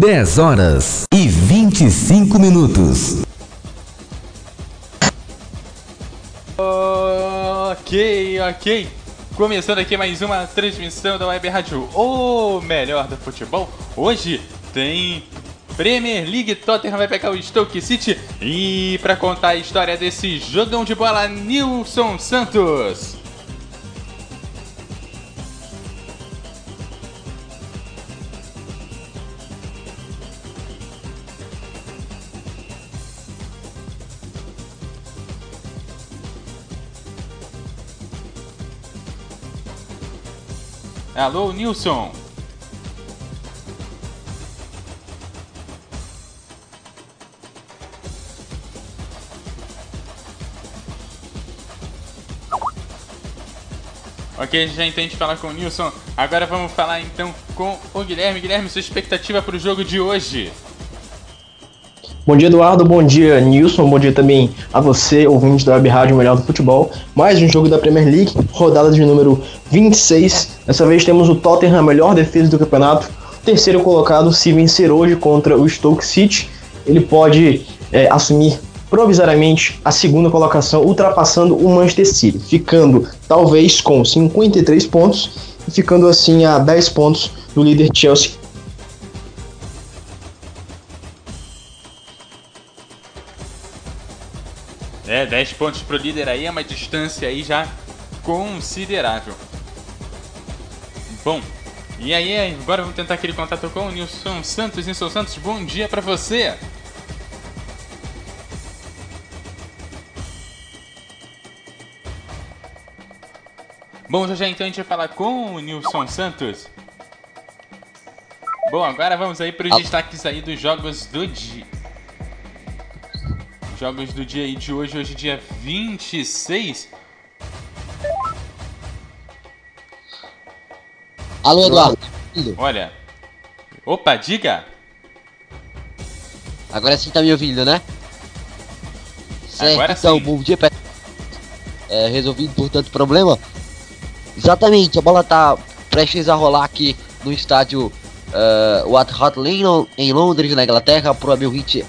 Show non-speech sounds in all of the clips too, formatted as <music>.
10 horas e 25 minutos. Ok, ok. Começando aqui mais uma transmissão da Web Rádio, o melhor do futebol. Hoje tem Premier League, Tottenham vai pegar o Stoke City e para contar a história desse jogão de bola, Nilson Santos. Alô, Nilson. Ok, já entende falar com o Nilson. Agora vamos falar então com o Guilherme. Guilherme, sua expectativa para o jogo de hoje? Bom dia, Eduardo. Bom dia, Nilson. Bom dia também a você, ouvinte da Web Rádio Melhor do Futebol. Mais um jogo da Premier League, rodada de número 26. Dessa vez temos o Tottenham, a melhor defesa do campeonato. Terceiro colocado, se vencer hoje contra o Stoke City, ele pode é, assumir provisoriamente a segunda colocação, ultrapassando o Manchester City, ficando talvez com 53 pontos e ficando assim a 10 pontos do líder Chelsea, É, 10 pontos pro líder aí é uma distância aí já considerável. Bom, e aí agora vamos tentar aquele contato com o Nilson Santos. Nilson Santos, bom dia para você. Bom, já já então a gente vai falar com o Nilson Santos. Bom, agora vamos aí para os destaques aí dos jogos do dia. Jogos do dia de hoje, hoje dia 26. Alô, Eduardo. Olha. Opa, diga. Agora sim tá me ouvindo, né? Certo, Agora então, sim. bom dia, pe- é, resolvido portanto problema. Exatamente, a bola tá prestes a rolar aqui no estádio uh, White Lane em Londres, na Inglaterra, pro amigo hit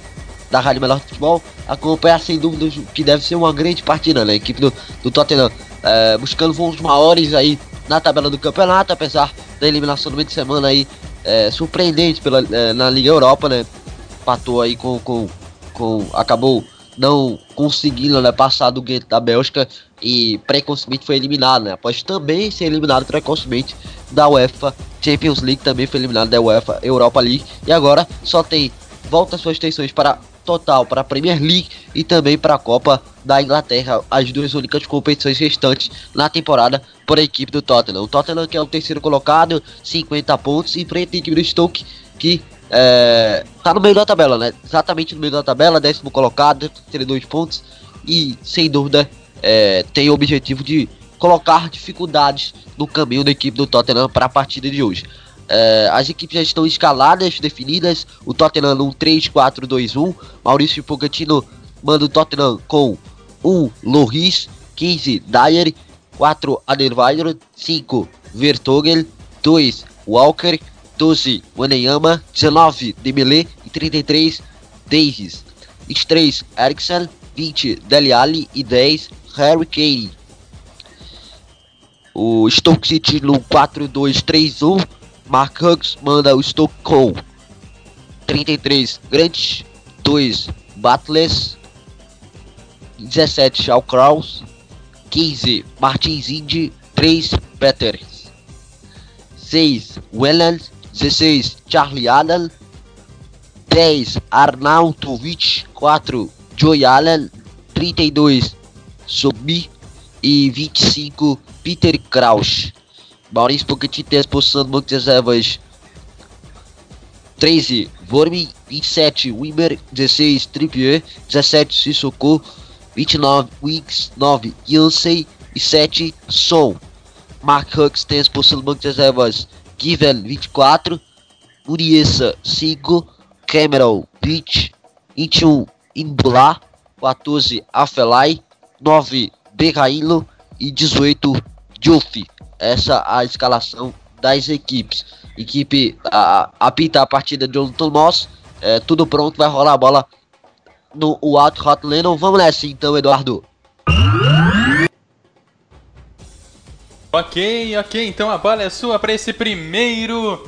da Rádio Melhor Futebol. Acompanhar sem dúvida que deve ser uma grande partida, né? A equipe do, do Tottenham eh, buscando voos maiores aí na tabela do campeonato, apesar da eliminação do meio de semana aí eh, surpreendente pela, eh, na Liga Europa, né? Patou aí com, com, com. acabou não conseguindo né, passar do Ghent da Bélgica e precocemente foi eliminado, né? Após também ser eliminado precocemente da UEFA Champions League, também foi eliminado da UEFA Europa League e agora só tem volta suas tensões para total para a Premier League e também para a Copa da Inglaterra, as duas únicas competições restantes na temporada por a equipe do Tottenham. O Tottenham que é o terceiro colocado, 50 pontos, enfrenta a equipe do Stoke que é, tá no meio da tabela, né? Exatamente no meio da tabela, décimo colocado, 32 pontos e sem dúvida é, tem o objetivo de colocar dificuldades no caminho da equipe do Tottenham para a partida de hoje. É, as equipes já estão escaladas, definidas. O Tottenham no 3-4-2-1. Maurício Pochettino manda o Tottenham com 1 Loris, 15 Dyer, 4 Adelweiler, 5 Vertonghen, 2 Walker, 12 Waneyama, 19 Dembélé e 33 Davies. 23 Eriksen, 20 Dele Alli e 10 Harry Kane. O Stoke City no 4-2-3-1. Mark Hughes manda o Stoke com 33 Grant, 2 Batless, 17 Shaw Kraus, 15 Martins Indy, 3 Peters. 6, Welland. 16, Charlie Allen. 10, Arnautovic. 4, Joey Allen. 32, Sobi. E 25, Peter Kraus. Maurício Pochettino tem a exposição do banco de reservas 13, Vorme, 27, Wimmer, 16, Trippier, 17, Sissoko, 29, Wicks, 9, Yansey e 7, Son. Mark Hux tem a exposição do banco de reservas Given, 24, Uriesa, 5, Cameron, 20, 21, Imbula, 14, Afelai, 9, Berrailo e 18, Juffy. Essa a escalação das equipes. Equipe a, apita a partida de Jonathan Moss. É, tudo pronto, vai rolar a bola no Alto Hot Lennon. Vamos nessa então, Eduardo. Ok, ok, então a bola é sua para esse primeiro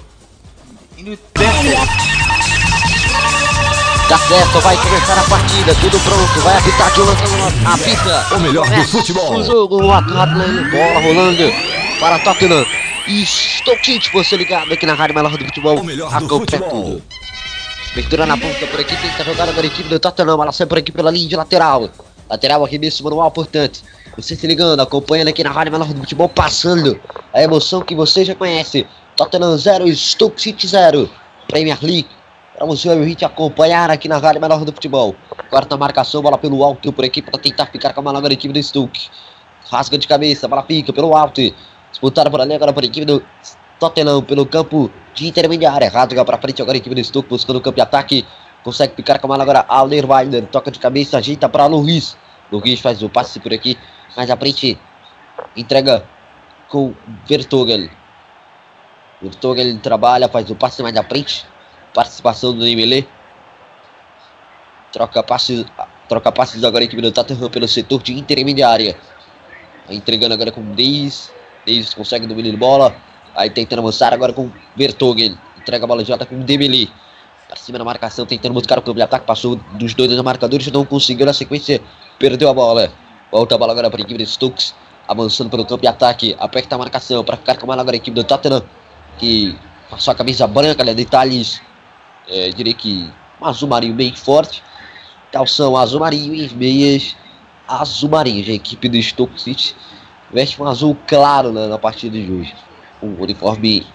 Tá certo, vai começar a partida, tudo pronto, vai apitar Jonathan apita. O melhor do futebol. O jogo, o Alto Hot Lennon, bola rolando para Tottenham. E Stoke você ligado aqui na Rádio Melhor do Futebol. O melhor do futebol. Abertura na ponta por aqui, tenta jogar agora a equipe do Tottenham. Ela sai por aqui pela linha de lateral. Lateral aqui mesmo, manual, portanto. Você se ligando, acompanhando aqui na Rádio Melhor do Futebol, passando a emoção que você já conhece. Tottenham 0, Stoke City 0. Premier League. Para você ouvir te acompanhar aqui na Rádio Melhor do Futebol. Quarta marcação, bola pelo alto por aqui para tentar ficar com a mala agora a equipe do Stoke. Rasga de cabeça, bola pica pelo alto. Disputaram por ali agora a equipe do Tottenham pelo campo de intermediária. Rasga para frente agora a equipe do Stoke buscando o campo de ataque. Consegue picar com a mala agora Alderweiler. Toca de cabeça, ajeita para Luiz. Luiz faz o passe por aqui. Mais à frente entrega com Vertogel. Vertogel trabalha, faz o passe mais à frente. Participação do Nemelê. Troca passes, troca passes agora a equipe do Tottenham pelo setor de intermediária. Entregando agora com Deis. Davis consegue dominar de bola. Aí tentando avançar agora com Vertogen. Entrega a bola de volta com Debeli. Para cima da marcação, tentando buscar o campo de ataque. Passou dos dois marcadores, não conseguiu na sequência. Perdeu a bola. Volta a bola agora para a equipe de Stokes. Avançando pelo campo de ataque. Aperta a marcação para ficar com a agora a equipe do Tottenham. Que passou a camisa branca, né? Detalhes. É, diria que um azul marinho bem forte. Calção azul marinho e meias azul marinho. A equipe do Stoke City veste um azul claro né, na partida de hoje. Um uniforme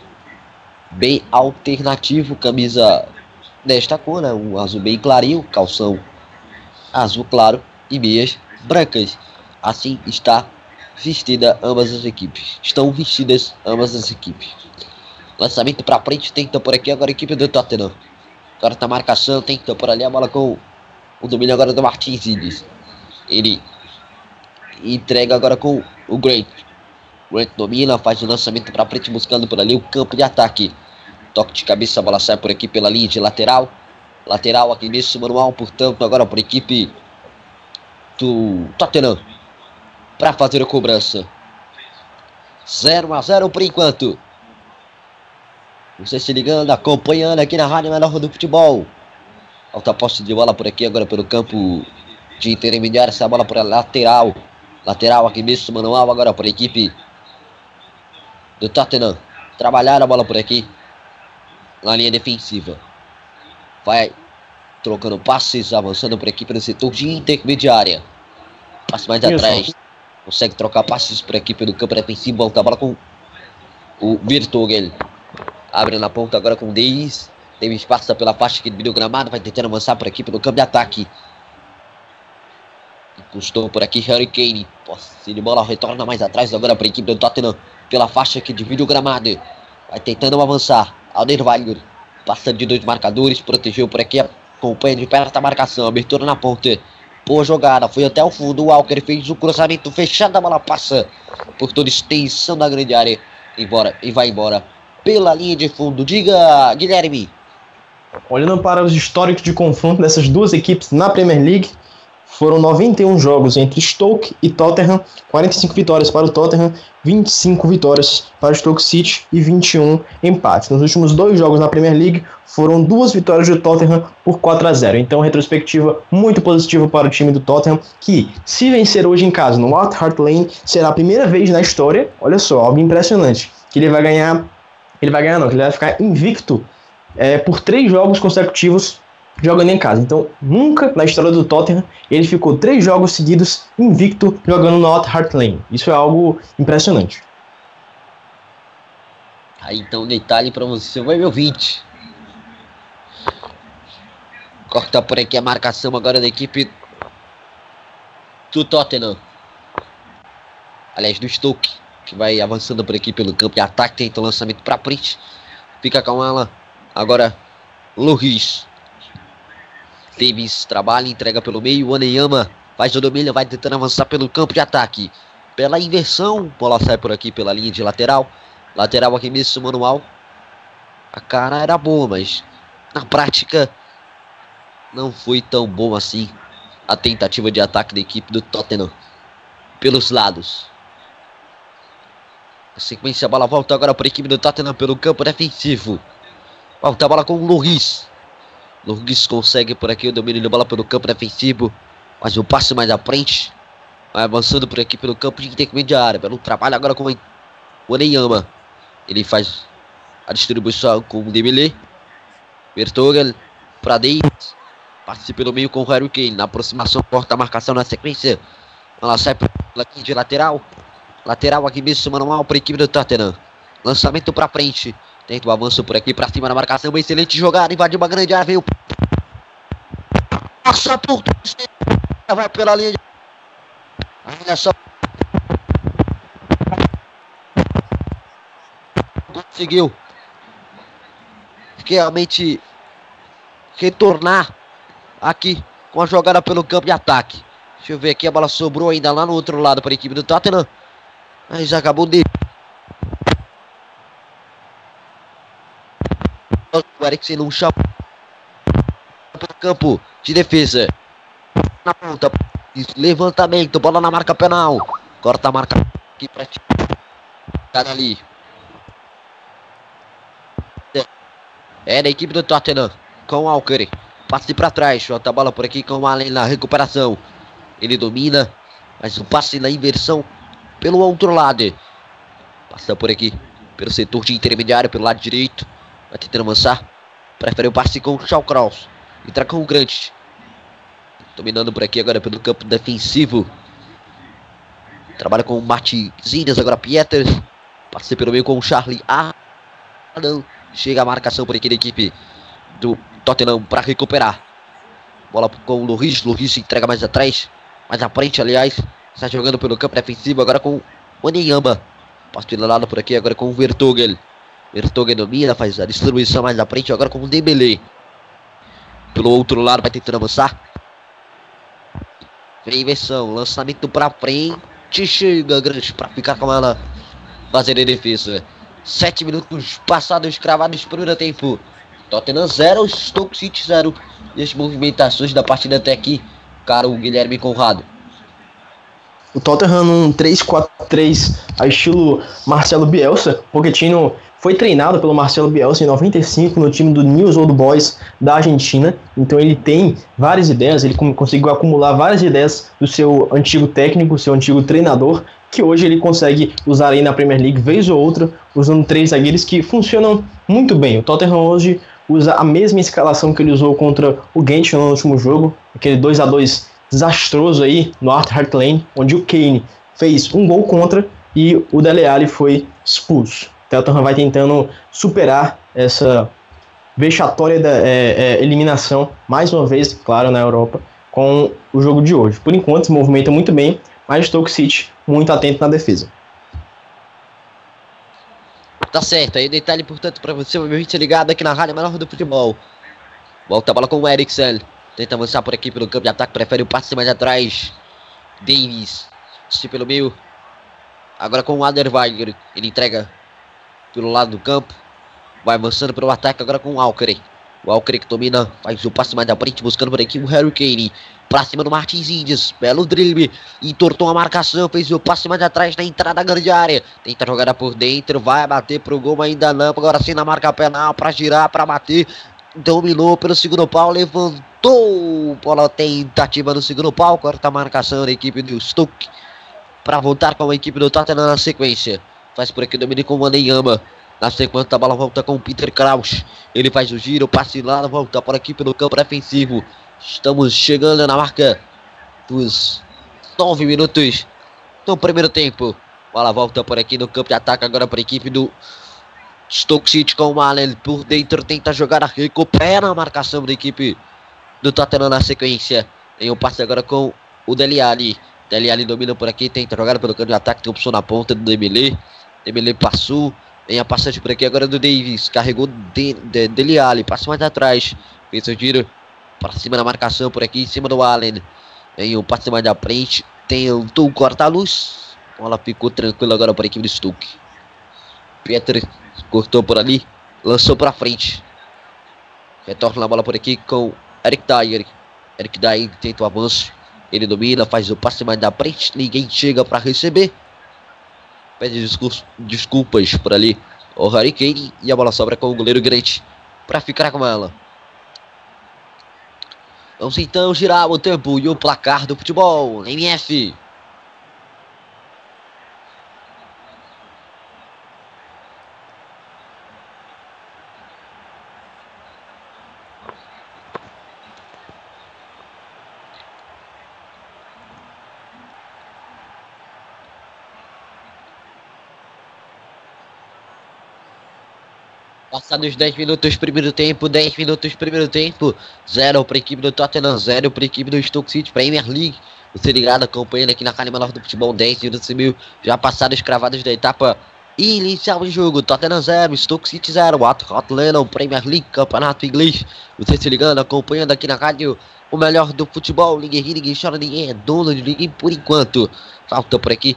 bem alternativo, camisa desta cor, né, um azul bem clarinho, calção azul claro e meias brancas. Assim está vestida ambas as equipes. Estão vestidas ambas as equipes. Lançamento para frente, tenta por aqui agora a equipe do Tottenham. Agora tá marcação, tenta por ali a bola com o domínio agora do Martins Ele entrega agora com o Grant. Grant domina, faz o lançamento para frente, buscando por ali o campo de ataque. Toque de cabeça, a bola sai por aqui pela linha de lateral. Lateral nesse manual, portanto, agora por equipe do Tottenham. Para fazer a cobrança. 0 a 0 por enquanto. Você se ligando, acompanhando aqui na Rádio Melhor do Futebol. Alta posse de bola por aqui, agora pelo campo de intermediário. Essa bola por lateral. Lateral aqui mesmo, manual agora a equipe do Tottenham. Trabalhar a bola por aqui. Na linha defensiva. Vai trocando passes, avançando a equipe do setor de intermediária. Passe mais Isso. atrás. Consegue trocar passes para a equipe do campo defensivo. Volta a bola com o Virtogel. Abre na ponta agora com o Davis. Davis passa pela faixa que dividiu o gramado. Vai tentando avançar para a equipe do campo de ataque. Custou por aqui Harry Kane. Posse de bola retorna mais atrás agora para a equipe do Tottenham. Pela faixa que divide o gramado. Vai tentando avançar. Alderweireld. Passando de dois marcadores. Protegeu por aqui. Acompanha de perto a marcação. Abertura na ponta. Boa jogada. Foi até o fundo. O Walker fez o cruzamento fechado. A bola passa por toda extensão da grande área. Embora, e vai embora pela linha de fundo. Diga, Guilherme. Olhando para os históricos de confronto dessas duas equipes na Premier League, foram 91 jogos entre Stoke e Tottenham, 45 vitórias para o Tottenham, 25 vitórias para o Stoke City e 21 empates. Nos últimos dois jogos na Premier League foram duas vitórias do Tottenham por 4 a 0. Então, retrospectiva muito positiva para o time do Tottenham, que se vencer hoje em casa no White Hart Lane, será a primeira vez na história, olha só, algo impressionante, que ele vai ganhar Ele vai ganhar, não, ele vai ficar invicto é, por três jogos consecutivos jogando em casa. Então, nunca na história do Tottenham ele ficou três jogos seguidos invicto jogando no Hart Lane. Isso é algo impressionante. Aí então, detalhe para você, vai meu 20. Corta por aqui a marcação agora da equipe do Tottenham. Aliás, do Stoke, que vai avançando por aqui pelo campo de ataque, tenta o lançamento para frente. Fica com ela. Agora, Luiz. Davis trabalha, entrega pelo meio. Aneyama faz o domínio, vai tentando avançar pelo campo de ataque. Pela inversão, bola sai por aqui pela linha de lateral. Lateral aqui mesmo, manual. A cara era boa, mas na prática não foi tão bom assim a tentativa de ataque da equipe do Tottenham pelos lados. Na sequência, a bola volta agora para a equipe do Tottenham pelo campo defensivo. Volta a bola com o Loris. Loris consegue por aqui o domínio da bola pelo campo defensivo. Mas um passo mais à frente. Vai avançando por aqui pelo campo de intermediária. Pelo trabalho agora com o Aneyama. Ele faz a distribuição com o Dembélé. Bertogel para Davis. Participa pelo meio com o Harry Kane. Na aproximação, corta a marcação na sequência. Ela sai pela aqui de lateral. Lateral aqui mesmo, manual para a equipe do Tottenham. Lançamento para frente. Tenta o avanço por aqui para cima na marcação. Uma excelente jogada. Invadiu uma grande área. Veio. Passa por. Vai pela linha. De... Olha só. Conseguiu. Realmente retornar aqui com a jogada pelo campo de ataque. Deixa eu ver aqui, a bola sobrou ainda lá no outro lado para a equipe do Tottenham. Mas acabou de. O Eriksen não chama. Pelo campo de defesa. Na ponta. Levantamento, bola na marca penal. Corta a marca aqui para Tá ali. É da equipe do Tottenham com o Alckmin. Passe para trás, solta a bola por aqui com o Allen na recuperação. Ele domina, mas o passe na inversão pelo outro lado. Passa por aqui, pelo setor de intermediário, pelo lado direito. Vai tentando avançar. Prefere o passe com o Shaw Kraus. Entra com o Grant. Dominando por aqui agora pelo campo defensivo. Trabalha com o Martins agora Pieters. Passe pelo meio com o Charlie Adam. Chega a marcação por aqui da equipe do Tottenham para recuperar. Bola com o Luiz. Luiz entrega mais atrás. Mais à frente, aliás. Está jogando pelo campo defensivo agora com o Onyama. Passe lado por aqui agora com o Vertogel. Vertogel domina, faz a distribuição mais à frente agora com o Dembele. Pelo outro lado vai tentando avançar. Vem inversão, lançamento para frente. Chega grande para ficar com ela. Fazer a defesa. Sete minutos passados, cravados primeiro tempo. Tottenham 0, Stoke City 0. E as movimentações da partida até aqui, cara, o Guilherme Conrado. O Tottenham num 3-4-3 a estilo Marcelo Bielsa. Pochettino foi treinado pelo Marcelo Bielsa em 95 no time do News Old Boys da Argentina. Então ele tem várias ideias, ele conseguiu acumular várias ideias do seu antigo técnico, seu antigo treinador, que hoje ele consegue usar aí na Premier League vez ou outra, usando três zagueiros que funcionam muito bem. O Tottenham hoje usa a mesma escalação que ele usou contra o Gent no último jogo, aquele 2 a 2 desastroso aí no Art Hart Lane, onde o Kane fez um gol contra e o Dele Alli foi expulso. Tottenham vai tentando superar essa vexatória da, é, é, eliminação, mais uma vez, claro, na Europa, com o jogo de hoje. Por enquanto, se movimenta muito bem, mas Stoke City muito atento na defesa. Tá certo, aí detalhe, portanto, para você, meu gente ligado aqui na Rádio Menor do Futebol. Volta a bola com o Eriksen. Tenta avançar por aqui pelo campo de ataque, prefere o passe mais atrás. Davis, se pelo meio. Agora com o Aderweiler, ele entrega pelo lado do campo. Vai avançando pelo ataque agora com o Alckmin. O Alckmin que domina, faz o passe mais à frente, buscando por aqui o Harry Kane. Pra cima do Martins Indies. Belo drible. Entortou a marcação. Fez o passe mais atrás na entrada da grande área. Tenta jogar por dentro. Vai bater pro gol, mas ainda não. Agora sim na marca penal. Pra girar, pra bater. Dominou pelo segundo pau. Levantou. Bola tentativa no segundo pau. Corta a marcação da equipe do Stoke. Pra voltar com a equipe do Tottenham na sequência. Faz por aqui o domínio com o Maneyama. Na sequência, a bola volta com o Peter Kraus. Ele faz o giro, passe lá, volta por aqui pelo campo defensivo. Estamos chegando na marca dos 9 minutos do primeiro tempo. Bola volta por aqui no campo de ataque agora para a equipe do Stoke City com o Allen por dentro. Tenta jogar, recupera a marcação da equipe do Tottenham na sequência. Tem um passe agora com o Dele Alli. Dele Alli domina por aqui, tenta jogar pelo canto de ataque. Tem opção na ponta do Dembele. Dembele passou. Tem a passagem por aqui agora do Davis. Carregou de, de, Dele Alli. Passa mais atrás. Fez o giro para cima da marcação por aqui, em cima do Allen. Tem um passe mais da frente. Tentou cortar a luz. Bola ficou tranquila agora para a equipe do Stuck. Peter cortou por ali. Lançou para frente. Retorna a bola por aqui com Eric Dyer. Eric Dyer tenta o avanço. Ele domina, faz o passe mais da frente. Ninguém chega para receber. Pede desculpas, por ali. O Harry Kane. E a bola sobra com o goleiro Grant. Para ficar com ela. Vamos então girar o tempo e o placar do futebol. MF. Passados 10 minutos primeiro tempo, 10 minutos primeiro tempo, 0 para a equipe do Tottenham, 0 para a equipe do Stoke City Premier League. Você ligado, acompanhando aqui na Carne Menor do Futebol, 10 minutos e mil, já passados cravados da etapa inicial de jogo. Tottenham 0, Stoke City 0, Hot Lennon, Premier League, Campeonato Inglês. Você se ligando, acompanhando aqui na rádio o melhor do futebol. Ninguém ri, ninguém chora, ninguém é dono de ninguém por enquanto. Falta por aqui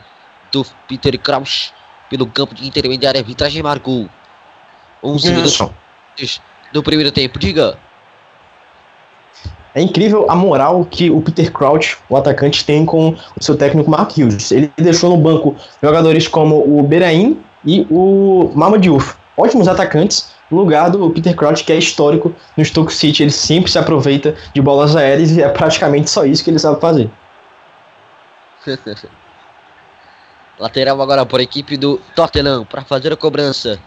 do Peter Kraus pelo campo de intermediária, arbitragem marcou 11 minutos do primeiro tempo. Diga. É incrível a moral que o Peter Crouch, o atacante, tem com o seu técnico Mark Hughes. Ele deixou no banco jogadores como o Beraim e o Mama Diouf. Ótimos atacantes, no lugar do Peter Crouch, que é histórico no Stoke City. Ele sempre se aproveita de bolas aéreas e é praticamente só isso que ele sabe fazer. <laughs> Lateral agora por equipe do Tottenham para fazer a cobrança.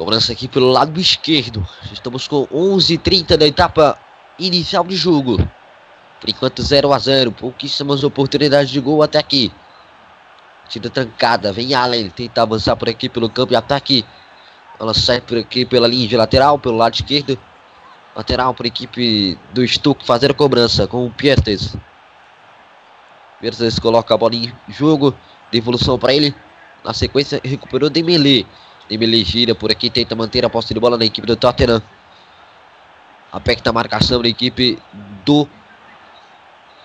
Cobrança aqui pelo lado esquerdo. Estamos com 11h30 da etapa inicial de jogo. Por enquanto 0 a 0 Pouquíssimas oportunidades de gol até aqui. Tira trancada. Vem Allen. Tenta avançar por aqui pelo campo de ataque. Ela sai por aqui pela linha de lateral, pelo lado esquerdo. Lateral para a equipe do Stuck fazer a cobrança com o Piertes. Piertes coloca a bola em jogo. Devolução para ele. Na sequência, recuperou Dembele. Dembele gira por aqui, tenta manter a posse de bola na equipe do Tottenham. Aperta a marcação da equipe do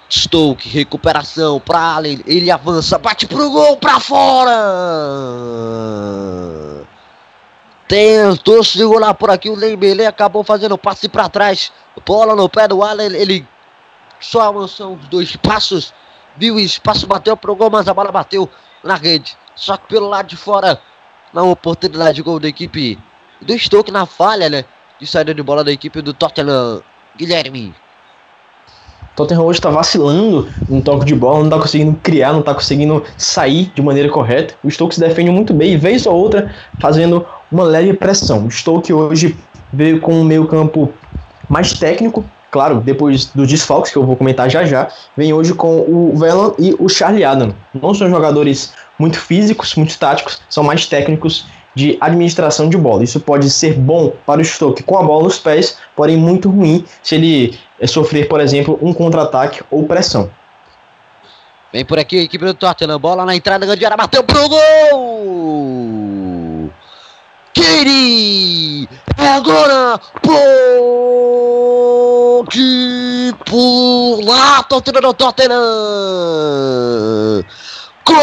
Stoke. Recuperação para Allen. Ele avança, bate pro gol para fora. Tentou segurar por aqui o Dembele, acabou fazendo passe para trás. Bola no pé do Allen, ele só avançou os dois passos. Viu o espaço, bateu pro gol, mas a bola bateu na rede. Só que pelo lado de fora na oportunidade de gol da equipe do Stoke na falha, né? De saída de bola da equipe do Tottenham. Guilherme. Tottenham hoje está vacilando no toque de bola, não está conseguindo criar, não está conseguindo sair de maneira correta. O Stoke se defende muito bem e vez ou outra fazendo uma leve pressão. O Stoke hoje veio com um meio campo mais técnico, claro, depois dos desfalques que eu vou comentar já já, vem hoje com o Velan e o Charlie Adam. Não são jogadores muito físicos, muito táticos, são mais técnicos de administração de bola. Isso pode ser bom para o Stoke com a bola nos pés, porém muito ruim se ele eh, sofrer, por exemplo, um contra-ataque ou pressão. Vem por aqui a equipe do Tottenham, bola na entrada, grande área, bateu pro gol! Kiri! É agora! Pode pular, torcida do Tottenham! Gol,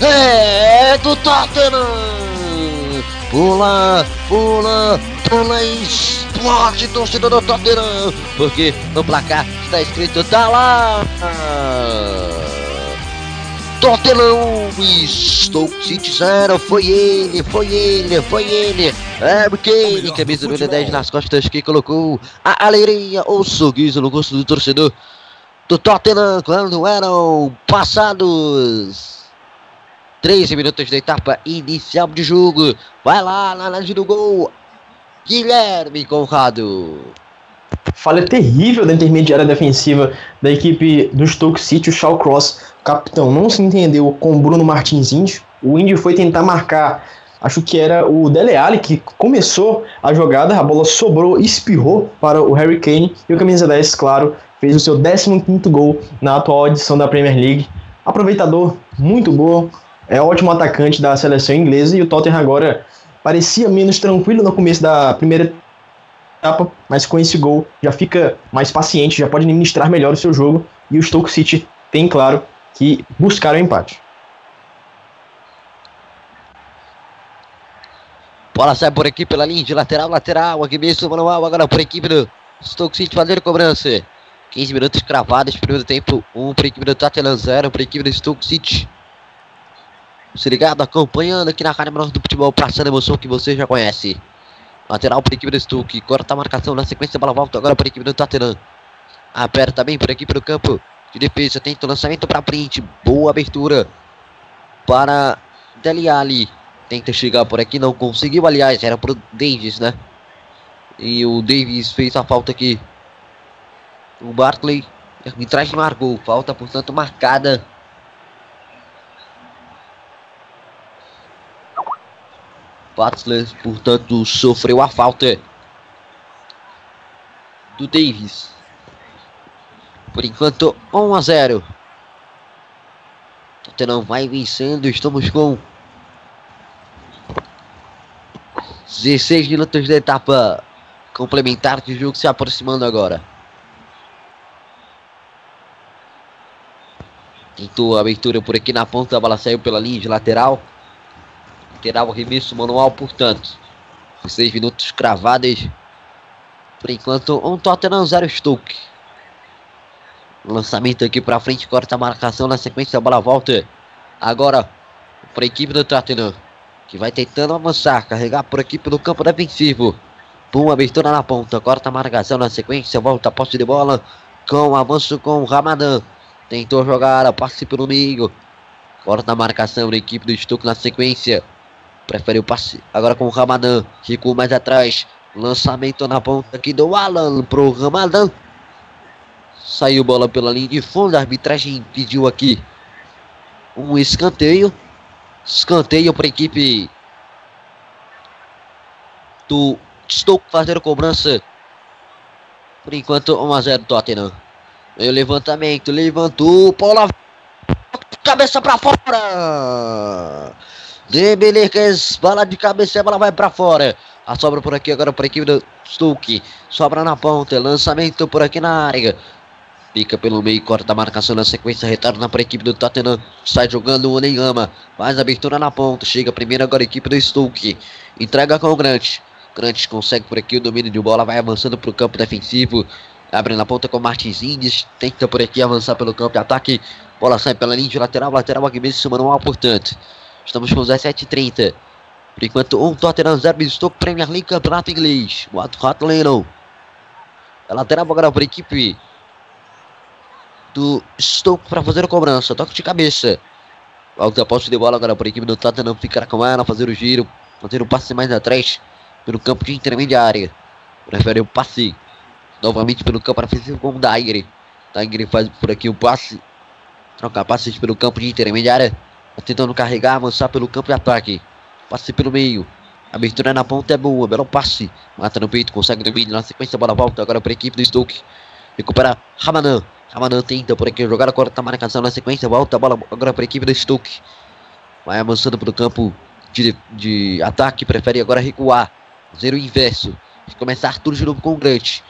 É do Tottenham! Pula, pula, pula e explode torcida do Tottenham! Porque no placar está escrito tá lá! Tottenham Stoke City 0, foi ele, foi ele, foi ele, é Kane, camisa número 10 nas costas que colocou a alegria, o sorriso no rosto do torcedor do Tottenham quando eram passados 13 minutos da etapa inicial de jogo, vai lá, na linha do gol, Guilherme Conrado falha terrível da intermediária defensiva da equipe do Stoke City, o Shaw Cross, capitão, não se entendeu com o Bruno Martins Índio. O Índio foi tentar marcar, acho que era o Dele Alli que começou a jogada, a bola sobrou, espirrou para o Harry Kane e o camisa 10, claro, fez o seu 15º gol na atual edição da Premier League. Aproveitador muito bom, é ótimo atacante da seleção inglesa e o Tottenham agora parecia menos tranquilo no começo da primeira etapa, mas com esse gol já fica mais paciente, já pode administrar melhor o seu jogo e o Stoke City tem claro que buscar o empate. Bola sai por aqui pela linha de lateral, lateral, aqui mesmo manual, agora por equipe do Stoke City fazer cobrança. 15 minutos cravados, primeiro tempo, 1 um para a equipe do Tottenham, 0 para a equipe do Stoke City. Se ligado, acompanhando aqui na Rádio Menor do Futebol, passando a emoção que você já conhece. Lateral para a equipe do Stuck. Corta a marcação na sequência. Bola volta agora para a equipe do Tottenham. Aperta bem por aqui para o campo de defesa. Tenta o lançamento para frente. Boa abertura para Deli Ali. Tenta chegar por aqui. Não conseguiu, aliás. Era para o Davis, né? E o Davis fez a falta aqui. O Barkley. Arbitragem marcou. Falta, portanto, marcada Butler, portanto, sofreu a falta do Davis. Por enquanto, 1 a 0. Tottenham vai vencendo. Estamos com 16 minutos da etapa complementar de jogo se aproximando agora. Tentou a abertura por aqui na ponta, a bola saiu pela linha de lateral. Terá o arremesso manual, portanto. Seis minutos cravados. Por enquanto, um Tottenham, zero Stoke. Lançamento aqui para frente, corta a marcação na sequência, a bola volta. Agora, para a equipe do Tottenham, que vai tentando avançar, carregar por aqui pelo campo defensivo. Pum, abertura na ponta, corta a marcação na sequência, volta a posse de bola. Com avanço com o Ramadan. Tentou jogar, passe pelo meio. Corta a marcação da equipe do Stoke na sequência. Prefere o passe agora com o Ramadan. Ficou mais atrás. Lançamento na ponta aqui do Alan pro Ramadan. Saiu bola pela linha de fundo. A arbitragem pediu aqui um escanteio. Escanteio para a equipe do Stoke fazer a cobrança. Por enquanto, 1 a 0 Tottenham. o levantamento, levantou, bola cabeça para fora. Debeliques, bala de cabeça, a bola vai para fora. A sobra por aqui agora para a equipe do Stuck. Sobra na ponta, lançamento por aqui na área. Fica pelo meio, corta a marcação na sequência, retorna para a equipe do Tottenham. Sai jogando o Oneyama. Faz abertura na ponta. Chega primeiro agora a equipe do Stuck. Entrega com o Grant. Grant consegue por aqui o domínio de bola. Vai avançando para o campo defensivo. Abre na ponta com Martins Indes. Tenta por aqui avançar pelo campo de ataque. Bola sai pela linha de lateral. Lateral aqui mesmo, manual, portanto. Estamos com 17h30. Por enquanto, um Tottenham 0 Stoke Premier League Campeonato Inglês. O Hot Lennon. É lateral agora para a equipe do Stoke para fazer a cobrança. Toque de cabeça. Volta a posse de bola agora para a equipe do Tottenham. Ficar com ela, fazer o giro. Fazer o passe mais atrás. Pelo campo de intermediária. Prefere o passe. Novamente pelo campo defensivo com o Daigre. Daigre faz por aqui o passe. Troca passes pelo campo de intermediária. Tentando carregar, avançar pelo campo de ataque. Passe pelo meio. Abertura na ponta é boa, belo passe. Mata no peito, consegue domínio. Na sequência, a bola volta agora para a equipe do Stoke. Recupera Ramadan. Ramadan tenta por aqui jogar, agora tá marcação na sequência. Volta a bola agora para a equipe do Stoke. Vai avançando pelo campo de, de ataque. Prefere agora recuar. Fazer o inverso. Começar tudo de novo com o Grant.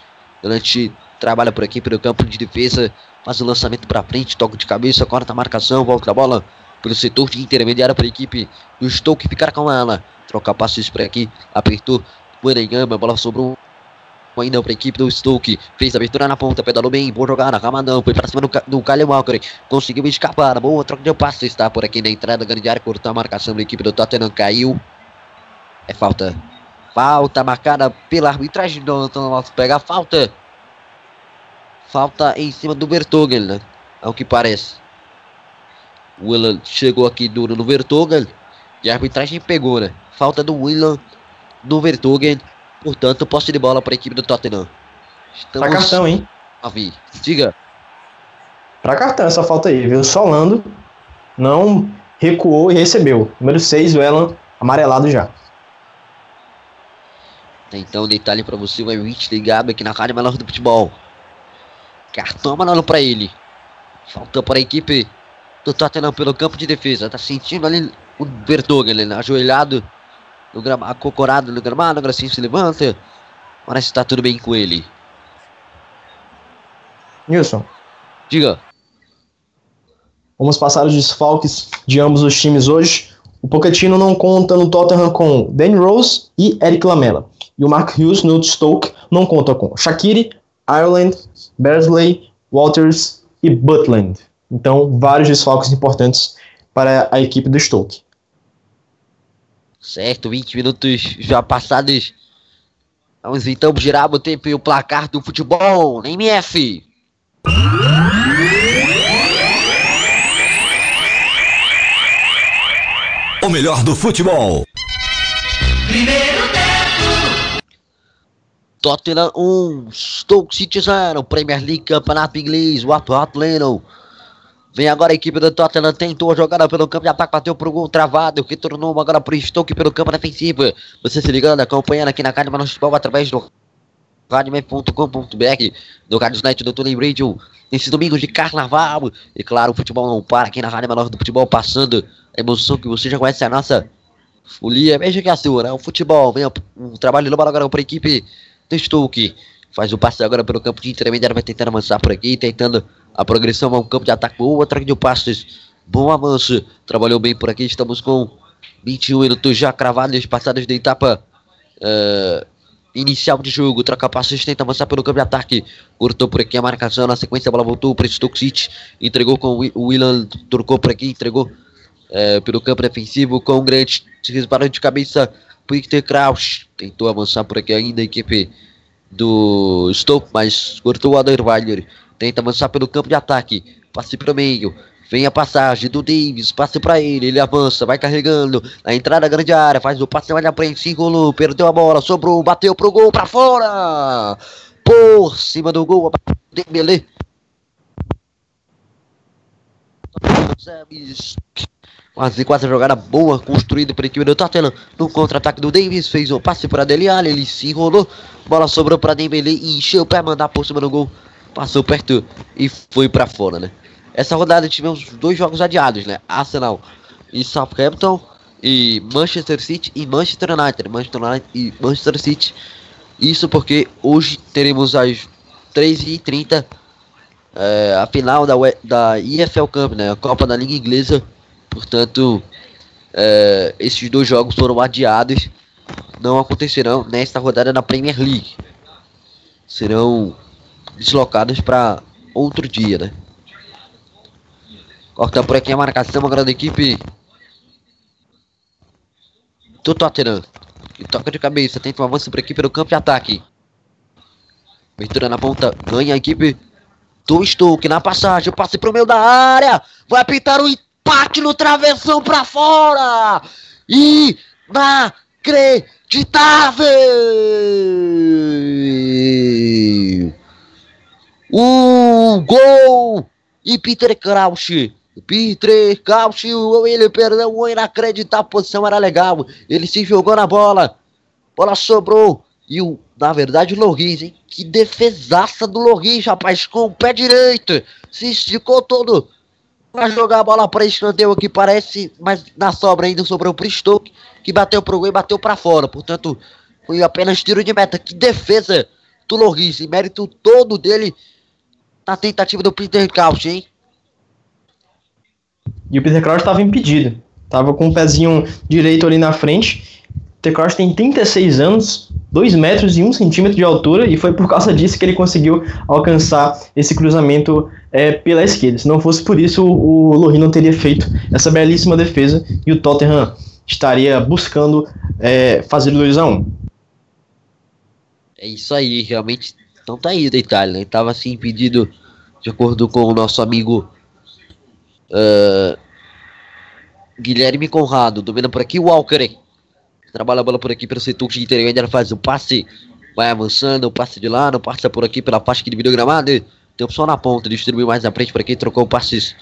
Grant trabalha por aqui pelo campo de defesa. Faz o lançamento para frente, toque de cabeça, corta a marcação, volta a bola pelo setor de intermediária para a equipe do Stoke ficar com ela. Troca passes por aqui, apertou o Eneyama, a bola sobrou ainda para a equipe do Stoke. Fez a abertura na ponta, pedalou bem, boa jogada, Ramadão, foi para cima do, do Kyle Walker. Conseguiu escapar, boa troca de passe, está por aqui na entrada, grande área, cortou a marcação da equipe do Tottenham, caiu. É falta. Falta marcada pela arbitragem do Antônio pega a falta. Falta em cima do Bertogel, né? Ao que parece. O Willan chegou aqui duro no Vertogel. E a arbitragem pegou, né? Falta do Willan no Vertogel. Portanto, posse de bola para a equipe do Tottenham. Estamos... Pra cartão, hein? Avi, diga. Pra cartão essa falta aí, viu? Solando não recuou e recebeu. Número 6, o Elan, amarelado já. Então, detalhe para você, o Ewit ligado aqui na Rádio Melhor do Futebol. Cartão amarelo para ele. Falta para a equipe do Tottenham pelo campo de defesa. Tá sentindo ali o Bertoghen, ele ajoelhado, no grama, acocorado no gramado, agora sim se levanta. Parece que tá tudo bem com ele. Nilson. Diga. Vamos passar os desfalques de ambos os times hoje. O Pochettino não conta no Tottenham com Danny Rose e Eric Lamela. E o Mark Hughes no Stoke não conta com Shaqiri, Ireland, Bersley, Walters e Butland. Então, vários desfalques importantes para a equipe do Stoke. Certo, 20 minutos já passados. Vamos então girar o tempo e o placar do futebol na MF. O melhor do futebol. Primeiro tempo. Tottenham 1, Stoke City 0, Premier League Campeonato Inglês, o atual Lennon Vem agora a equipe do Tottenham, tentou a jogada pelo campo de ataque, bateu pro gol travado, que tornou agora pro Stoke pelo campo defensivo. Você se ligando, acompanhando aqui na Cádio Mano Futebol através do radioman.com.br, do Rádio Net do Tony Radio, nesse domingo de carnaval. E claro, o futebol não para aqui na Rádio Menor do Futebol, passando a emoção que você já conhece a nossa folia, mesmo que a sua, né? O futebol, vem um trabalho de agora para a equipe do Stoke. Faz o passe agora pelo campo de intermediário, vai tentando avançar por aqui, tentando a progressão é um campo de ataque boa, troca de passes, bom avanço. Trabalhou bem por aqui, estamos com 21 minutos já cravados, passados da etapa uh, inicial de jogo. Troca passes, tenta avançar pelo campo de ataque. Cortou por aqui a marcação, na sequência a bola voltou para Stoke. Entregou com o Willan, trocou por aqui, entregou uh, pelo campo defensivo com o Grant. Disparou de cabeça, Victor Kraus. Tentou avançar por aqui ainda a equipe do Stoke, mas cortou o Aderweiler. Tenta avançar pelo campo de ataque. Passe para o meio. Vem a passagem do Davis, passe para ele, ele avança, vai carregando, na entrada da grande área, faz o passe mais na frente, se enrolou, perdeu a bola, sobrou, bateu pro gol, para fora! Por cima do gol, Dembele. Quase, quase jogada boa construída pela equipe do Tottenham. No contra-ataque do Davis, fez o passe para Dele Alli, ele se enrolou. Bola sobrou para Dembele e encheu para mandar por cima do gol passou perto e foi para fora, né? Essa rodada tivemos dois jogos adiados, né? Arsenal e Southampton e Manchester City e Manchester United, Manchester United e Manchester City. Isso porque hoje teremos às 3h30 é, a final da, da EFL Cup, né? A Copa da Liga Inglesa. Portanto, é, esses dois jogos foram adiados. Não acontecerão nesta rodada na Premier League. Serão deslocadas para outro dia, né? Corta por aqui a marcação agora da equipe do Tottenham. Que toca de cabeça, tenta um avanço por aqui pelo campo de ataque. Abertura na ponta, ganha a equipe do Stoke na passagem, passe pro meio da área. Vai apitar o empate no travessão para fora. Inacreditável! O gol! E Peter Crouch. Peter Crouch, ele perdeu o inacreditável, a posição era legal. Ele se jogou na bola. Bola sobrou. E o, na verdade, o Loris, hein? Que defesaça do Loris, rapaz, com o pé direito. Se esticou todo para jogar a bola para escanteio aqui, parece, mas na sobra ainda sobrou pro Stoke, que bateu pro gol e bateu para fora. Portanto, foi apenas tiro de meta. Que defesa do Loris, mérito todo dele na tentativa do Peter Crouch, hein? E o Peter Crouch estava impedido. Tava com o pezinho direito ali na frente. T-Cross tem 36 anos, 2 metros e 1 centímetro de altura, e foi por causa disso que ele conseguiu alcançar esse cruzamento é, pela esquerda. Se não fosse por isso, o, o Lohri não teria feito essa belíssima defesa e o Tottenham estaria buscando é, fazer 2 a 1 É isso aí, realmente. Então tá aí da Itália, né? Tava assim impedido, de acordo com o nosso amigo ah, Guilherme Conrado. Domina por aqui o Walker. Trabalha a bola por aqui pelo setor de interior. Ainda faz o passe. Vai avançando, o passe de não passa por aqui pela faixa que dividiu o gramado. Tem opção na ponta, distribui mais na frente por aqui, trocou o passes.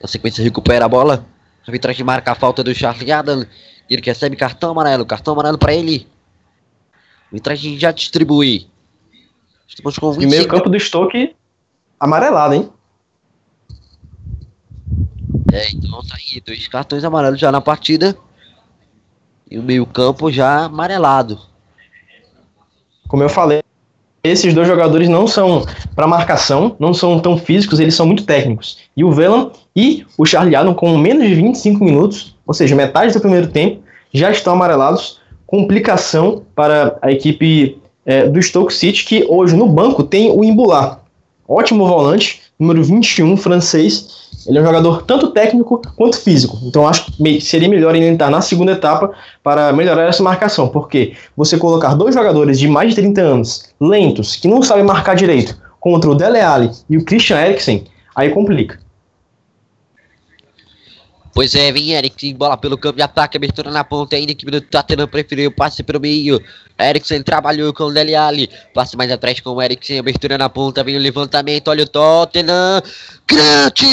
Na sequência recupera a bola. A arbitragem marca a falta do Charlie Adam. Ele recebe cartão amarelo, cartão amarelo para ele. A arbitragem já distribui. Estamos com 25 Primeiro campo do Stoke amarelado, hein? É, então tá aí, dois cartões amarelos já na partida. E o meio-campo já amarelado. Como eu falei, esses dois jogadores não são para marcação, não são tão físicos, eles são muito técnicos. E o Velan e o Charlie Adam, com menos de 25 minutos, ou seja, metade do primeiro tempo, já estão amarelados. Complicação para a equipe é, do Stoke City, que hoje no banco tem o Imbular. Ótimo volante, número 21, francês. Ele é um jogador tanto técnico quanto físico. Então acho que seria melhor ele entrar na segunda etapa para melhorar essa marcação. Porque você colocar dois jogadores de mais de 30 anos, lentos, que não sabem marcar direito, contra o Dele Alli e o Christian Eriksen, aí complica. Pois é, vem Eric, bola pelo campo de ataque, abertura na ponta ainda, que o Tottenham preferiu passe pelo meio. Eriksen trabalhou com o Dele Alli, passe mais atrás com o Eriksen, abertura na ponta, vem o levantamento, olha o Tottenham, Grande!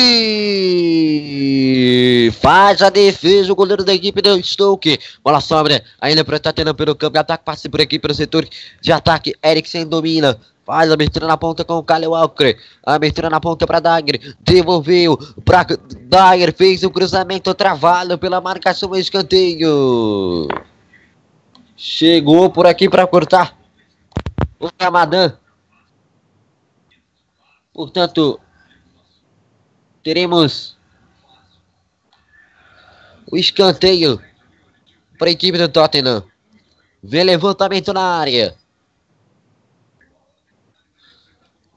Faz a defesa, o goleiro da equipe do Stoke, bola sobra, ainda para o Tottenham pelo campo de ataque, passe por aqui pelo setor de ataque, Eriksen domina, Faz a abertura na ponta com o Kyle Walker. A abertura na ponta para Dagger. Devolveu para Dagger. Fez um cruzamento travado pela marcação escanteio. Chegou por aqui para cortar o Ramadan. Portanto, teremos o escanteio para a equipe do Tottenham. Vem levantamento na área.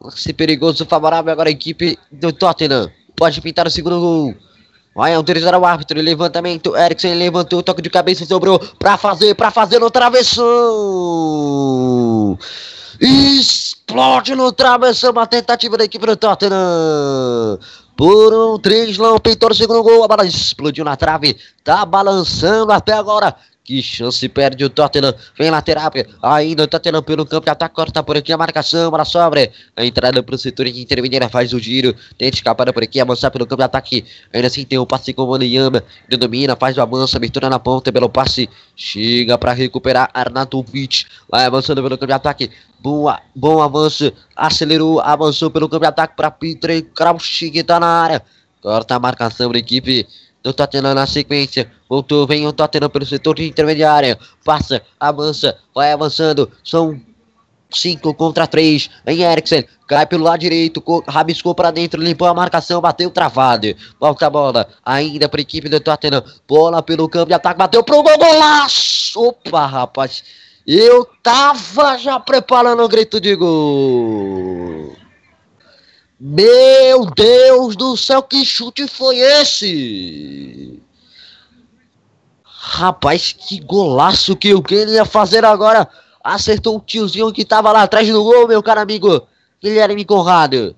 Lance perigoso, favorável agora a equipe do Tottenham. Pode pintar o segundo gol. Vai autorizar o árbitro. Levantamento. Eriksen levantou. Toque de cabeça. Sobrou para fazer. Para fazer no travessão. Explode no travessão. Uma tentativa da equipe do Tottenham. Por um trislão. O segundo gol. A bola explodiu na trave. Tá balançando até agora. Que chance perde o Tottenham. Vem lateral. Ainda o Tottenham pelo campo de ataque. Corta por aqui a marcação. Bola sobra. A entrada para o setor de intermediária. Faz o giro. Tenta escapar por aqui. Avançar pelo campo de ataque. Ainda assim tem o passe com o Maniyama. Ele domina. Faz o avanço. Abertura na ponta pelo passe. Chega para recuperar Arnautovic. Vai avançando pelo campo de ataque. Boa, bom avanço. Acelerou. Avançou pelo campo de ataque para Peter Crouch que tá na área. Corta a marcação da equipe do Tottenham na sequência. Voltou, vem o Tottenham pelo setor de intermediária. Passa, avança, vai avançando. São 5 contra 3. Vem Eriksen, cai pelo lado direito, rabiscou para dentro, limpou a marcação, bateu travado. Volta a bola, ainda para a equipe do Tottenham. Bola pelo campo de ataque, bateu pro gol, golaço! Opa, rapaz, eu tava já preparando o grito de gol. Meu Deus do céu, que chute foi esse? Rapaz, que golaço que o Kenny ia fazer agora. Acertou o tiozinho que tava lá atrás do gol, meu caro amigo Guilherme Conrado.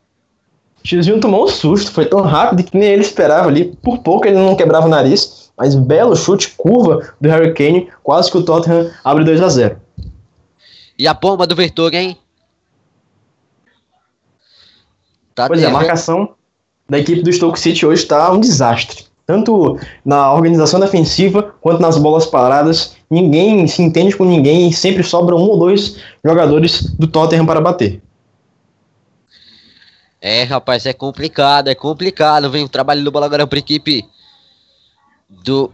O tiozinho tomou um susto, foi tão rápido que nem ele esperava ali. Por pouco ele não quebrava o nariz, mas belo chute, curva do Harry Kane, quase que o Tottenham abre 2 a 0 E a bomba do Vertonghen, hein? Tá pois devendo. é, a marcação da equipe do Stoke City hoje está um desastre. Tanto na organização defensiva quanto nas bolas paradas. Ninguém se entende com ninguém e sempre sobra um ou dois jogadores do Tottenham para bater. É, rapaz, é complicado, é complicado. Vem o trabalho do bola agora para a equipe do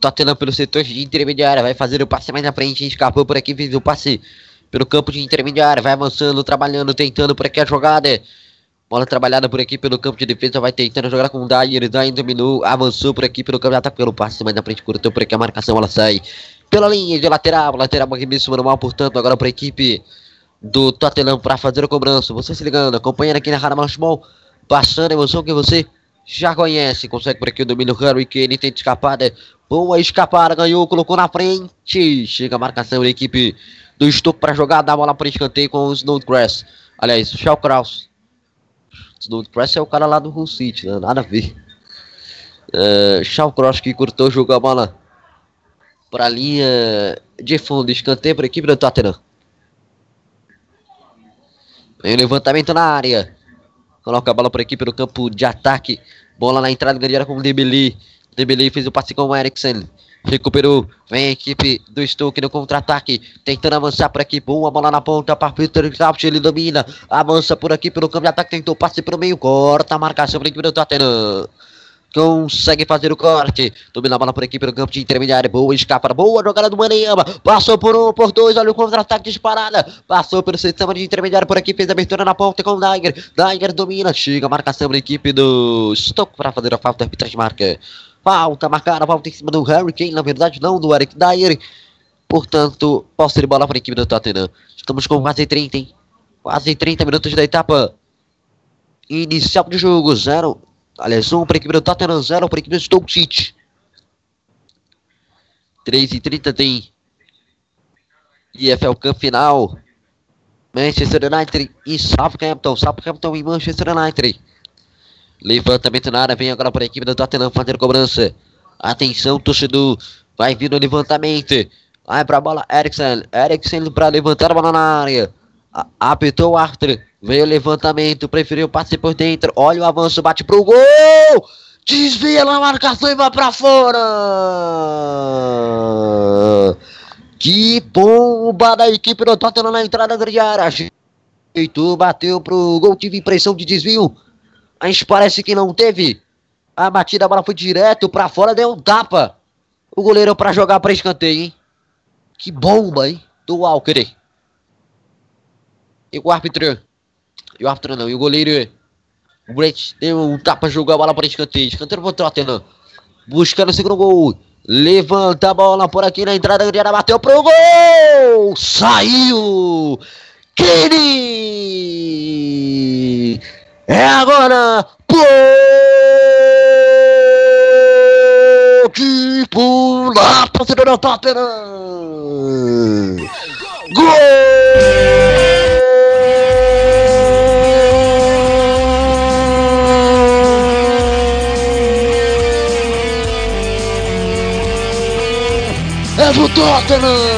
Tottenham pelo setor de intermediária. Vai fazer o passe mais na frente. Escapou por aqui, fez o passe pelo campo de intermediária. Vai avançando, trabalhando, tentando por aqui a jogada. Bola trabalhada por aqui pelo campo de defesa, vai tentando jogar com o Dyer, Dyer dominou, avançou por aqui pelo campo ataque pelo passe, mas na frente cortou por aqui a marcação, ela sai. pela linha de lateral, lateral arremesso manual, portanto, agora para a equipe do Tottenham para fazer a cobrança. Você se ligando, acompanhando aqui na Rádio Futebol, passando a emoção que você já conhece. Consegue por aqui o domínio Harry Kane, tenta escapada. Boa escapada, ganhou, colocou na frente. Chega a marcação da equipe do Stoke para jogar, dá a bola para escanteio com o Snodgrass. Aliás, o Shell Kraus. Snodgrass é o cara lá do Hull City, né? nada a ver. Uh, Shaw Cross que cortou, jogou a bola para a linha de fundo, escanteio para a equipe do Tottenham. Vem o levantamento na área. Coloca a bola para a equipe no campo de ataque. Bola na entrada grande com o Debeli. Debeli fez o passe com o Eriksen. Recuperou. Vem a equipe do Stoke no contra-ataque. Tentando avançar por aqui. Boa bola na ponta para Peter Crouch. Ele domina. Avança por aqui pelo campo de ataque. Tentou passe para o meio. Corta a marcação para a equipe do Tottenham consegue fazer o corte. Domina a bola por aqui pelo campo de intermediário. Boa escapa, boa jogada do Maneyama. Passou por um, por dois. Olha o contra-ataque disparada. Passou pelo sistema de intermediário por aqui. Fez a abertura na ponta com o Dagger. Dagger domina. Chega a marcação da equipe do Stoke para fazer a falta. Arbitragem marca. Falta marcada, falta em cima do Harry Kane. Na verdade, não do Eric Dyer. Portanto, posse de bola para a equipe do Tottenham. Estamos com quase 30, hein? Quase 30 minutos da etapa inicial de jogo. Zero Aliás, 1 um para a equipe do Tottenham, 0 para a equipe do Stoke City. 3 e 30 tem EFL Cup final. Manchester United e Southampton. Southampton e Manchester United. Levantamento na área, vem agora para a equipe do Tottenham fazer cobrança. Atenção, torcedor. Vai vir o levantamento. Vai para a bola, Eriksen. Eriksen para levantar a bola na área. Apertou o Arthur. Veio o levantamento, preferiu passe por dentro. Olha o avanço, bate pro gol! Desvia na marcação e vai pra fora! Que bomba da equipe do Tottenham na entrada da área. Ajeitou, bateu pro gol, tive impressão de desvio. Mas parece que não teve. A batida, a bola foi direto pra fora, deu um tapa. O goleiro pra jogar pra escanteio, hein? Que bomba, hein? Do Walker. E o árbitro e o árbitro não. E o goleiro. O Brett deu um tapa, jogou a bola para escanteio. Escanteio pro Tottenham. Buscando o segundo gol. Levanta a bola por aqui na entrada da área. Bateu pro gol! Saiu! Kenny! É agora! Pô! Que pula! Torcedor do Tottenham! Gol! é do Tottenham!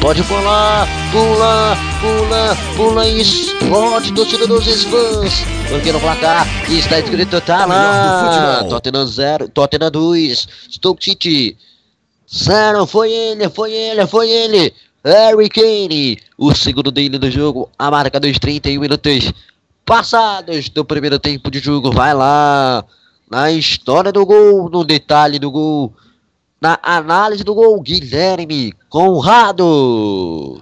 Pode pular, pula, pula, pula e explode torcida dos fãs. Porque no placar está escrito tá lá. Tottenham 0, Tottenham 2, Stoke City 0. Foi ele, foi ele, foi ele. Harry Kane, o segundo dele no jogo, a marca dos 31 minutos passados do primeiro tempo de jogo. Vai lá, na história do gol, no detalhe do gol na análise do gol, Guilherme Conrado.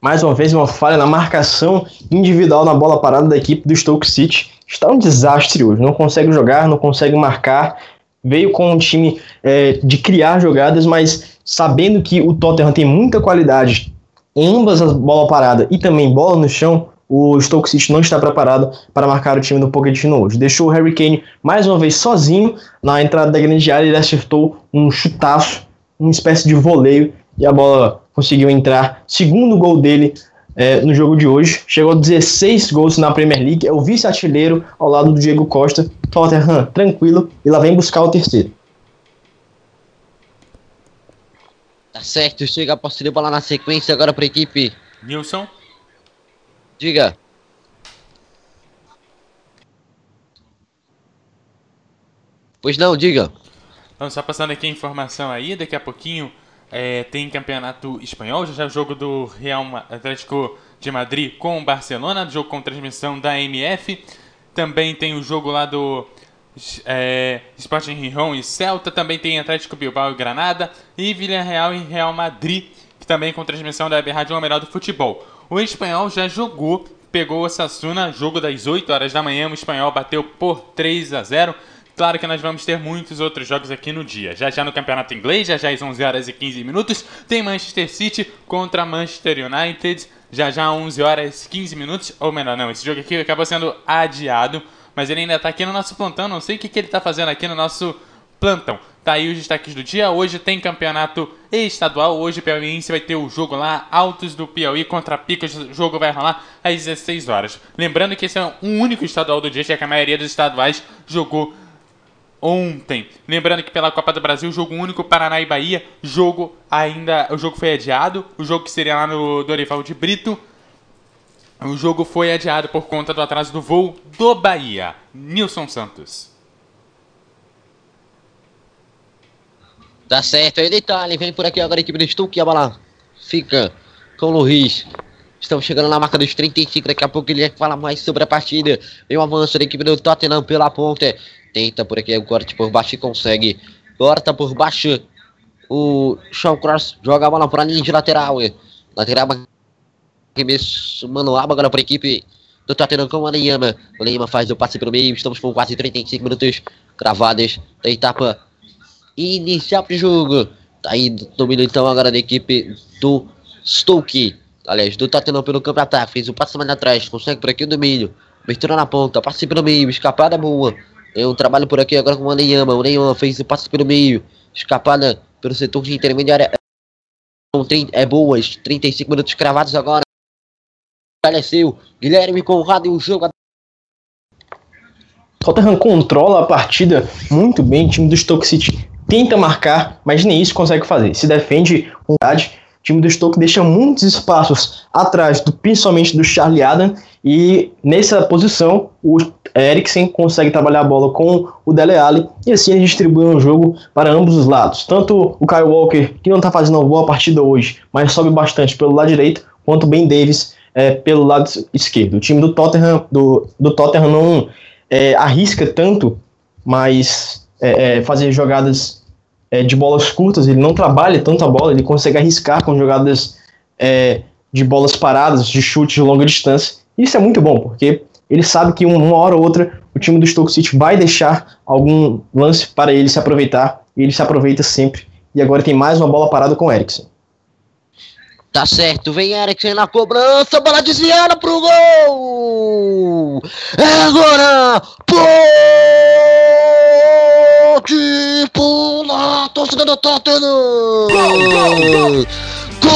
Mais uma vez, uma falha na marcação individual na bola parada da equipe do Stoke City. Está um desastre hoje. Não consegue jogar, não consegue marcar. Veio com um time é, de criar jogadas, mas sabendo que o Tottenham tem muita qualidade ambas as bola parada e também bola no chão, o Stoke City não está preparado para marcar o time do Pochettino hoje. Deixou o Harry Kane mais uma vez sozinho na entrada da grande área, ele acertou um chutaço, uma espécie de voleio, e a bola conseguiu entrar. Segundo gol dele é, no jogo de hoje. Chegou a 16 gols na Premier League, é o vice-artilheiro ao lado do Diego Costa. Tottenham tranquilo, e lá vem buscar o terceiro. Tá certo, chega a posse de bola na sequência agora para a equipe. Nilson. Diga. Pois não, diga. Então, só passando aqui a informação aí, daqui a pouquinho é, tem campeonato espanhol, já já o jogo do Real Atlético de Madrid com o Barcelona, jogo com transmissão da MF. Também tem o jogo lá do é, Sporting Gijón e Celta, também tem Atlético Bilbao e Granada, e Villarreal e Real Madrid, que também com transmissão da Web Rádio Melhor do Futebol. O espanhol já jogou, pegou o Sassuna, jogo das 8 horas da manhã. O espanhol bateu por 3 a 0. claro que nós vamos ter muitos outros jogos aqui no dia. Já já no Campeonato Inglês, já já às 11 horas e 15 minutos, tem Manchester City contra Manchester United. Já já 11 horas e 15 minutos, ou melhor, não, esse jogo aqui acabou sendo adiado, mas ele ainda tá aqui no nosso plantão, não sei o que, que ele tá fazendo aqui no nosso plantão. Tá aí os destaques do dia. Hoje tem campeonato estadual. Hoje o Piauiense vai ter o jogo lá, Altos do Piauí contra Picas. O jogo vai rolar às 16 horas. Lembrando que esse é um único estadual do dia, já que a maioria dos estaduais jogou ontem. Lembrando que pela Copa do Brasil, jogo único Paraná e Bahia, jogo ainda, o jogo foi adiado, o jogo que seria lá no Dorival de Brito, o jogo foi adiado por conta do atraso do voo do Bahia. Nilson Santos. Tá certo, aí detalhe, vem por aqui agora a equipe do Stuck, a bola fica com o Luiz. Estamos chegando na marca dos 35, daqui a pouco ele vai falar mais sobre a partida. Vem o avanço da equipe do Tottenham pela ponta. Tenta por aqui o corte por baixo e consegue. Corta por baixo. O Shaw Cross joga a bola para a linha de lateral. Lateral arremesso manual agora para a equipe do Tottenham com o Lima. Lima faz o passe pelo meio. Estamos com quase 35 minutos cravados da etapa inicial do jogo. Tá aí domínio então agora da equipe do Stoke. Aliás, do Tottenham pelo campo ataque. Fez o passe mais atrás. Consegue por aqui o domínio. Abertura na ponta. Passe pelo meio. Escapada boa. É um trabalho por aqui agora com o Neyama. O Neyama fez o passe pelo meio. Escapada pelo setor de intermediária. É boas. 35 minutos cravados agora. Faleceu. Guilherme Conrado e o jogo. Tottenham controla a partida muito bem. O time do Stoke City tenta marcar, mas nem isso consegue fazer. Se defende com vontade. O time do Stoke deixa muitos espaços atrás, do, principalmente do Charlie Adam, e nessa posição o Eriksen consegue trabalhar a bola com o Dele Alli, e assim ele distribui um jogo para ambos os lados. Tanto o Kyle Walker, que não está fazendo uma boa partida hoje, mas sobe bastante pelo lado direito, quanto o Ben Davis é, pelo lado esquerdo. O time do Tottenham, do, do Tottenham não é, arrisca tanto, mas é, é fazer jogadas é, de bolas curtas, ele não trabalha tanto a bola, ele consegue arriscar com jogadas é, de bolas paradas, de chute de longa distância. Isso é muito bom, porque ele sabe que uma hora ou outra o time do Stoke City vai deixar algum lance para ele se aproveitar, e ele se aproveita sempre. E agora tem mais uma bola parada com o Eriksen. Tá certo, vem Eriksen na cobrança, bola desviada pro gol! É agora! Pode pular, torcida do Tottenham! Gol!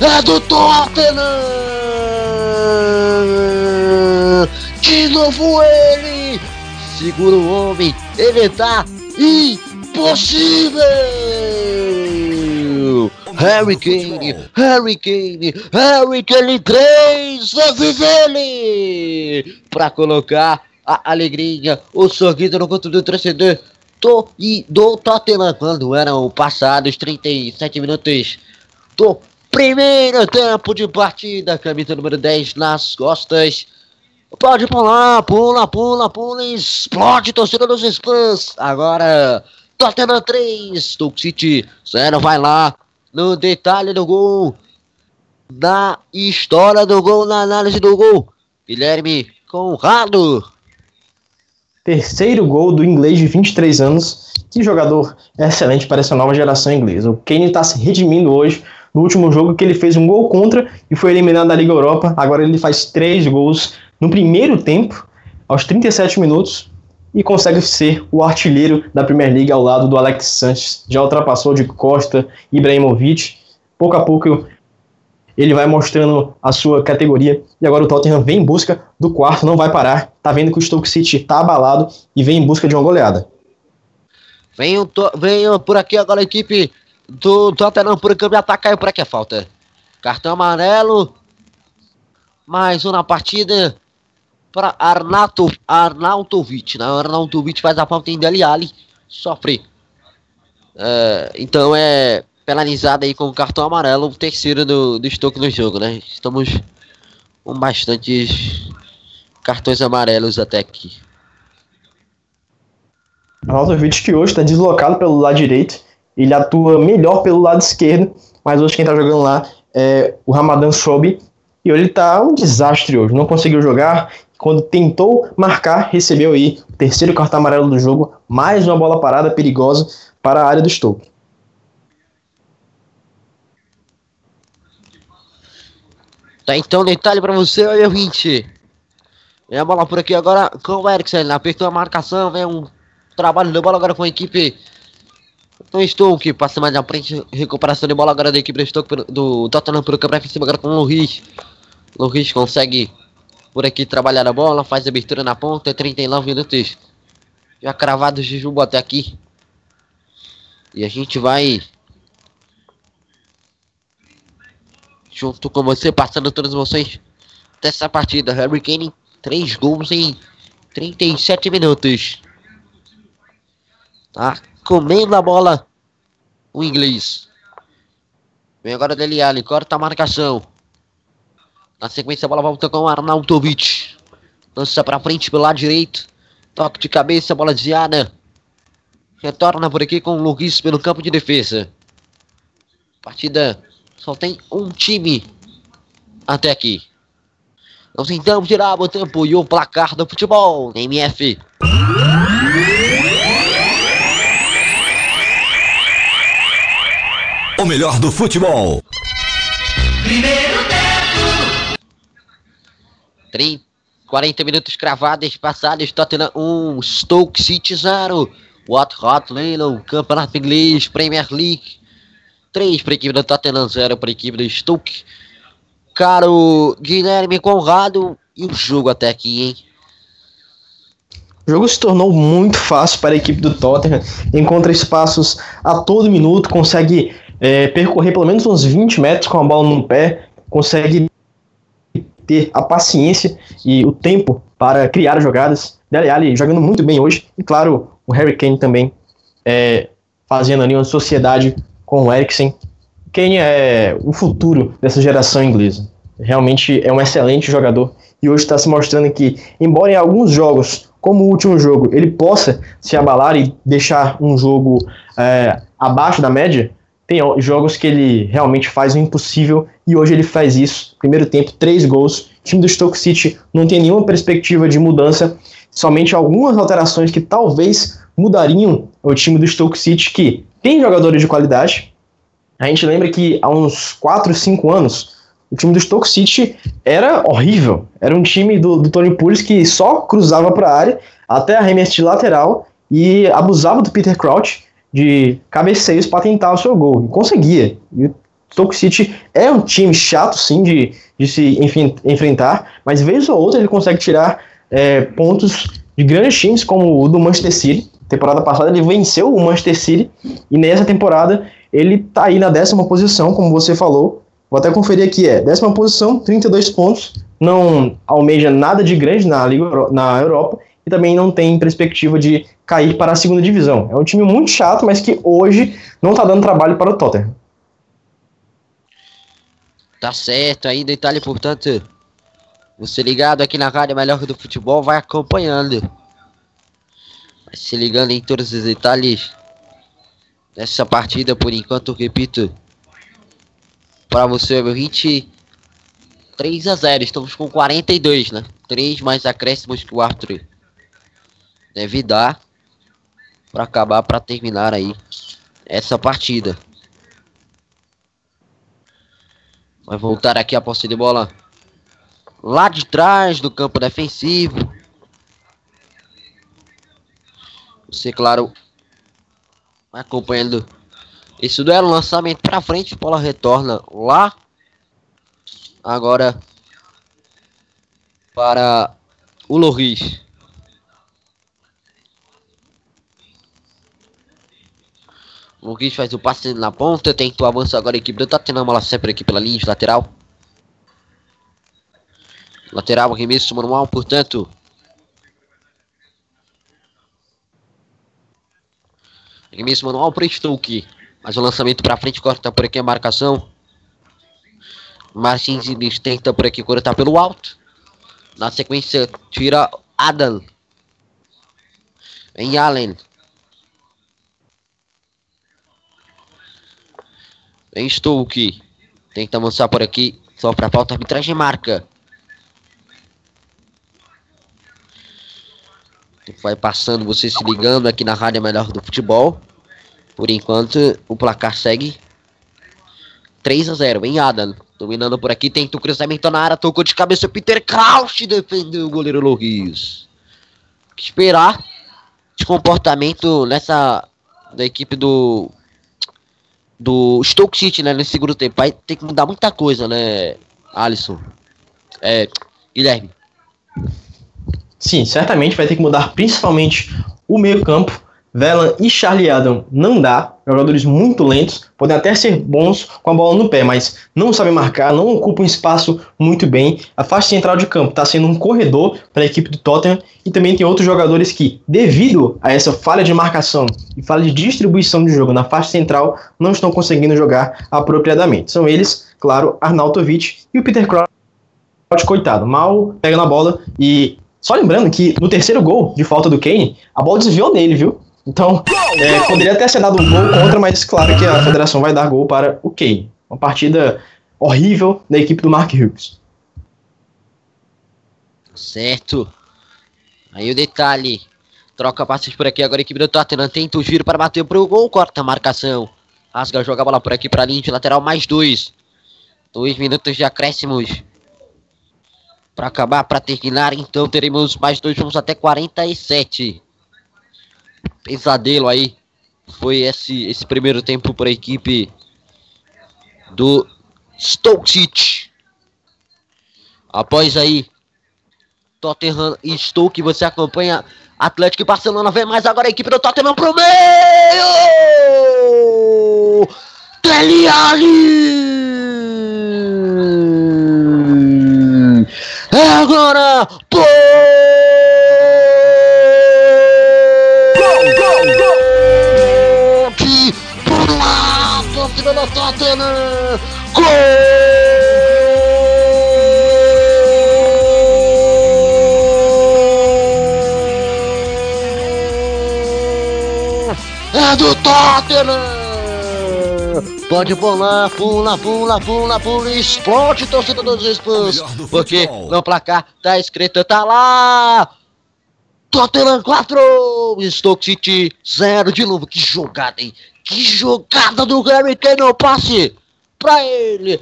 É do Tottenham! De novo ele! Segura o homem, tá impossível! Harry Kane, Harry Kane, Harry Kane 3, vive ele! Pra colocar a alegria, o sorriso no canto do torcedor do, e do Tottenham quando eram passados 37 minutos do primeiro tempo de partida. Camisa número 10 nas costas. Pode pular, pula, pula, pula, explode torcida dos Spurs. Agora, Tottenham 3, Stoke City 0, vai lá no detalhe do gol, na história do gol, na análise do gol. Guilherme Conrado. Terceiro gol do inglês de 23 anos. Que jogador excelente para essa nova geração inglesa. O Kane está se redimindo hoje no último jogo que ele fez um gol contra e foi eliminado da Liga Europa. Agora ele faz três gols no primeiro tempo, aos 37 minutos, e consegue ser o artilheiro da Premier League ao lado do Alex Sanches. Já ultrapassou de Costa, Ibrahimovic. Pouco a pouco ele vai mostrando a sua categoria e agora o Tottenham vem em busca do quarto, não vai parar. Tá vendo que o Stoke City tá abalado e vem em busca de uma goleada. Vem, por aqui agora a equipe do Tottenham por câmbio ataque caiu por aqui a falta. Cartão amarelo. Mais uma partida para Arnato, Arnautovic. Né? Arnautovic faz a falta em Deli Ali. Sofre. É, então é penalizado aí com o cartão amarelo. O terceiro do, do Stoke no jogo, né? Estamos com bastantes cartões amarelos até aqui. Arnautovic que hoje está deslocado pelo lado direito. Ele atua melhor pelo lado esquerdo. Mas hoje quem está jogando lá é o Ramadan Sobe, e ele tá um desastre hoje, não conseguiu jogar. Quando tentou marcar, recebeu aí o terceiro cartão amarelo do jogo, mais uma bola parada perigosa para a área do Stoke. Tá então detalhe pra você, olha 20. Vem a bola por aqui agora com o Eriksen. Apertou a marcação, vem um trabalho de bola agora com a equipe do Stoke. Passa mais à frente, recuperação de bola agora da equipe do Stoke do Tottenham pelo campo cima agora com o Luiz. Luiz consegue por aqui trabalhar a bola, faz abertura na ponta, 39 minutos já cravados de jogo até aqui. E a gente vai junto com você passando todas as emoções dessa partida. Harry Kane, 3 gols em 37 minutos. Tá comendo a bola o inglês. Vem agora Dele Alli, corta a marcação. Na sequência, a bola volta com o Arnautovic. Lança para frente pelo lado direito. Toque de cabeça, bola desviada. Retorna por aqui com o Luiz pelo campo de defesa. Partida só tem um time até aqui. Nós tentamos tirar o tempo e o placar do futebol MF. O melhor do futebol. Primeiro. 30, 40 minutos cravados passados, Tottenham 1, Stoke City 0, Watford Leyland, Campeonato Inglês, Premier League 3 para a equipe do Tottenham, 0 para a equipe do Stoke. Caro Guilherme Conrado, e o jogo até aqui, hein? O jogo se tornou muito fácil para a equipe do Tottenham, encontra espaços a todo minuto, consegue é, percorrer pelo menos uns 20 metros com a bola no pé, consegue ter a paciência e o tempo para criar jogadas. Dele Alli jogando muito bem hoje. E claro, o Harry Kane também é, fazendo ali uma sociedade com o Eriksen. Kane é o futuro dessa geração inglesa. Realmente é um excelente jogador. E hoje está se mostrando que, embora em alguns jogos, como o último jogo, ele possa se abalar e deixar um jogo é, abaixo da média, tem jogos que ele realmente faz o impossível e hoje ele faz isso. Primeiro tempo, três gols. O time do Stoke City não tem nenhuma perspectiva de mudança, somente algumas alterações que talvez mudariam o time do Stoke City, que tem jogadores de qualidade. A gente lembra que há uns 4, 5 anos, o time do Stoke City era horrível. Era um time do, do Tony Pulis que só cruzava para a área, até arremesso de lateral e abusava do Peter Crouch de cabeceios para tentar o seu gol. E conseguia. E Stoke City é um time chato, sim, de, de se enfim, enfrentar, mas vez ou outra ele consegue tirar é, pontos de grandes times, como o do Manchester City. Temporada passada ele venceu o Manchester City e nessa temporada ele tá aí na décima posição, como você falou. Vou até conferir aqui, é décima posição, 32 pontos, não almeja nada de grande na, Liga, na Europa e também não tem perspectiva de cair para a segunda divisão. É um time muito chato, mas que hoje não está dando trabalho para o Tottenham. Tá certo, aí detalhe, portanto, você ligado aqui na Rádio Melhor do Futebol vai acompanhando. Vai se ligando em todos os detalhes dessa partida, por enquanto, repito, para você, meu 3 a 0, estamos com 42, né? 3 mais acréscimos que o Arthur deve dar para acabar, para terminar aí essa partida. Vai voltar aqui a posse de bola lá de trás do campo defensivo. Você, claro, acompanhando esse duelo, lançamento para frente, bola retorna lá. Agora para o Loris. Luiz faz o passe na ponta, tenta o avanço agora a equipe do Tottenham, bola sempre aqui pela linha de lateral. Lateral, arremesso manual, portanto. Arremesso manual para Stoke. Mas o lançamento para frente, corta por aqui a marcação. Martins tenta por aqui cortar pelo alto. Na sequência, tira Adam. Em Allen. Em Stoke. Tenta avançar por aqui. Só pra falta, arbitragem marca. Vai passando, você se ligando aqui na Rádio Melhor do Futebol. Por enquanto, o placar segue 3 a 0 em Adam. Dominando por aqui, tenta o cruzamento na área, tocou de cabeça Peter Crouch, defendeu o goleiro Loris. Esperar de comportamento nessa da equipe do do Stoke City, né, nesse segundo tempo. Vai ter que mudar muita coisa, né, Alisson? É, Guilherme. Sim, certamente vai ter que mudar principalmente o meio-campo. Velan e Charlie Adam não dá, jogadores muito lentos, podem até ser bons com a bola no pé, mas não sabem marcar, não ocupam espaço muito bem. A faixa central de campo está sendo um corredor para a equipe do Tottenham e também tem outros jogadores que, devido a essa falha de marcação e falha de distribuição de jogo na faixa central, não estão conseguindo jogar apropriadamente. São eles, claro, Arnautovic e o Peter Crouch, coitado, mal pega na bola e só lembrando que no terceiro gol de falta do Kane, a bola desviou nele, viu? Então, é, poderia ter dado um gol contra, mas claro que a federação vai dar gol para o Kane. Uma partida horrível da equipe do Mark Hughes. Certo. Aí o detalhe. Troca passes por aqui. Agora a equipe do Tottenham tenta o giro para bater pro gol. Corta a marcação. Rasga, joga a bola por aqui para a linha de lateral. Mais dois. Dois minutos de acréscimos. Para acabar, para terminar. Então teremos mais dois. Vamos até 47 pesadelo aí foi esse, esse primeiro tempo para a equipe do Stoke City. Após aí Tottenham e Stoke, você acompanha Atlético e Barcelona, vem mais agora a equipe do Tottenham pro meio! Dele É agora! Pô! Tottenham. Gol! É do Tottenham! Pode pular, pula, pula, pula, pula, explode, torcida dos Spurs. Porque no placar tá escrito, tá lá. Tottenham 4, Stoke City 0 de novo. Que jogada, hein? Que jogada do Harry Kane no passe pra ele.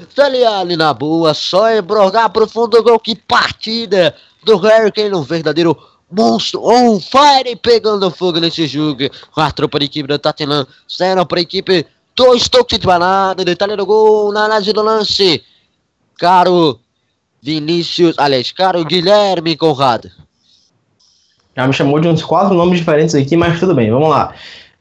Ali na boa, só embrogar pro fundo do gol. Que partida do Harry Kane, um verdadeiro monstro on fire pegando fogo nesse jogo. Quatro para a equipe do Tottenham, zero para a equipe do Stoke City Banada. Detalhe do gol na análise do lance. Caro Vinícius, aliás, caro Guilherme Conrado. Já me chamou de uns quatro nomes diferentes aqui, mas tudo bem, vamos lá.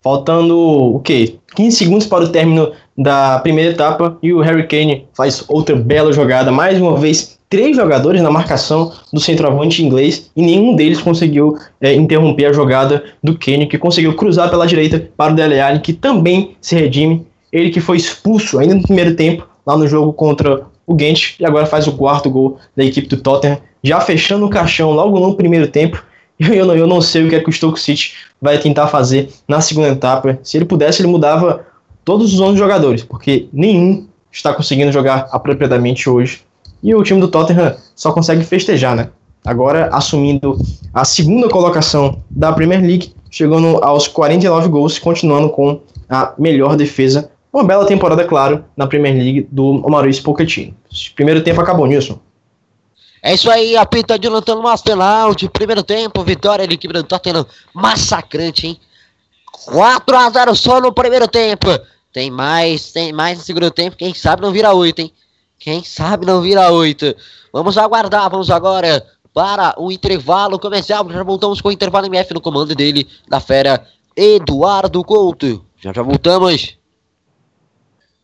Faltando o quê? 15 segundos para o término da primeira etapa e o Harry Kane faz outra bela jogada. Mais uma vez, três jogadores na marcação do centroavante inglês e nenhum deles conseguiu é, interromper a jogada do Kane, que conseguiu cruzar pela direita para o Dele Alli, que também se redime. Ele que foi expulso ainda no primeiro tempo, lá no jogo contra o Ghent, e agora faz o quarto gol da equipe do Tottenham, já fechando o caixão logo no primeiro tempo. <laughs> Eu não, eu não sei o que é que o Stoke City vai tentar fazer na segunda etapa. Se ele pudesse, ele mudava todos os 11 jogadores, porque nenhum está conseguindo jogar apropriadamente hoje. E o time do Tottenham só consegue festejar, né? Agora assumindo a segunda colocação da Premier League, chegando aos 49 gols, continuando com a melhor defesa. Uma bela temporada, claro, na Premier League do Maurício Pochettino. Primeiro tempo acabou, Nilson. É isso aí, apita de Lantano Mastelão, de primeiro tempo, vitória da equipe do Tottenham, massacrante, hein? 4 a 0 só no primeiro tempo. Tem mais, tem mais no segundo tempo, quem sabe não vira 8, hein? Quem sabe não vira 8. Vamos aguardar, vamos agora para o intervalo comercial. Já voltamos com o intervalo MF no comando dele, da fera Eduardo Couto. Já já voltamos.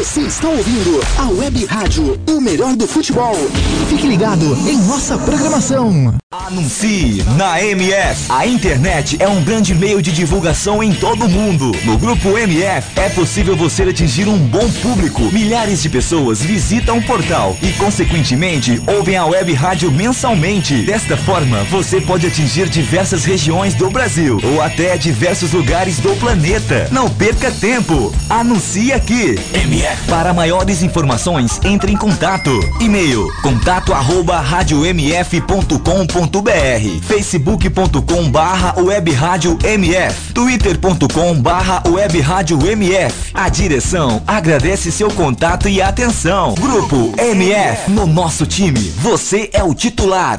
Você está ouvindo a Web Rádio, o melhor do futebol. Fique ligado em nossa programação. Anuncie na MF. A internet é um grande meio de divulgação em todo o mundo. No grupo MF é possível você atingir um bom público. Milhares de pessoas visitam o portal e, consequentemente, ouvem a web rádio mensalmente. Desta forma, você pode atingir diversas regiões do Brasil ou até diversos lugares do planeta. Não perca tempo. Anuncie aqui. MF. Para maiores informações, entre em contato. E-mail contato arroba radiomf.com.br facebook.com barra web rádio MF twitter.com barra web rádio MF A direção agradece seu contato e atenção. Grupo MF, no nosso time, você é o titular.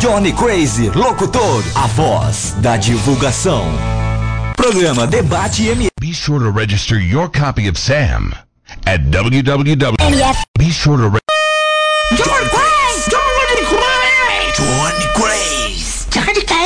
Johnny Crazy Locutor, a voz da divulgação. Programa Debate M. Be sure to register your copy of Sam at www. Be sure to. Re- Johnny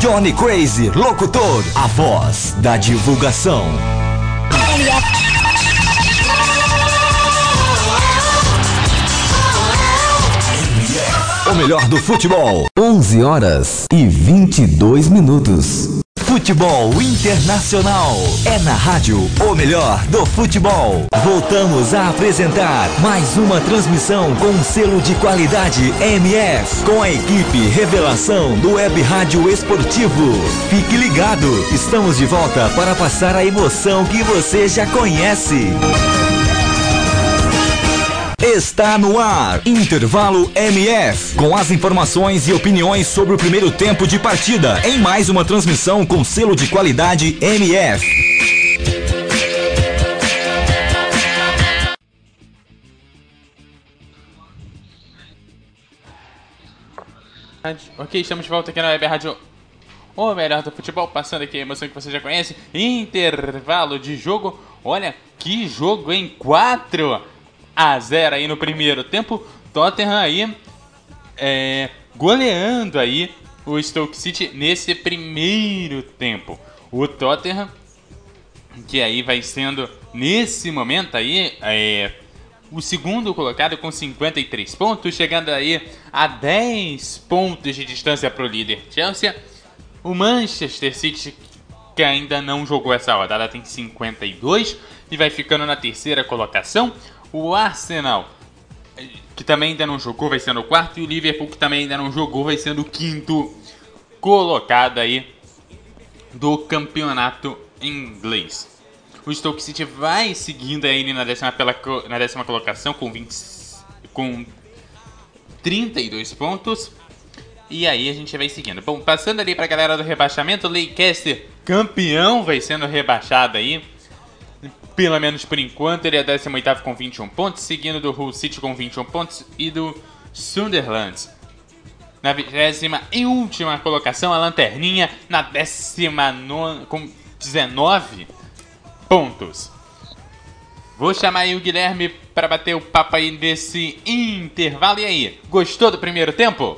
Johnny Crazy Locutor, a voz da divulgação. O melhor do futebol. 11 horas e 22 minutos. Futebol Internacional. É na rádio o melhor do futebol. Voltamos a apresentar mais uma transmissão com selo de qualidade MF. Com a equipe Revelação do Web Rádio Esportivo. Fique ligado, estamos de volta para passar a emoção que você já conhece. Está no ar, Intervalo MF, com as informações e opiniões sobre o primeiro tempo de partida, em mais uma transmissão com selo de qualidade MF. Ok, estamos de volta aqui na Web Rádio O melhor do futebol, passando aqui a emoção que você já conhece. Intervalo de jogo. Olha, que jogo em 4 a 0 aí no primeiro tempo. Tottenham aí é, goleando aí o Stoke City nesse primeiro tempo. O Tottenham que aí vai sendo nesse momento aí é, o segundo colocado com 53 pontos, chegando aí a 10 pontos de distância para o líder Chelsea. O Manchester City, que ainda não jogou essa rodada, tem 52 e vai ficando na terceira colocação. O Arsenal, que também ainda não jogou, vai sendo o quarto. E o Liverpool, que também ainda não jogou, vai sendo o quinto colocado aí do campeonato inglês. O Stoke City vai seguindo aí na décima, pela, na décima colocação com, 20, com 32 pontos. E aí a gente vai seguindo. Bom, passando ali pra galera do rebaixamento, o Leicester, campeão, vai sendo rebaixado aí. Pelo menos por enquanto, ele é 18 com 21 pontos, seguindo do Hull City com 21 pontos e do Sunderland. Na vigésima e última colocação, a Lanterninha na décima nona, com 19 pontos. Vou chamar aí o Guilherme para bater o papo aí desse intervalo. E aí, gostou do primeiro tempo?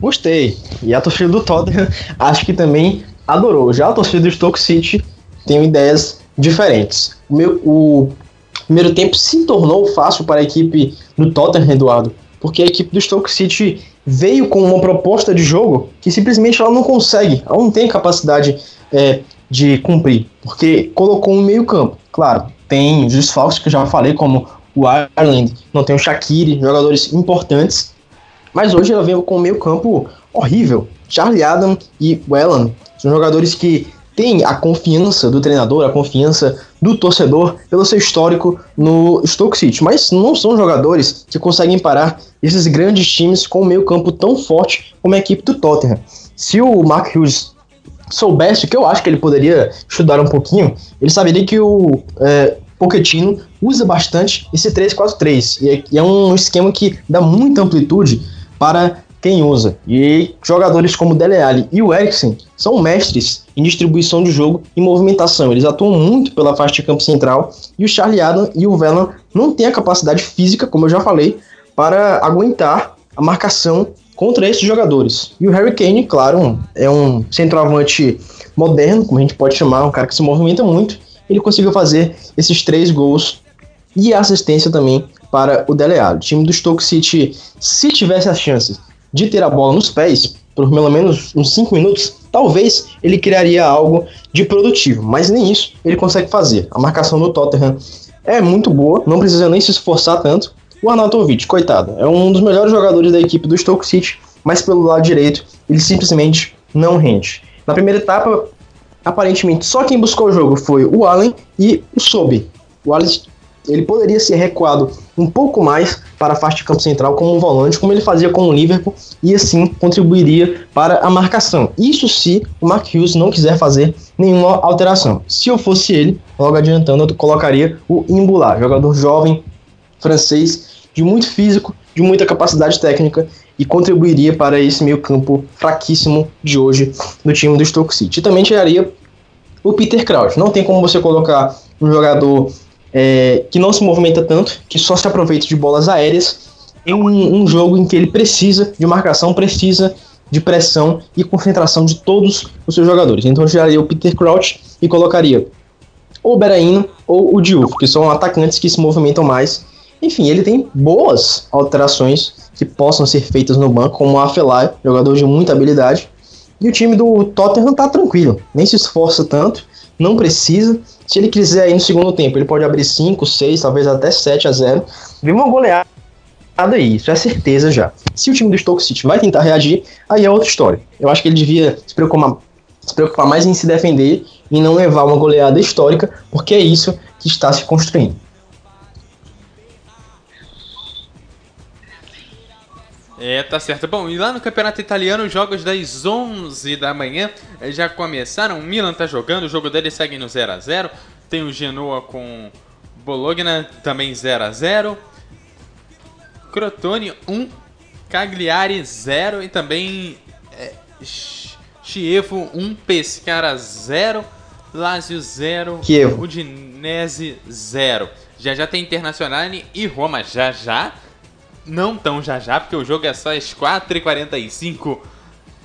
Gostei. E a torcida do Tottenham <laughs> acho que também adorou. Já a torcida do Stoke City tem ideias diferentes. O, meu, o primeiro tempo se tornou fácil para a equipe do Tottenham, Eduardo, porque a equipe do Stoke City veio com uma proposta de jogo que simplesmente ela não consegue, ela não tem capacidade é, de cumprir, porque colocou um meio campo. Claro, tem os desfalques que eu já falei, como o Ireland, não tem o Shaqiri, jogadores importantes, mas hoje ela veio com um meio campo horrível. Charlie Adam e Wellan são jogadores que têm a confiança do treinador, a confiança do torcedor pelo seu histórico no Stoke City, mas não são jogadores que conseguem parar esses grandes times com um meio campo tão forte como a equipe do Tottenham. Se o Mark Hughes soubesse, que eu acho que ele poderia estudar um pouquinho, ele saberia que o é, Pochettino usa bastante esse 3-4-3, e é, e é um esquema que dá muita amplitude para quem usa. E jogadores como Dele Alli e o Eriksen são mestres em distribuição de jogo e movimentação. Eles atuam muito pela faixa de campo central e o Charlie Adam e o Velan não têm a capacidade física, como eu já falei, para aguentar a marcação contra esses jogadores. E o Harry Kane, claro, é um centroavante moderno, como a gente pode chamar, um cara que se movimenta muito. Ele conseguiu fazer esses três gols e assistência também para o Dele Alli. O time do Stoke City, se tivesse a chance de ter a bola nos pés, por pelo menos uns 5 minutos, talvez ele criaria algo de produtivo, mas nem isso ele consegue fazer. A marcação do Tottenham é muito boa, não precisa nem se esforçar tanto. O Arnautovic, coitado, é um dos melhores jogadores da equipe do Stoke City, mas pelo lado direito ele simplesmente não rende. Na primeira etapa, aparentemente só quem buscou o jogo foi o Allen e o Sobe. O Allen ele poderia ser recuado um pouco mais para a faixa de campo central como um volante, como ele fazia com o Liverpool, e assim contribuiria para a marcação. Isso se o Mark Hughes não quiser fazer nenhuma alteração. Se eu fosse ele, logo adiantando, eu colocaria o Imbulá, jogador jovem, francês, de muito físico, de muita capacidade técnica e contribuiria para esse meio campo fraquíssimo de hoje no time do Stoke City. E também tiraria o Peter Crouch. Não tem como você colocar um jogador é, que não se movimenta tanto, que só se aproveita de bolas aéreas, em um, um, jogo em que ele precisa de marcação, precisa de pressão e concentração de todos os seus jogadores. Então eu tiraria o Peter Crouch e colocaria ou o Beraíno ou o Diouf, que são atacantes que se movimentam mais. Enfim, ele tem boas alterações que possam ser feitas no banco, como o Afelai, jogador de muita habilidade. E o time do Tottenham tá tranquilo, nem se esforça tanto, não precisa. Se ele quiser aí no segundo tempo, ele pode abrir 5, 6, talvez até 7 a 0. Vem uma goleada aí, isso é certeza já. Se o time do Stoke City vai tentar reagir, aí é outra história. Eu acho que ele devia se preocupar, se preocupar mais em se defender e não levar uma goleada histórica, porque é isso que está se construindo. É, tá certo. Bom, e lá no Campeonato Italiano, os jogos das 11 da manhã já começaram. O Milan tá jogando, o jogo dele segue no 0 a 0 Tem o Genoa com Bologna, também 0 a 0 Crotone 1, Cagliari 0 e também é, Chievo 1, Pescara 0, Lazio 0, Chievo. Udinese 0. Já já tem Internacional e Roma já já não tão já já, porque o jogo é só às 4h45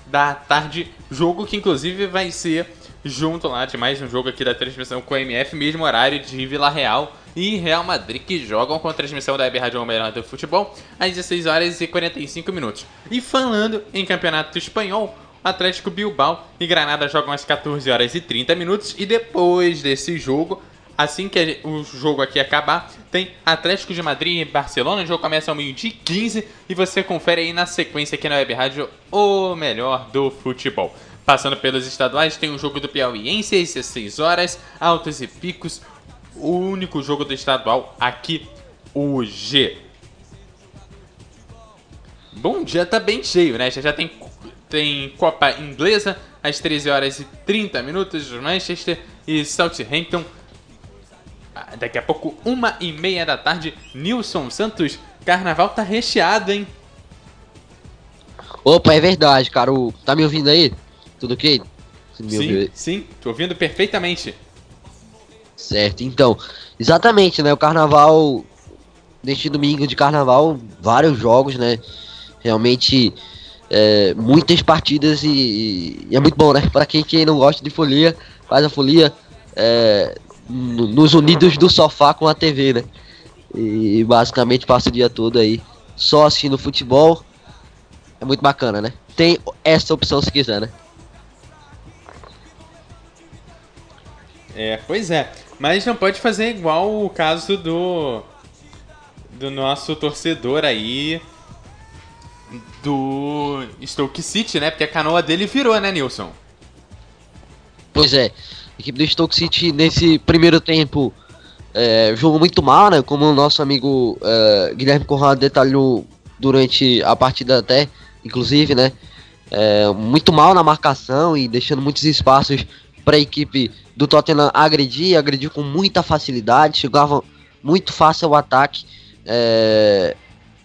da tarde. Jogo que inclusive vai ser junto lá de mais um jogo aqui da transmissão com o MF, mesmo horário de Vila Real e Real Madrid, que jogam com a transmissão da Web Rádio Melhor do Futebol às 16 horas e 45 minutos. E falando em campeonato espanhol, Atlético Bilbao e Granada jogam às 14 horas e 30 minutos e depois desse jogo Assim que o jogo aqui acabar, tem Atlético de Madrid e Barcelona. O jogo começa ao meio-dia 15 e você confere aí na sequência aqui na Web Rádio o melhor do futebol. Passando pelos estaduais, tem o jogo do Piauiense às 16 horas, altos e picos. O único jogo do estadual aqui hoje. Bom dia, tá bem cheio, né? Já, já tem, tem Copa Inglesa às 13 horas e 30 minutos. Manchester e Southampton Daqui a pouco, uma e meia da tarde, Nilson Santos. Carnaval tá recheado, hein? Opa, é verdade, cara. Tá me ouvindo aí? Tudo ok? sim, sim, tô ouvindo perfeitamente. Certo, então, exatamente, né? O carnaval, neste domingo de carnaval, vários jogos, né? Realmente, é, muitas partidas e, e é muito bom, né? <laughs> Para quem, quem não gosta de folia, faz a folia é, nos unidos do sofá com a TV, né? E basicamente passa o dia todo aí só assistindo futebol. É muito bacana, né? Tem essa opção se quiser, né? É, pois é. Mas não pode fazer igual o caso do. Do nosso torcedor aí. Do Stoke City, né? Porque a canoa dele virou, né, Nilson? Pois é, a equipe do Stoke City nesse primeiro tempo é, jogou muito mal, né? Como o nosso amigo é, Guilherme Conrado detalhou durante a partida até, inclusive, né? É, muito mal na marcação e deixando muitos espaços para a equipe do Tottenham agredir, agrediu com muita facilidade, chegava muito fácil ao ataque, é,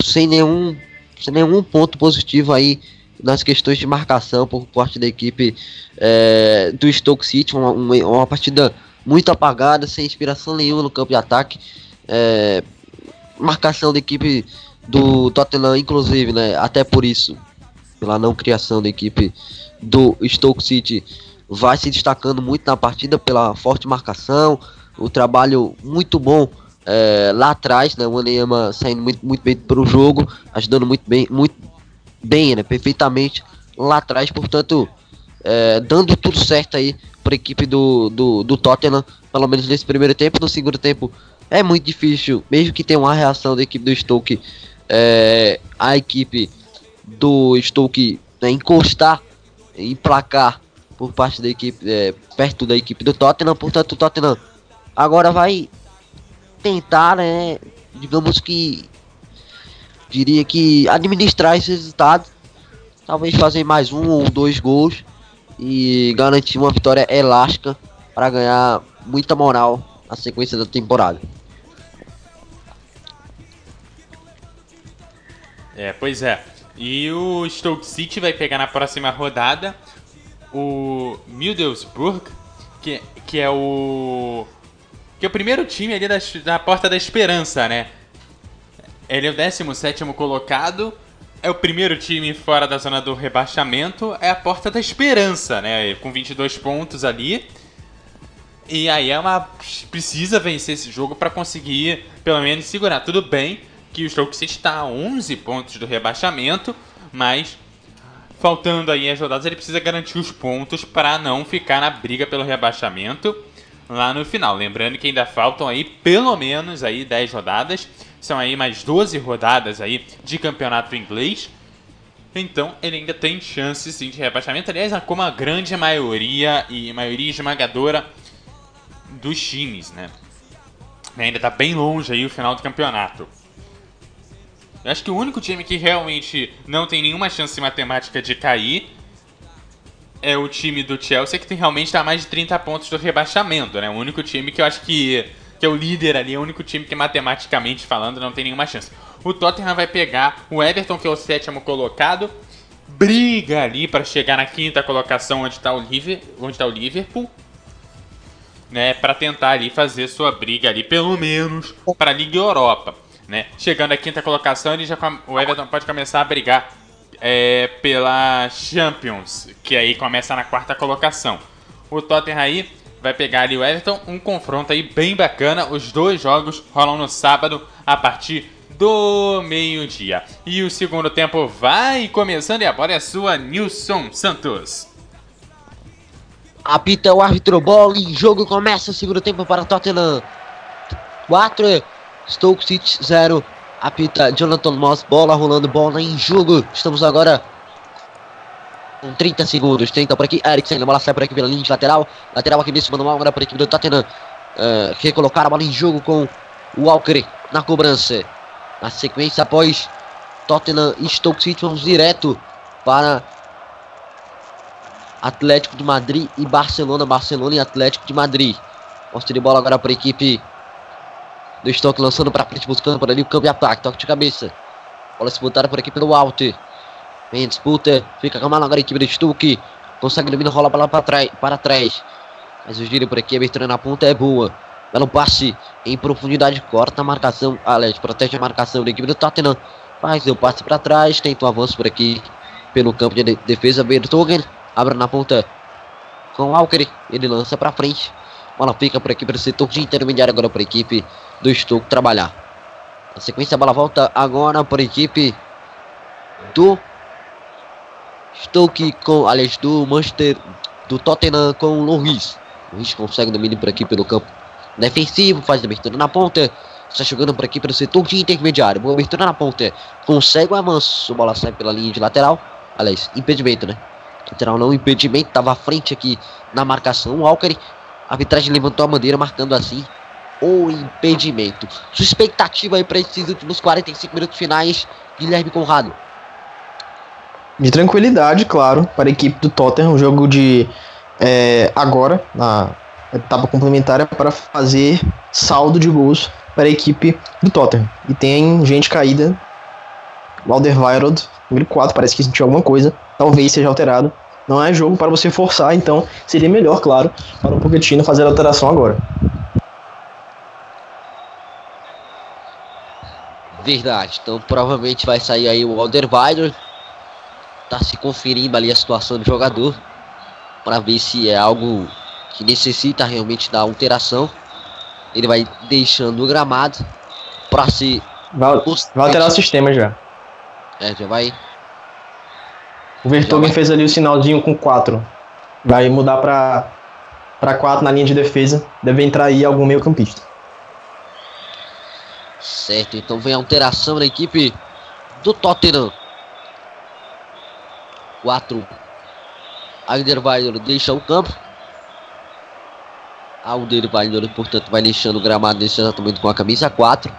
sem nenhum sem nenhum ponto positivo aí nas questões de marcação por parte da equipe é, do Stoke City, uma, uma, uma partida muito apagada, sem inspiração nenhuma no campo de ataque. É, marcação da equipe do Tottenham, inclusive, né? Até por isso, pela não criação da equipe do Stoke City, vai se destacando muito na partida pela forte marcação, o trabalho muito bom é, lá atrás, né? O Aneyama saindo muito, muito bem para o jogo, ajudando muito bem, muito bem, né? Perfeitamente lá atrás, portanto, é, dando tudo certo aí para a equipe do, do, do Tottenham, pelo menos nesse primeiro tempo. No segundo tempo é muito difícil, mesmo que tenha uma reação da equipe do Stoke, é, a equipe do Stoke né, encostar, emplacar por parte da equipe, é, perto da equipe do Tottenham. Portanto, o Tottenham agora vai tentar, né, digamos que diria que administrar esse resultado, talvez fazer mais um ou dois gols e garantir uma vitória elástica para ganhar muita moral na sequência da temporada. É, pois é. E o Stoke City vai pegar na próxima rodada o Middlesbrough, que, que é o. que é o primeiro time ali da, da Porta da Esperança, né? Ele é o 17 colocado, é o primeiro time fora da zona do rebaixamento, é a Porta da Esperança, né? Com 22 pontos ali. E aí é uma. Precisa vencer esse jogo para conseguir, pelo menos, segurar. Tudo bem que o Stoke City está a 11 pontos do rebaixamento, mas faltando aí as rodadas, ele precisa garantir os pontos para não ficar na briga pelo rebaixamento lá no final. Lembrando que ainda faltam aí pelo menos aí 10 rodadas, são aí mais 12 rodadas aí de campeonato inglês. Então ele ainda tem chance sim de rebaixamento, aliás, como a grande maioria e maioria esmagadora dos times, né? Ainda tá bem longe aí o final do campeonato. Eu acho que o único time que realmente não tem nenhuma chance matemática de cair é o time do Chelsea, que tem realmente tá a mais de 30 pontos do rebaixamento, né? O único time que eu acho que, que é o líder ali, é o único time que matematicamente falando não tem nenhuma chance. O Tottenham vai pegar o Everton, que é o sétimo colocado, briga ali para chegar na quinta colocação onde está o, Liver, tá o Liverpool, né? Para tentar ali fazer sua briga ali, pelo menos, para a Liga Europa. Né? Chegando à quinta colocação, ele já o Everton pode começar a brigar é, pela Champions, que aí começa na quarta colocação. O Tottenham aí vai pegar ali o Everton, um confronto aí bem bacana. Os dois jogos rolam no sábado a partir do meio-dia. E o segundo tempo vai começando e a bola é sua, Nilson Santos. Apita o árbitro, bola em jogo, começa o segundo tempo para Tottenham. 4, Stoke City 0. Apita Jonathan Moss, bola rolando, bola em jogo. Estamos agora com 30 segundos. Tenta por aqui, Eriksen, a bola sai por aqui pela linha de lateral. Lateral aqui mesmo, manual agora por equipe do Tottenham. Uh, recolocar a bola em jogo com o Walker na cobrança. Na sequência, após Tottenham e Stoke City, vamos direto para Atlético de Madrid e Barcelona, Barcelona e Atlético de Madrid. Posse de bola agora para a equipe do Stoke lançando para frente, buscando por ali o campo de ataque, toque de cabeça. Bola disputada por aqui pelo Walter. Vem disputa, fica mala agora a equipe do Stoke. Consegue dominar, rola a bola para trás, para trás. Mas o giro por aqui, a abertura na ponta é boa. Belo passe em profundidade, corta a marcação. Alex protege a marcação da equipe do Tottenham. Faz o passe para trás, tenta o um avanço por aqui pelo campo de defesa. Bertogen abre na ponta com Alker. Ele lança para frente. Bola fica por aqui para o setor de intermediário agora para a equipe do Stoke trabalhar. Na sequência, a bola volta agora para a equipe do Stoke com, aliás, do Manchester, do Tottenham com o Luiz. Luiz consegue domínio por aqui pelo campo defensivo, faz abertura na ponta. Está jogando por aqui pelo setor de intermediário. Boa abertura na ponta. Consegue o avanço. Bola sai pela linha de lateral. Aliás, impedimento, né? Lateral não, impedimento. Estava à frente aqui na marcação. O Walker. A arbitragem levantou a bandeira, marcando assim o impedimento. Sua expectativa aí para esses últimos 45 minutos finais, Guilherme Conrado. De tranquilidade, claro, para a equipe do Tottenham. Um jogo de é, agora, na etapa complementar, para fazer saldo de gols para a equipe do Tottenham. E tem gente caída. Alderweireld, número 4, parece que sentiu alguma coisa. Talvez seja alterado. Não é jogo para você forçar, então seria melhor, claro, para o Pochettino fazer a alteração agora. Verdade. Então provavelmente vai sair aí o Alderweireld. Tá se conferindo ali a situação do jogador para ver se é algo que necessita realmente da alteração. Ele vai deixando o gramado para se vai, vai alterar o sistema já. É, já vai. O Vertogen vai... fez ali o sinalzinho com 4. Vai mudar para para 4 na linha de defesa. Deve entrar aí algum meio-campista. Certo, então vem a alteração na equipe do Tottenham. 4. Alderweireld deixa o campo. Alderweireld, portanto, vai deixando o gramado nesse exatamente com a camisa 4.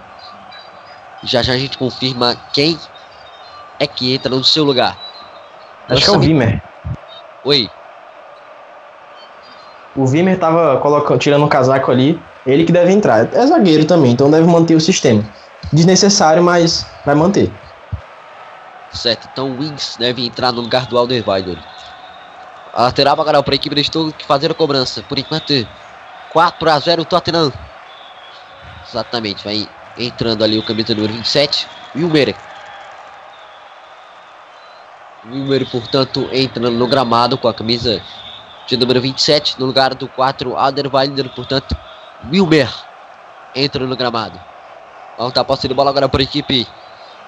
Já já a gente confirma quem é que entra no seu lugar. Acho que é o Vimer. Oi. O Vimer tava colocando, tirando o casaco ali. Ele que deve entrar. É zagueiro também, então deve manter o sistema. Desnecessário, mas vai manter. Certo, então o Wings deve entrar no lugar do Alderweireld. A lateral agora para a equipe do Stuttgart fazer a cobrança. Por enquanto, 4 a 0 Tottenham. Exatamente, vai entrando ali o camisa número 27, Wilmer. Wilmer, portanto, entrando no gramado com a camisa de número 27, no lugar do 4, Alderweireld, portanto, Wilmer entra no gramado. Vamos posse de bola agora para a equipe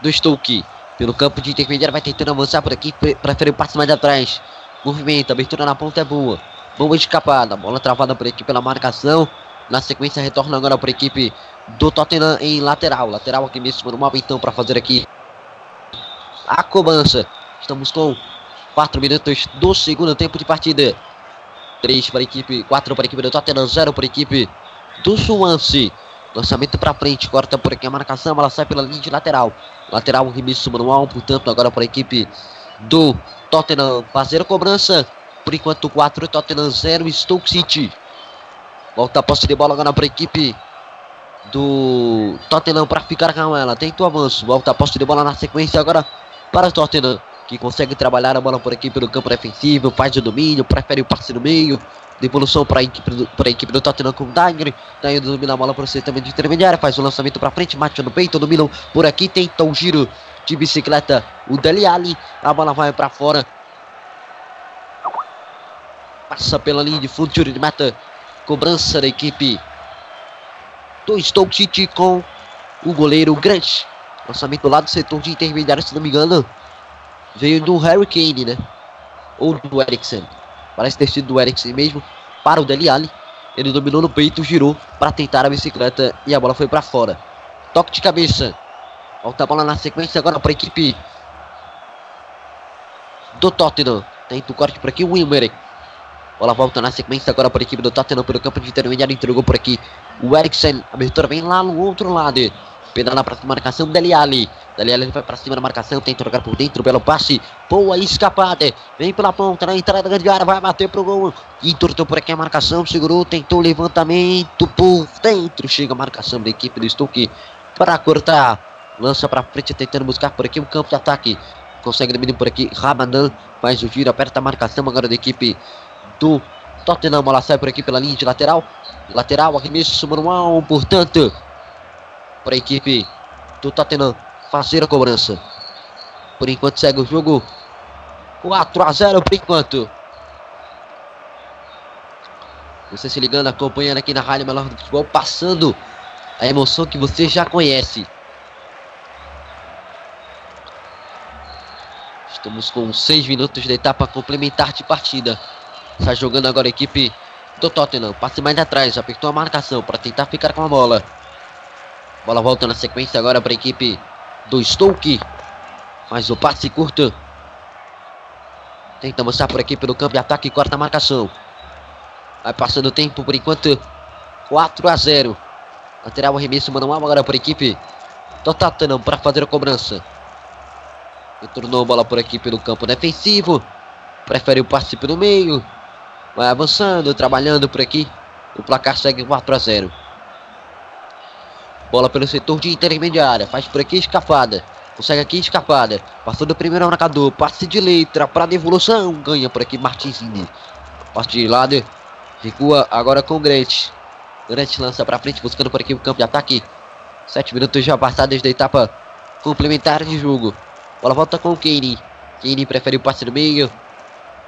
do Stoke. Pelo campo de intermediário, vai tentando avançar por aqui, prefere o passe mais atrás. Movimento, abertura na ponta é boa. Boa escapada, bola travada por aqui pela marcação. Na sequência, retorna agora para a equipe do Tottenham em lateral. Lateral aqui mesmo no mapa então para fazer aqui a cobrança. Estamos com 4 minutos do segundo tempo de partida. 3 para a equipe, 4 para a equipe do Tottenham, 0 para a equipe do Swansea. Lançamento para frente, corta por aqui a marcação, ela sai pela linha de lateral. Lateral, remisso manual, portanto, agora para a equipe do Tottenham fazer a cobrança. Por enquanto, 4, Tottenham 0, Stoke City. Volta a posse de bola agora para a equipe do Tottenham para ficar com ela. Tenta o avanço, volta a posse de bola na sequência agora para o Tottenham. Que consegue trabalhar a bola por aqui pelo campo defensivo, faz o domínio, prefere o passe no meio, Devolução para a equipe, do, do Tottenham com o Dagner. Daí domina a bola para o setor de intermediário. Faz o lançamento para frente. Mate no peito. Dominam por aqui. Tenta um giro de bicicleta. O Deli Ali. A bola vai para fora. Passa pela linha de fundo. Tiro de meta. Cobrança da equipe do Stoke City com o goleiro Grant. Lançamento lá do setor de intermediário, se não me engano. Veio do Harry Kane, né? Ou do Eriksen. Parece ter sido do Eriksen mesmo. Para o Deli Ali. Ele dominou no peito, girou para tentar a bicicleta e a bola foi para fora. Toque de cabeça. Volta a bola na sequência agora para a equipe do Tottenham. Tenta o corte por aqui, o Wilmer. Bola volta na sequência agora para a equipe do Tottenham pelo campo de intermediário. Entregou por aqui o Eriksen. Abertura vem lá no outro lado. Pedala para a marcação Deli Ali. Dali ele vai para cima da marcação, tenta jogar por dentro, belo passe, boa escapada, vem pela ponta, na entrada da grande área, vai bater pro gol, entortou por aqui a marcação, segurou, tentou levantamento por dentro, chega a marcação da equipe do Stuck para cortar, lança para frente, tentando buscar por aqui um campo de ataque, consegue dominar por aqui, Ramadan faz o giro, aperta a marcação agora da equipe do Tottenham, bola sai por aqui pela linha de lateral. Lateral, arremesso manual, portanto, para a equipe do Tottenham fazer a cobrança. Por enquanto segue o jogo 4 a 0 por enquanto. Você se ligando, acompanhando aqui na Rádio Melhor do Futebol, passando a emoção que você já conhece. Estamos com 6 minutos de etapa complementar de partida. Está jogando agora a equipe do Tottenham. Passe mais atrás, apertou a marcação para tentar ficar com a bola. Bola volta na sequência agora para a equipe do Stoke. Faz o passe curto. Tenta mostrar por aqui pelo campo de ataque e corta a marcação. Vai passando o tempo por enquanto. 4 a 0. Lateral arremesso manual agora para a equipe do Tottenham para fazer a cobrança. Retornou a bola por aqui pelo campo defensivo. Prefere o passe pelo meio. Vai avançando, trabalhando por aqui. O placar segue 4 a 0. Bola pelo setor de intermediária. Faz por aqui escapada. Consegue aqui escapada. Passou do primeiro marcador. Passe de letra para devolução. Ganha por aqui Martinzinho. Passe de lado. Recua agora com o Grant. Grant lança para frente, buscando por aqui o campo de ataque. Sete minutos já passados desde a etapa complementar de jogo. Bola volta com o Kane. Kane prefere o passe no meio.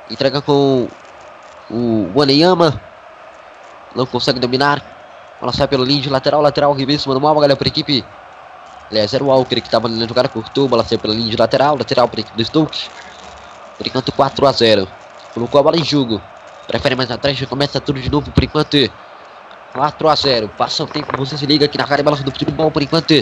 Entrega com o Waneyama. Não consegue dominar. Bola sai pelo linha de lateral, lateral, reverso, manual, galera, para a equipe. Aliás, era o Walker que estava no lugar, cortou, bola saiu pela linha de lateral, lateral para a equipe do Stoke. Por enquanto 4 a 0. Colocou a bola em jogo. Prefere mais atrás, começa tudo de novo por enquanto. 4 a 0. Passa o tempo, você se liga aqui na cara bola do futebol por enquanto.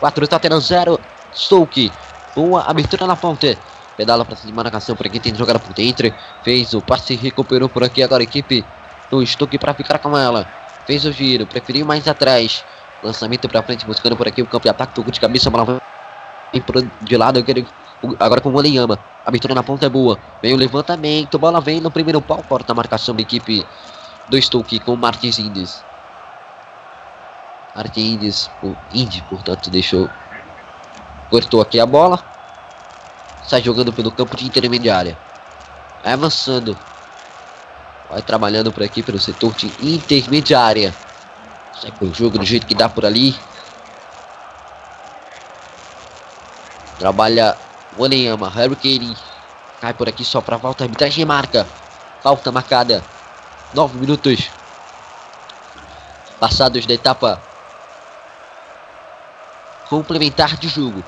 4 Tottenham 0. Stoke. Boa abertura na ponta. Pedala para cima de marcação por aqui, tem jogada por dentro. Fez o passe, recuperou por aqui agora a equipe do Stoke para ficar com ela. Fez o giro, preferiu mais atrás. Lançamento para frente, buscando por aqui o campo de ataque. Tocou de cabeça, bola de lado. Agora com o Oleyama. Abertura na ponta é boa. Vem o levantamento, bola vem no primeiro pau. Corta a marcação da equipe do Stoke com o Martins Indes. Martins o Indy, portanto, deixou. Cortou aqui a bola. Sai jogando pelo campo de intermediária. Vai avançando. Vai trabalhando por aqui pelo setor de intermediária. Sai pro jogo do jeito que dá por ali. Trabalha o Oneyama, Harry Kane. Cai por aqui só pra falta. Arbitragem marca. Falta marcada. 9 minutos. Passados da etapa complementar de jogo.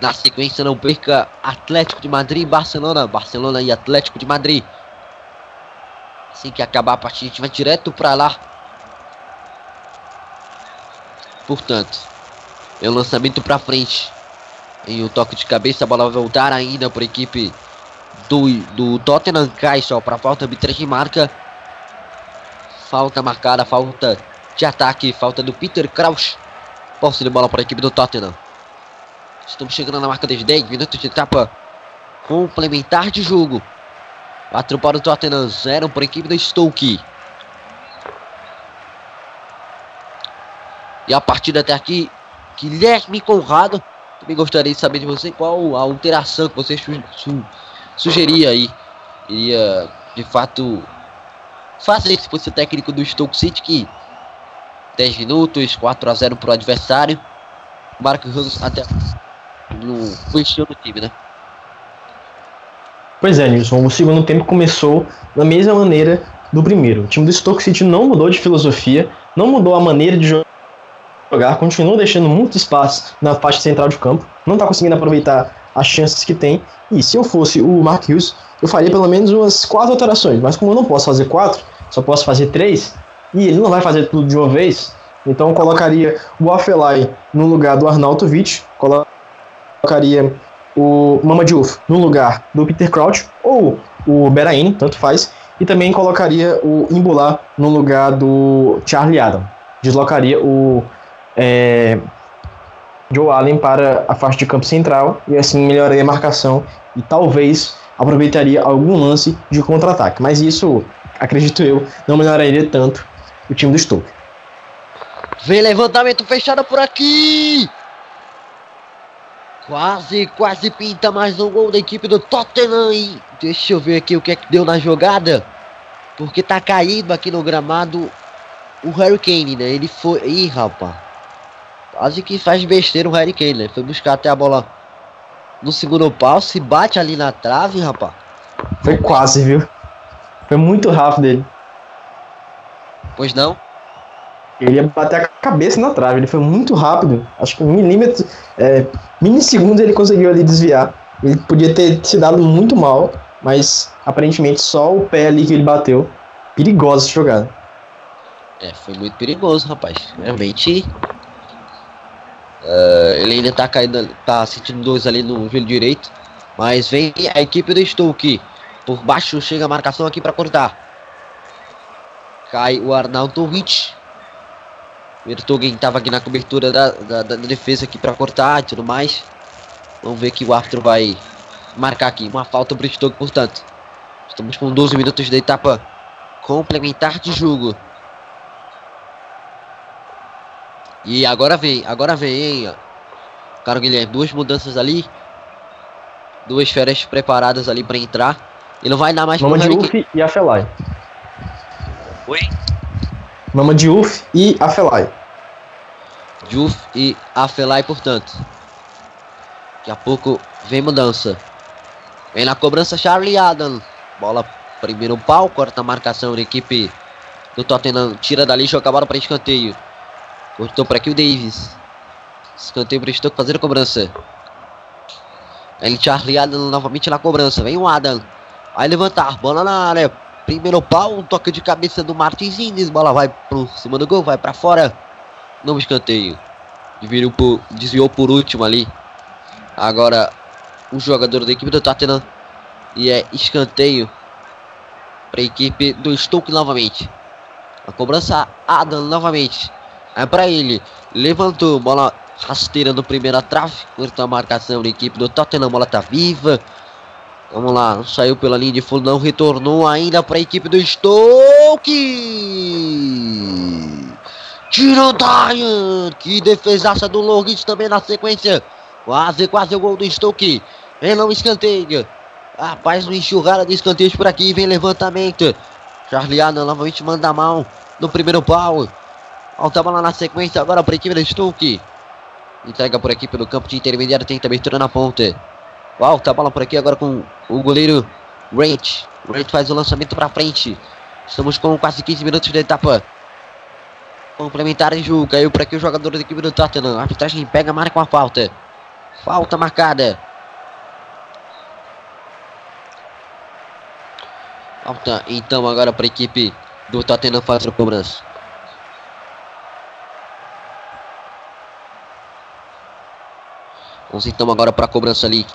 Na sequência, não perca Atlético de Madrid e Barcelona. Barcelona e Atlético de Madrid. Assim que acabar a partida, a gente vai direto para lá. Portanto, é um lançamento para frente. Em um toque de cabeça, a bola vai voltar ainda para a equipe do, do Tottenham. Só para falta, arbitragem marca. Falta marcada, falta de ataque, falta do Peter Kraus. Posse de bola para a equipe do Tottenham. Estamos chegando na marca dos 10 minutos de etapa complementar de jogo. 4 para o Tottenham, 0 para a equipe do Stoke. E a partida até aqui, Guilherme Conrado. Também gostaria de saber de você qual a alteração que você su su sugeria aí. Iria, de fato, fazer se fosse técnico do Stoke City, que 10 minutos, 4 a 0 para o adversário. Marcos Ramos até no fechou do time, né? Pois é, Nilson. O segundo tempo começou da mesma maneira do primeiro. O time do Stoke City não mudou de filosofia, não mudou a maneira de jogar, continua deixando muito espaço na faixa central de campo, não está conseguindo aproveitar as chances que tem. E se eu fosse o Mark Hughes, eu faria pelo menos umas quatro alterações. Mas como eu não posso fazer quatro, só posso fazer três, e ele não vai fazer tudo de uma vez, então eu colocaria o Afelai no lugar do Arnautovic, colocaria o Mama Diouf no lugar do Peter Crouch ou o Beraine, tanto faz, e também colocaria o Imbulá no lugar do Charlie Adam. Deslocaria o é, Joe Allen para a faixa de campo central e assim melhoraria a marcação e talvez aproveitaria algum lance de contra-ataque. Mas isso, acredito eu, não melhoraria tanto o time do Stoke. Vem levantamento fechado por aqui. Quase, quase pinta mais um gol da equipe do Tottenham. E deixa eu ver aqui o que é que deu na jogada. Porque tá caído aqui no gramado o Harry Kane, né? Ele foi. Ih, rapaz. Quase que faz besteira o Harry Kane, né? Foi buscar até a bola no segundo pau. Se bate ali na trave, rapaz. Foi quase, viu? Foi muito rápido ele. Pois não? Ele ia bater a cabeça na trave, ele foi muito rápido. Acho que um milímetro, é, minissegundos ele conseguiu ali desviar. Ele podia ter se dado muito mal, mas aparentemente só o pé ali que ele bateu. Perigosa essa jogada. É, foi muito perigoso, rapaz. Realmente. eh, ele ainda tá caindo, tá sentindo dores ali no joelho direito. Mas vem a equipe do Stoke. Por baixo chega a marcação aqui para cortar. Cai o Arnautovic. O Ertogen tava aqui na cobertura da, da, da defesa aqui para cortar e tudo mais. Vamos ver que o árbitro vai marcar aqui. Uma falta pro Stoke, portanto. Estamos com 12 minutos da etapa complementar de jogo. E agora vem, agora vem, hein? ó. Cara, Guilherme, duas mudanças ali. Duas férias preparadas ali pra entrar. Ele não vai dar mais Mama pro de Harry Kane. Uf e Afelai. Oi? Mama de Uf e Afelai. Juf e Afelai, portanto. Daqui a pouco vem mudança. Vem na cobrança Charlie Adam. Bola primeiro pau, corta a marcação da equipe do Tottenham. Tira dali, joga a bola para escanteio. Cortou para aqui o Davis. Escanteio para Stoke fazer a cobrança. Ele Charlie Adam novamente na cobrança. Vem o Adam. Vai levantar. Bola na área. Primeiro pau. Um toque de cabeça do Martins Indes. Bola vai por cima do gol. Vai para fora. Novo escanteio. Desviou por, desviou por último ali. Agora o jogador da equipe do Tottenham. E é escanteio para a equipe do Stoke novamente. A cobrança Adam novamente. É para ele. Levantou. Bola rasteira no primeira trave. Cortou a marcação da equipe do Tottenham. Bola tá viva. Vamos lá. Saiu pela linha de fundo. Não retornou ainda para a equipe do Stoke. O Dyan. Que defesaça do Loris também na sequência. Quase, quase o gol do Stoke. Vem não escanteio. Rapaz, uma enxurrada de escanteios por aqui. Vem levantamento. Charlie Adam novamente manda a mão no primeiro pau. Alta bola na sequência agora para a equipe do Stoke. Entrega por aqui pelo campo de intermediário. Tenta abertura na ponta. Alta bola por aqui agora com o goleiro Rent. Rent faz o lançamento para frente. Estamos com quase 15 minutos da etapa. Complementar em jogo. Caiu por aqui o jogador da equipe do Tottenham. A arbitragem pega, marca uma falta. Falta marcada. Falta então agora para a equipe do Tottenham fazer a cobrança. Vamos então agora para a cobrança ali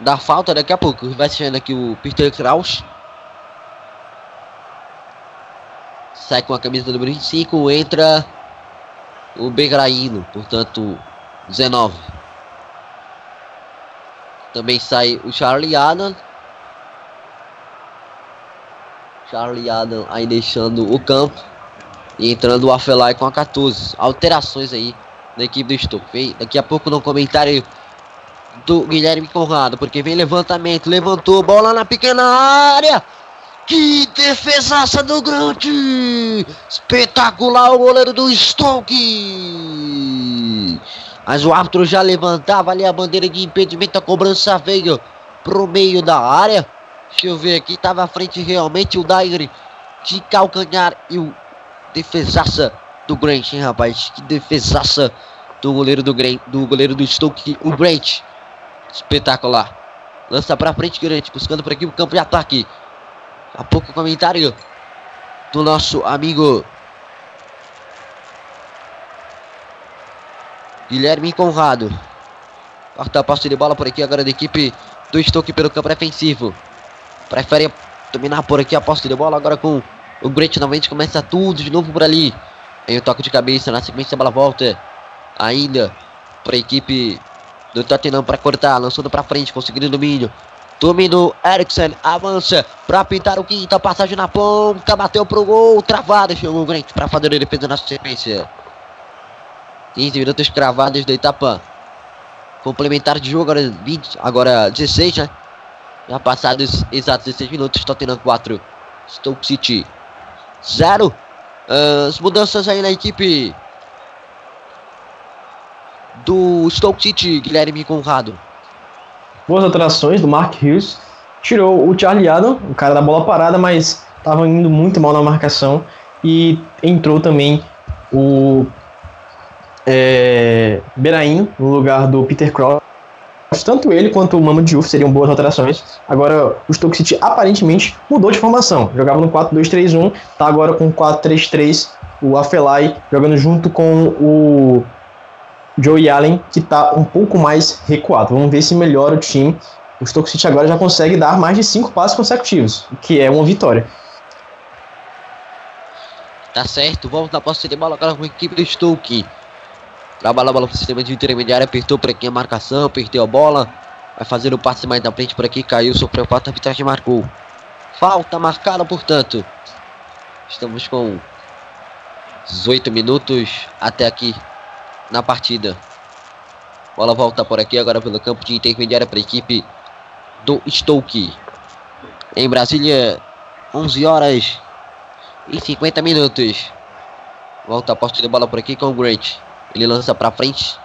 da falta daqui a pouco. Vai saindo aqui o Peter Kraus. Sai com a camisa número 25. Entra o Begraíno, portanto 19. Também sai o Charlie Adam. Charlie Adam aí deixando o campo. E entrando o Afelai com a 14. Alterações aí na equipe do Stoke. Daqui a pouco no comentário do Guilherme Conrado. Porque vem levantamento. Levantou. Bola na pequena área. Que defesaça do Grande! Espetacular o goleiro do Stoke! Mas o árbitro já levantava ali a bandeira de impedimento. A cobrança veio pro meio da área. Deixa eu ver aqui. Tava à frente realmente o Daire de calcanhar e o defesaça do Grant, hein, rapaz? Que defesaça do goleiro do, Grant, do goleiro do Stoke, o Grant. Espetacular. Lança pra frente, Grant, buscando por aqui o campo de ataque. Há pouco comentário do nosso amigo Guilherme Conrado. Quarta posse de bola por aqui agora da equipe do Stoke pelo campo defensivo. Prefere dominar por aqui a posse de bola agora com o Grant novamente começa tudo de novo por ali. Em o toque de cabeça, na sequência a bola volta. Ainda para a equipe do Tottenham para cortar, lançando para frente, conseguindo domínio. Dominou Eriksen, avança para pintar o quinta, passagem na ponta, bateu pro gol, travada, chegou o Grant para fazer a defesa na sequência. 15 minutos cravados da etapa complementar de jogo, agora 20, agora 16, né? Já passados exatos 16 minutos, Tottenham 4, Stoke City 0. Ah, as mudanças aí na equipe do Stoke City, Guilherme Conrado. Boas alterações do Mark Hughes. Tirou o Charlie Adam, o cara da bola parada, mas estava indo muito mal na marcação. E entrou também o é, Berain no lugar do Peter Cross. Tanto ele quanto o Mamo Diouf seriam boas alterações. Agora, o Stoke City aparentemente mudou de formação. Jogava no 4-2-3-1, tá agora com 4-3-3. O Afelai jogando junto com o Joey Allen, que está um pouco mais recuado. Vamos ver se melhora o time. O Stoke City agora já consegue dar mais de cinco passos consecutivos, o que é uma vitória. Tá certo, vamos na posse de bola agora com a equipe do Stoke. Trabalha a bola pro sistema de intermediário, apertou por aqui a marcação, perdeu a bola. Vai fazer o passe mais na frente por aqui, caiu, sofreu falta, a arbitragem marcou. Falta marcada, portanto. Estamos com 18 minutos até aqui na partida. Bola volta por aqui agora pelo campo de intermediária para a equipe do Stoke. Em Brasília, 11 horas e 50 minutos. Volta a de bola por aqui com o Grant. Ele lança para frente.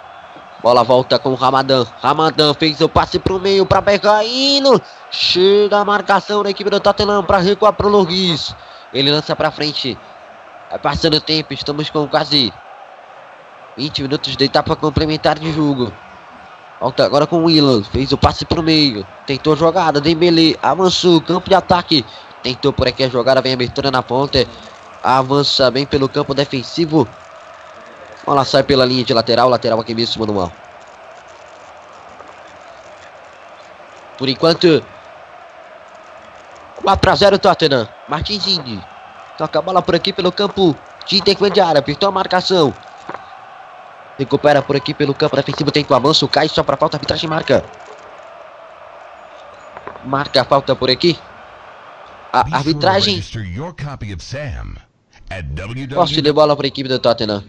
Bola volta com o Ramadan. Ramadan fez o passe para o meio para Bergaino. Chega a marcação da equipe do Tottenham para recuar para o Logis. Ele lança para frente. Vai passando o tempo. Estamos com quase 20 minutos de etapa complementar de jogo. Volta agora com o Willan. Fez o passe para o meio. Tentou jogada. Dembele avançou. Campo de ataque. Tentou por aqui a jogada. Vem abertura na ponta. Avança bem pelo campo defensivo. Bola sai pela linha de lateral. Lateral aqui mesmo, manual. Por enquanto. 4 a 0 Tottenham. Martins Indy. Toca a bola por aqui pelo campo de intermediária. Apertou a marcação. Recupera por aqui pelo campo defensivo. Tem o avanço. Cai só para falta. Arbitragem marca. Marca a falta por aqui. A arbitragem. Poste de bola para a equipe do Tottenham.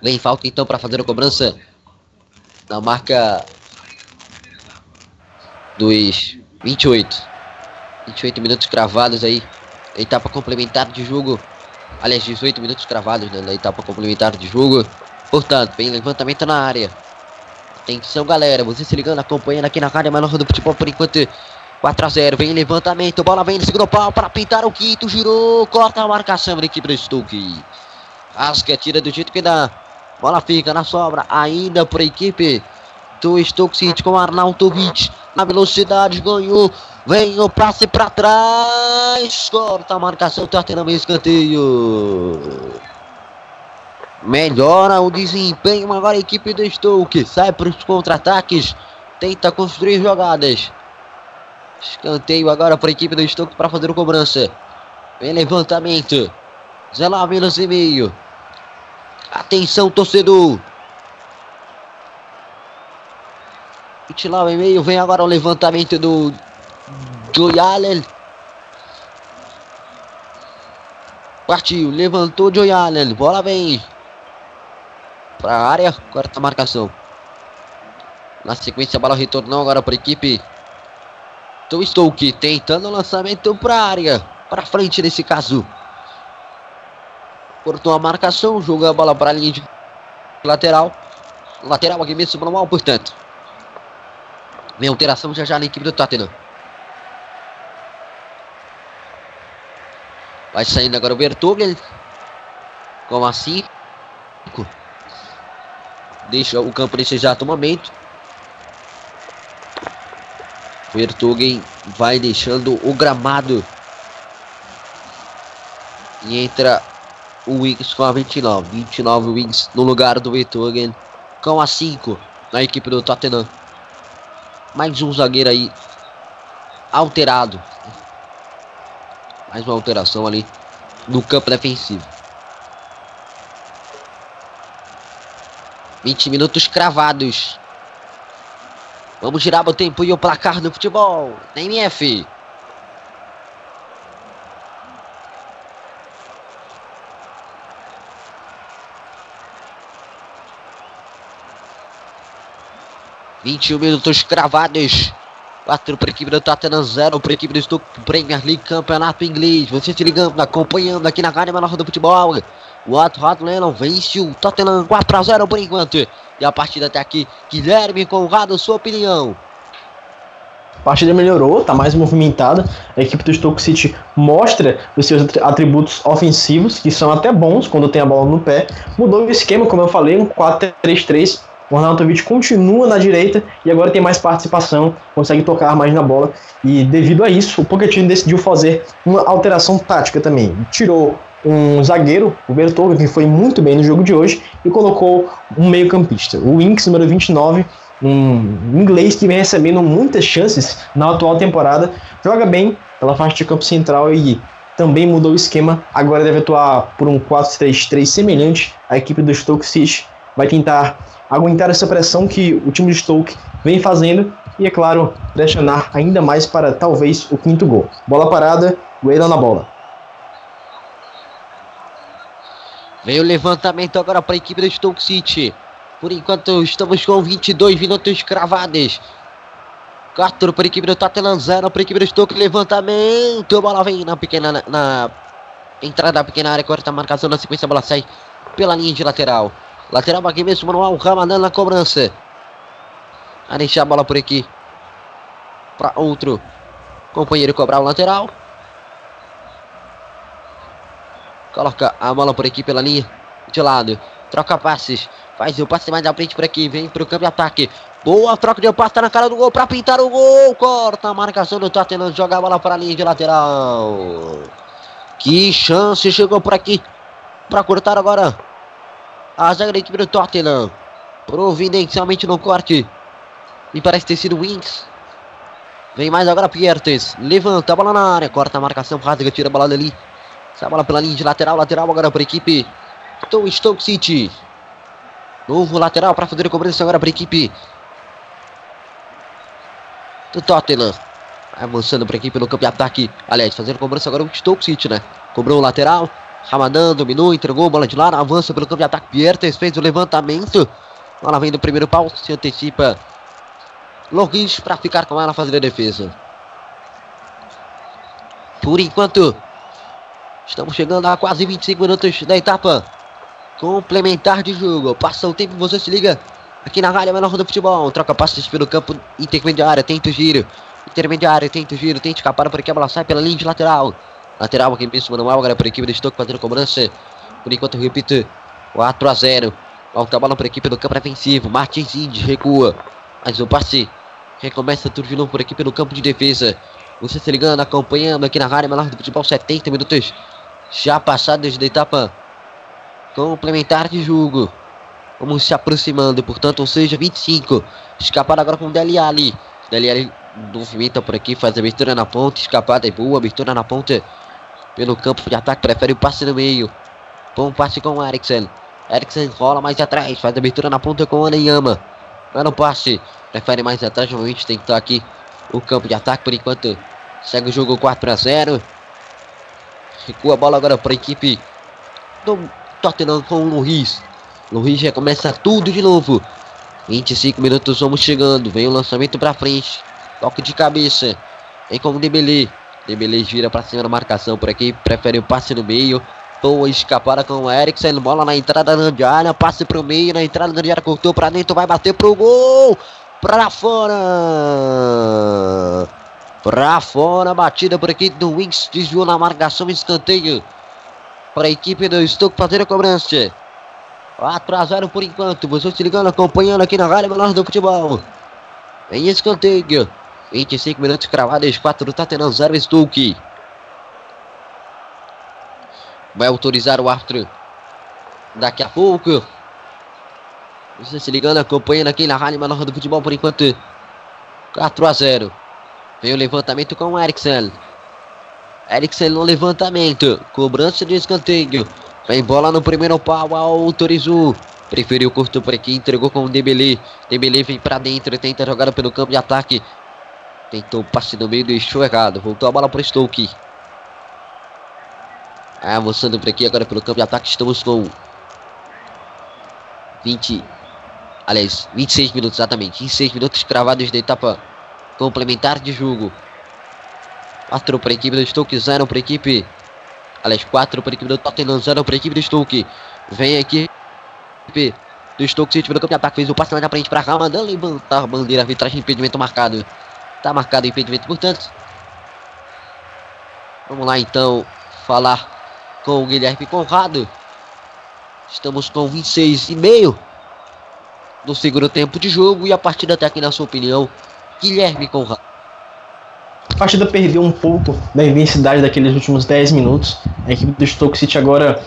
Vem falta então para fazer a cobrança. Na marca dos 28. 28 minutos cravados aí. Etapa complementar de jogo. Aliás, 18 minutos cravados né, na etapa complementar de jogo. Portanto, vem levantamento na área. Atenção, galera. Você se ligando, acompanhando aqui na Rádio Menor do Futebol por enquanto. 4 a 0 vem levantamento, bola vem no segundo pau para pintar o quinto, girou, corta a marcação da equipe do Stuck. Asca tira do jeito que dá. Bola fica na sobra, ainda por equipe do Stoke City com Arnautovic. Na velocidade, ganhou. Vem o passe para trás. Corta a marcação, Tottenham escanteio. Melhora o desempenho agora a equipe do Stoke. Sai para os contra-ataques. Tenta construir jogadas. Escanteio agora para a equipe do Stoke para fazer o cobrança. Vem levantamento. 19 minutos e meio. Atenção, torcedor. 29 e meio. Vem agora o levantamento do Joey Allen. Partiu. Levantou Joey Allen. Bola vem. Para a área. Corta a marcação. Na sequência, a bola retornou agora para a equipe do Stoke. Tentando o lançamento para a área. Para frente nesse caso. Cortou a marcação. Joga a bola para a linha de lateral. Lateral aqui mesmo manual, portanto. Vem alteração já já na equipe do Tottenham. Vai saindo agora o Bertoglia. Como assim? Deixa o campo nesse exato momento. Vertogen vai deixando o gramado. E entra o Wings com a 29. 29 Wings no lugar do Vertogen com a 5 na equipe do Tottenham. Mais um zagueiro aí alterado. Mais uma alteração ali no campo defensivo. 20 minutos cravados. Vamos girar o tempo e o placar no futebol. Na MF. 21 minutos cravados. 4 para a equipe do Tottenham, 0 para a equipe do Premier League, Campeonato Inglês. Você se ligando, acompanhando aqui na Rádio Menor do Futebol. O Hot Lennon vence o Tottenham 4 a 0 por enquanto. E a partida até aqui, Guilherme Conrado, sua opinião. A partida melhorou, tá mais movimentada. A equipe do Stoke City mostra os seus atributos ofensivos, que são até bons quando tem a bola no pé. Mudou o esquema, como eu falei, um 4-3-3. O Arnautovic continua na direita e agora tem mais participação, consegue tocar mais na bola. E devido a isso, o Pochettino decidiu fazer uma alteração tática também. Tirou um zagueiro, o Bertoldo, que foi muito bem no jogo de hoje, e colocou um meio-campista. O Inks, número 29, um inglês que vem recebendo muitas chances na atual temporada, joga bem pela faixa de campo central e também mudou o esquema. Agora deve atuar por um 4-3-3 semelhante à equipe do Stoke City. Vai tentar aguentar essa pressão que o time de Stoke vem fazendo e, é claro, pressionar ainda mais para talvez o quinto gol. Bola parada, Weyland na bola. Vem o levantamento agora para a equipe do Stoke City. Por enquanto estamos com 22 minutos cravados. 4 para a equipe do Tottenham, 0 para a equipe do Stoke. Levantamento. A bola vem na pequena na, na entrada da pequena área. Corta a marcação na sequência. A bola sai pela linha de lateral. Lateral aqui mesmo, Manuel Ramadan na cobrança. A deixar a bola por aqui. Para outro companheiro cobrar o lateral. Coloca a bola por aqui pela linha de lado. Troca passes. Faz o passe mais à frente por aqui. Vem para o campo de ataque. Boa troca de passe. Tá na cara do gol para pintar o gol. Corta a marcação do Tottenham. Joga a bola para a linha de lateral. Que chance chegou por aqui. Para cortar agora. A zaga da equipe do Tottenham. Providencialmente no corte. E parece ter sido Wings. Vem mais agora Piertes. Levanta a bola na área. Corta a marcação. Rasga, tira a bola dali. Essa bola pela linha de lateral. Lateral agora para a equipe do Stoke City. Novo lateral para fazer a cobrança agora para a equipe do Tottenham. Avançando para a equipe no campo de ataque. Aliás, fazendo cobrança agora o Stoke City, né? Cobrou o lateral. Ramadan dominou, entregou, bola de lado, avança pelo campo de ataque. Piertes fez o levantamento. Bola vem do primeiro pau, se antecipa. Loris para ficar com ela fazendo a defesa. Por enquanto, estamos chegando a quase 25 minutos da etapa complementar de jogo. Passa o tempo, você se liga aqui na área menor do futebol. Troca passes pelo campo intermediário, tenta o giro. Intermediário, tenta o giro, tenta escapar por aqui, a bola sai pela linha de lateral. Lateral aqui mesmo, manual agora para a equipe do Stoke fazendo cobrança. Por enquanto, eu repito, 4 a 0. Volta a bola para a equipe do campo defensivo. Martins Indy recua. Mas o passe recomeça tudo de novo por aqui pelo campo de defesa. Você se ligando, acompanhando aqui na área menor do futebol, 70 minutos já passados da etapa complementar de jogo. Vamos se aproximando, portanto, ou seja, 25. Escapar agora com o Deli Ali. Deli Ali movimenta por aqui, faz abertura na ponta. Escapada é boa, abertura na ponta. Pelo campo de ataque, prefere o passe no meio. Bom passe com o Eriksen. Eriksen rola mais atrás, faz abertura na ponta com o Aneyama. No passe, prefere mais atrás, que estar aqui o campo de ataque por enquanto. Segue o jogo 4 a 0. Recua a bola agora para a equipe do Tottenham com o Luiz. Luiz já começa tudo de novo. 25 minutos, vamos chegando. Vem o lançamento para frente. Toque de cabeça. Vem com o Dembele. Dembele gira para cima da marcação por aqui. Prefere o passe no meio. Boa escapada com o Eriksen. Bola na entrada da grande área. Passe pro meio. Na entrada da grande área. Cortou para dentro. Vai bater pro gol. Pra fora. Pra fora. Batida por aqui do Wings. Desviou na marcação. Escanteio. Para a equipe do Stoke fazer a cobrança. 4 a 0 por enquanto. Você se ligando, acompanhando aqui na Rádio Menor do Futebol. Em escanteio. 25 minutos cravados. 4 do Tottenham 0 Stoke. Vai autorizar o árbitro. Daqui a pouco. Você se ligando, acompanhando aqui na Rádio Menor do Futebol por enquanto. 4 a 0. Vem o levantamento com o Eriksen. Eriksen no levantamento. Cobrança de escanteio. Vem bola no primeiro pau. Autorizou. Preferiu curto por aqui. Entregou com o Dembele. Dembele vem pra dentro. Tenta jogar pelo campo de ataque. Tentou passe no meio. Deixou errado. Voltou a bola para Stoke. Avançando por aqui agora pelo campo de ataque. Estamos com 20 Aliás, 26 minutos exatamente. 26 minutos cravados da etapa complementar de jogo. 4 para a equipe do Stoke, 0 para a equipe. Aliás, 4 para a equipe do Tottenham, 0 para a equipe do Stoke. Vem aqui do Stoke City pelo campo de ataque. Fez o passe lá na frente para cá, mandando levantar bandeira. Arbitragem, impedimento marcado. Tá marcado o impedimento, portanto. Vamos lá então falar com o Guilherme Conrado. Estamos com 26 e meio no segundo tempo de jogo e a partida até aqui na sua opinião, Guilherme Conrado. A partida perdeu um pouco da intensidade daqueles últimos 10 minutos. A equipe do Stoke City agora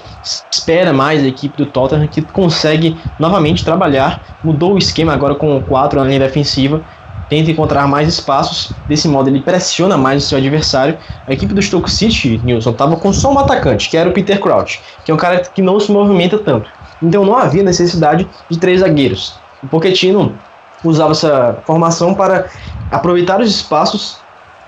espera mais a equipe do Tottenham, que consegue novamente trabalhar. Mudou o esquema agora com 4 na linha defensiva. Tenta encontrar mais espaços. Desse modo, ele pressiona mais o seu adversário. A equipe do Stoke City, Nilson, estava com só um atacante, que era o Peter Crouch, que é um cara que não se movimenta tanto. Então não havia necessidade de três zagueiros. O Pochettino usava essa formação para aproveitar os espaços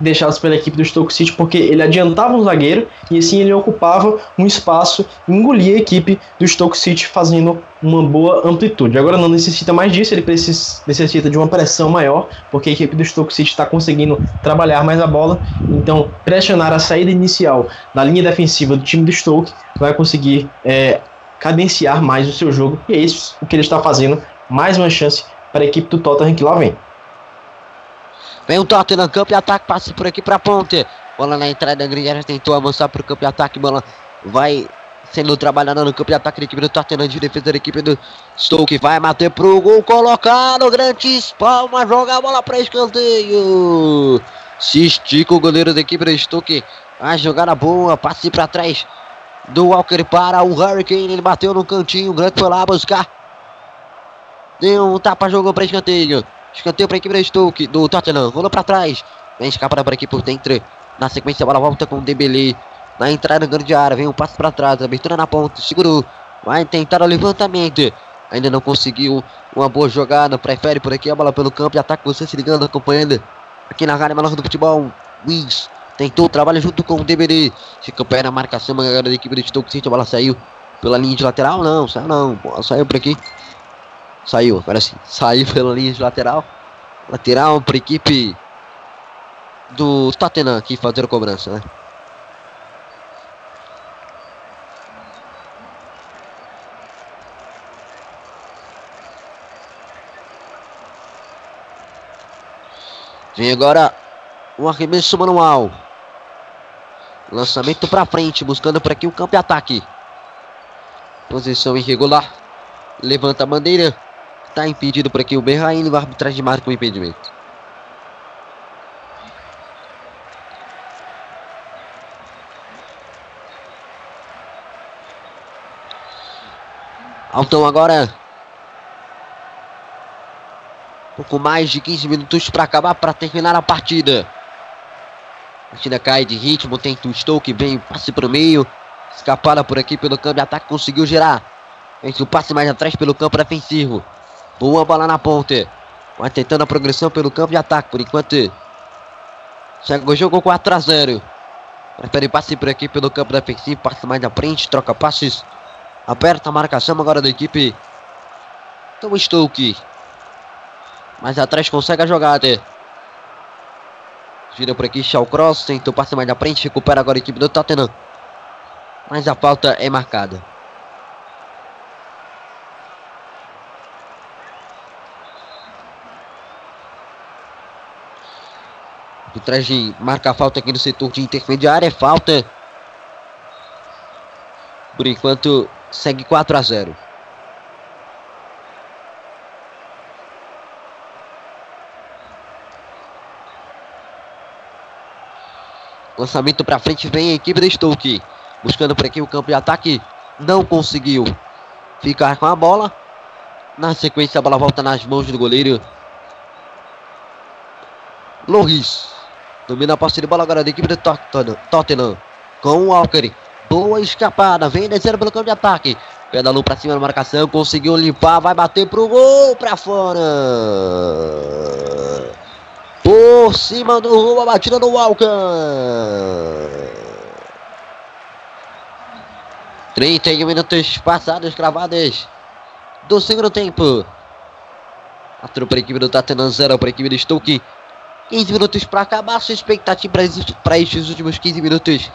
deixados pela equipe do Stoke City, porque ele adiantava um zagueiro e assim ele ocupava um espaço engolia a equipe do Stoke City fazendo uma boa amplitude. Agora não necessita mais disso, ele precisa, necessita de uma pressão maior, porque a equipe do Stoke City está conseguindo trabalhar mais a bola, então pressionar a saída inicial da linha defensiva do time do Stoke vai conseguir é, cadenciar mais o seu jogo, e é isso o que ele está fazendo, mais uma chance para a equipe do Tottenham que lá vem. Vem o Tottenham, campo de ataque, passa por aqui para ponte. Bola na entrada, já tentou avançar para o campo de ataque, bola vai sendo trabalhada no campo de ataque da equipe do Tottenham, de defesa da equipe do Stoke, vai bater pro gol, colocado, grandes palmas, joga a bola para escanteio. Se estica o goleiro da equipe do Stoke, a jogada boa, passe para trás do Walker para o Hurricane, ele bateu no cantinho, o Grant foi lá buscar. Deu um tapa, jogou para escanteio. Escanteio para a equipe do Stoke, do Tottenham. Rolou para trás. Vem escapar para aqui por dentro. Na sequência, a bola volta com o Dembele. Na entrada grande área. Vem um passo para trás. Abertura na ponta. Segurou. Vai tentar o levantamento. Ainda não conseguiu uma boa jogada. Prefere por aqui a bola pelo campo. E ataque você se ligando, acompanhando. Aqui na Rádio Melhor do Futebol. Wings. Tentou o trabalho junto com o. Fica o pé na marcação. A da equipe do Stoke City. A bola saiu pela linha de lateral. Não, saiu não. Saiu por aqui. Saiu, agora sim. Saiu pela linha de lateral. Lateral para a equipe do Tottenham aqui fazer a cobrança, né? Vem agora um arremesso manual. Lançamento para frente, buscando por aqui o campo de ataque. Posição irregular. Levanta a bandeira. Está impedido por aqui o Berraine. O arbitragem marca o impedimento. Altão agora. Pouco mais de 15 minutos para acabar, para terminar a partida. A partida cai de ritmo, tenta o Stoke, vem, passe para o meio. Escapada por aqui pelo campo de ataque, conseguiu gerar. Vem o passe mais atrás pelo campo defensivo. Boa bola na ponte. Vai tentando a progressão pelo campo de ataque. Por enquanto. Chega o jogo 4 a 0. Prefere passe por aqui pelo campo defensivo. Passe mais na frente. Troca passes. Aperta a marcação agora da equipe. Então Stoke. Mais atrás consegue a jogada. Gira por aqui. Shaw Cross. Tentou passe mais na frente. Recupera agora a equipe do Tottenham. Mas a falta é marcada. Arbitragem marca a falta aqui no setor de intermediária. É falta. Por enquanto, segue 4 a 0. Lançamento para frente vem a equipe do Stoke. Buscando por aqui o campo de ataque. Não conseguiu ficar com a bola. Na sequência, a bola volta nas mãos do goleiro. Loris. Domina a posse de bola agora da equipe do Tottenham. Com o Walker. Boa escapada. Vem descendo pelo campo de ataque. Pedalou pra cima na marcação. Conseguiu limpar. Vai bater pro gol. Pra fora. Por cima do rumo. A batida do Walker. 31 minutos passados, cravados do segundo tempo. 4 para a equipe do Tottenham, 0 para a equipe do Stoke. 15 minutos para acabar. Sua expectativa para estes últimos 15 minutos,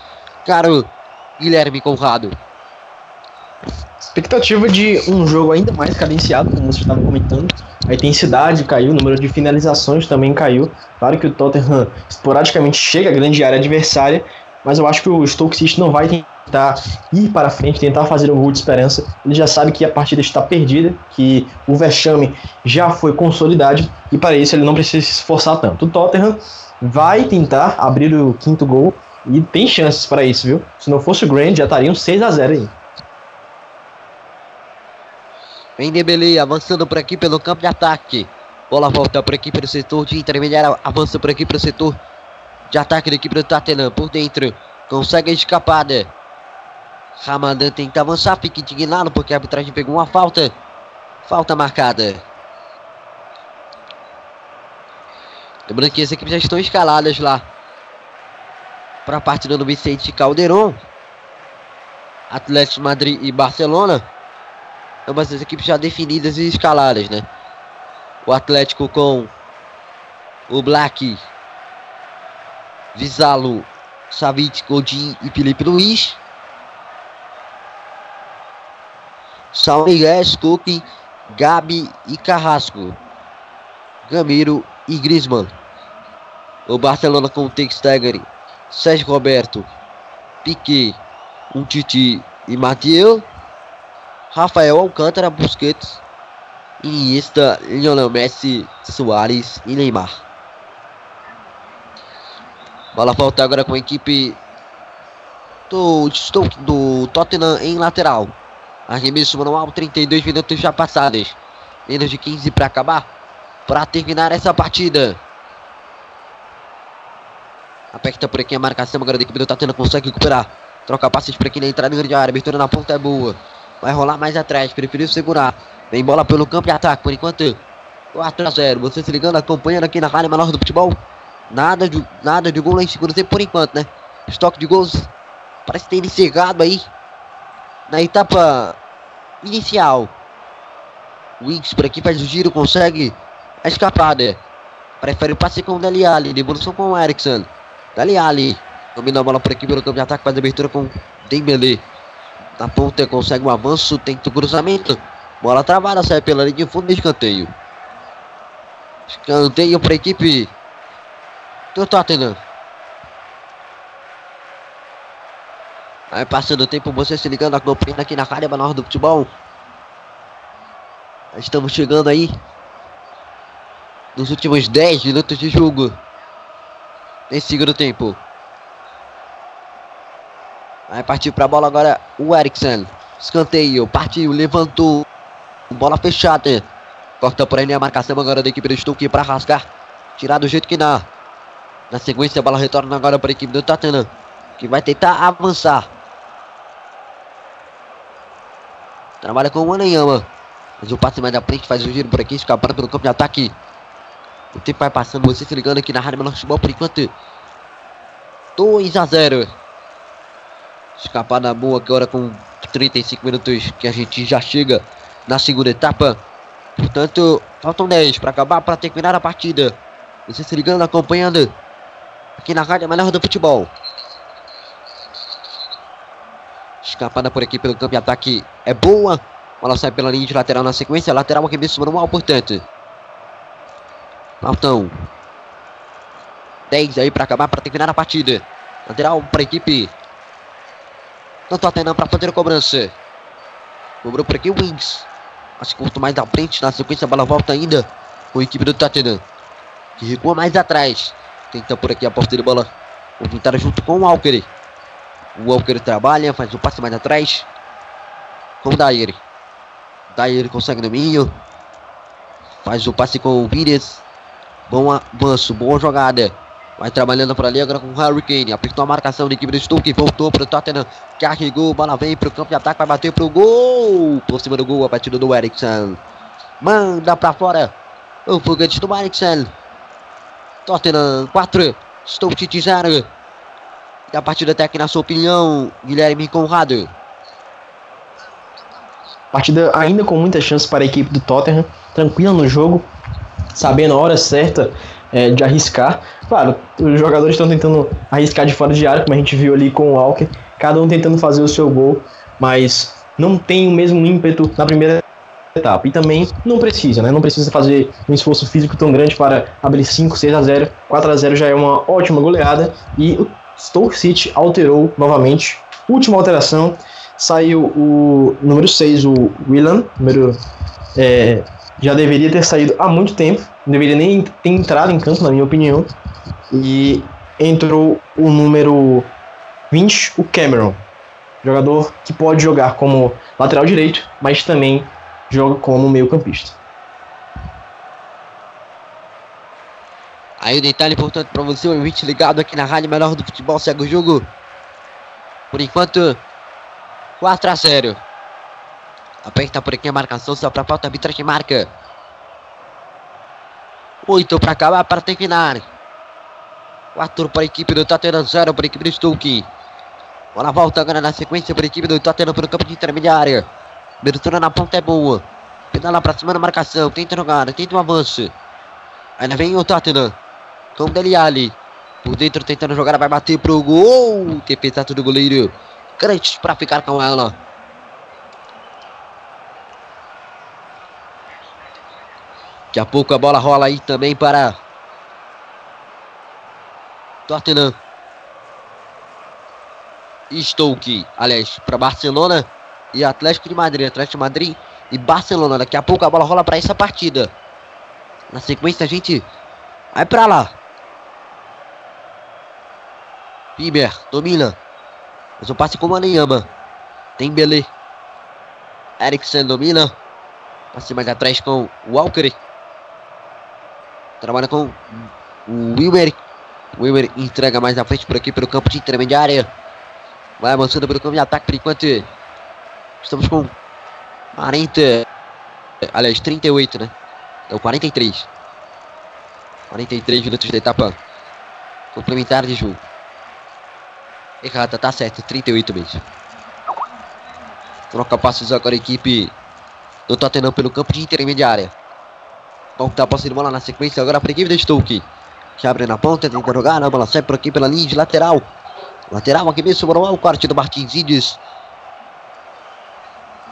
caro Guilherme Conrado. Expectativa de um jogo ainda mais cadenciado, como você estava comentando. A intensidade caiu, o número de finalizações também caiu. Claro que o Tottenham esporadicamente chega à grande área adversária, mas eu acho que o Stoke City não vai tentar ir para frente, tentar fazer um gol de esperança. Ele já sabe que a partida está perdida, que o vexame já foi consolidado e para isso ele não precisa se esforçar tanto. O Tottenham vai tentar abrir o quinto gol e tem chances para isso, viu? Se não fosse o Grand, já estaria um 6 a 0 aí. Vem Dembele avançando por aqui pelo campo de ataque. Bola volta por aqui pelo setor de intermediário. Avança por aqui pelo setor de ataque da equipe do Tottenham. Por dentro. Consegue a escapada. Ramadan tenta avançar. Fica indignado porque a arbitragem pegou uma falta. Falta marcada. Lembrando que as equipes já estão escaladas lá. Para a partida do Vicente Calderon. Atlético Madrid e Barcelona ambas as equipes já definidas e escaladas, né? O Atlético com o Black, Visalo, Savic, Godin e Felipe Luiz. São Miguel, Cook, Gabi e Carrasco. Gamiro e Griezmann. O Barcelona com o Textagger, Sérgio Roberto, Piquet, um Titi e Matheus. Rafael Alcântara, Busquets, Iniesta, Lionel Messi, Soares e Neymar. Bola volta agora com a equipe do, do Tottenham em lateral. Arremesso manual, 32 minutos já passados. Menos de 15 para acabar. Para terminar essa partida. Aperta por aqui a marcação agora da equipe do Tottenham consegue recuperar. Troca passes por aqui na entrada grande área. Abertura na ponta é boa. Vai rolar mais atrás, preferiu segurar. Vem bola pelo campo de ataque, por enquanto 4 a 0. Você se ligando, acompanhando aqui na Rádio Menor do Futebol. Nada de, nada de gol lá em segundo tempo por enquanto, né? Estoque de gols parece ter encerrado aí na etapa inicial. Wings por aqui faz o giro, consegue a escapada. Prefere o passe com o Dali Ali, devolução com o Erickson. Dali Ali domina a bola por aqui pelo campo de ataque, faz a abertura com Dembele. Na ponta consegue um avanço, tenta o cruzamento. Bola travada, sai pela linha de fundo de escanteio. Escanteio para a equipe do Tottenham. Vai passando o tempo, você se ligando, acompanhando aqui na Rádio Menor do Futebol. Estamos chegando aí nos últimos 10 minutos de jogo. Nesse segundo tempo. Vai partir para a bola agora o Eriksen. Escanteio, partiu, levantou. Bola fechada. Corta por aí a marcação agora da equipe do Stuck para rasgar. Tirar do jeito que dá. Na sequência, a bola retorna agora para a equipe do Tottenham. Que vai tentar avançar. Trabalha com o Manayama. Mas o passe mais da frente faz o giro por aqui, escapando pelo campo de ataque. O tempo vai passando, você se ligando aqui na Rádio Menor Futebol por enquanto. 2 a 0. Escapada boa agora com 35 minutos que a gente já chega na segunda etapa. Portanto, faltam 10 para acabar, para terminar a partida. Você se ligando, acompanhando aqui na Rádio Melhor do Futebol. Escapada por aqui pelo campo de ataque é boa. Bola sai pela linha de lateral na sequência. Lateral arremesso manual, portanto. Faltam 10 aí para acabar, para terminar a partida. Lateral para a equipe do Tottenham para fazer a cobrança. Cobrou por aqui o Wings. Mas curto mais à frente. Na sequência, a bola volta ainda com a equipe do Tottenham. Que recua mais atrás. Tenta por aqui a posse de bola. Movimentada junto com o Walker. O Walker trabalha, faz o passe mais atrás. Com o Dyer. Dyer consegue no meio. Faz o passe com o Vires. Bom avanço, boa jogada. Vai trabalhando por ali agora com o Harry Kane. Apertou a marcação da equipe do Stuck. Voltou para o Tottenham. Carregou. Bola vem para o campo de ataque. Vai bater para o gol. Por cima do gol. A batida do Ericsson. Manda para fora. O foguete do Ericsson. Tottenham 4. Stoke 0. E a partida até aqui na sua opinião, Guilherme Conrado. Partida ainda com muitas chances para a equipe do Tottenham. Tranquila no jogo. sabendo a hora certa é, de arriscar. Claro, os jogadores estão tentando arriscar de fora de área, como a gente viu ali com o Walker, cada um tentando fazer o seu gol, mas não tem o mesmo ímpeto na primeira etapa. E também não precisa, né? Não precisa fazer um esforço físico tão grande para abrir 5, 6 a 0. 4 a 0 já é uma ótima goleada e o Stoke City alterou novamente. Última alteração, saiu o número 6, o Willan, número é, já deveria ter saído há muito tempo, não deveria nem ter entrado em campo, na minha opinião. E entrou o número 20, o Cameron, jogador que pode jogar como lateral direito, mas também joga como meio-campista. Aí o detalhe importante para você, o 20 ligado aqui na Rádio Melhor do Futebol, segue o jogo. Por enquanto, 4 a 0. Aperta por aqui a marcação, só para a pauta, arbitragem marca. 8 para acabar, para terminar. 4 para a equipe do Tottenham, 0 para a equipe do Stoke. Bola volta agora na sequência para a equipe do Tottenham pelo campo de intermediária. Abertura na ponta é boa. Pedala para cima na marcação, tenta jogar, tenta um avanço. Ainda vem o Tottenham. Com o Deli Ali. Por dentro tentando jogar, vai bater pro gol. Defesa do goleiro. Crentes para ficar com ela. Daqui a pouco a bola rola aí também para Tottenham. Stoke, aliás, para Barcelona e Atlético de Madrid. Atlético de Madrid e Barcelona. Daqui a pouco a bola rola para essa partida. Na sequência a gente vai para lá. Piber domina. Mas o passe com o Maneyama. Tem Belê. Eriksen domina. Passe mais atrás com o Walker. Trabalha com o Wilmer. O Wilmer entrega mais na frente por aqui pelo campo de intermediária. Vai avançando pelo campo de ataque por enquanto. Estamos com 40. Aliás, 38, né? É o 43. 43 minutos da etapa complementar de jogo. Errada, tá certo, 38 mesmo. Troca passos agora a equipe do Tottenham pelo campo de intermediária. A posse de bola na sequência agora para a equipe do Stoke. Que abre na ponta, tenta jogar, a bola sai por aqui pela linha de lateral. Lateral aqui mesmo, o corte do Martins Índios.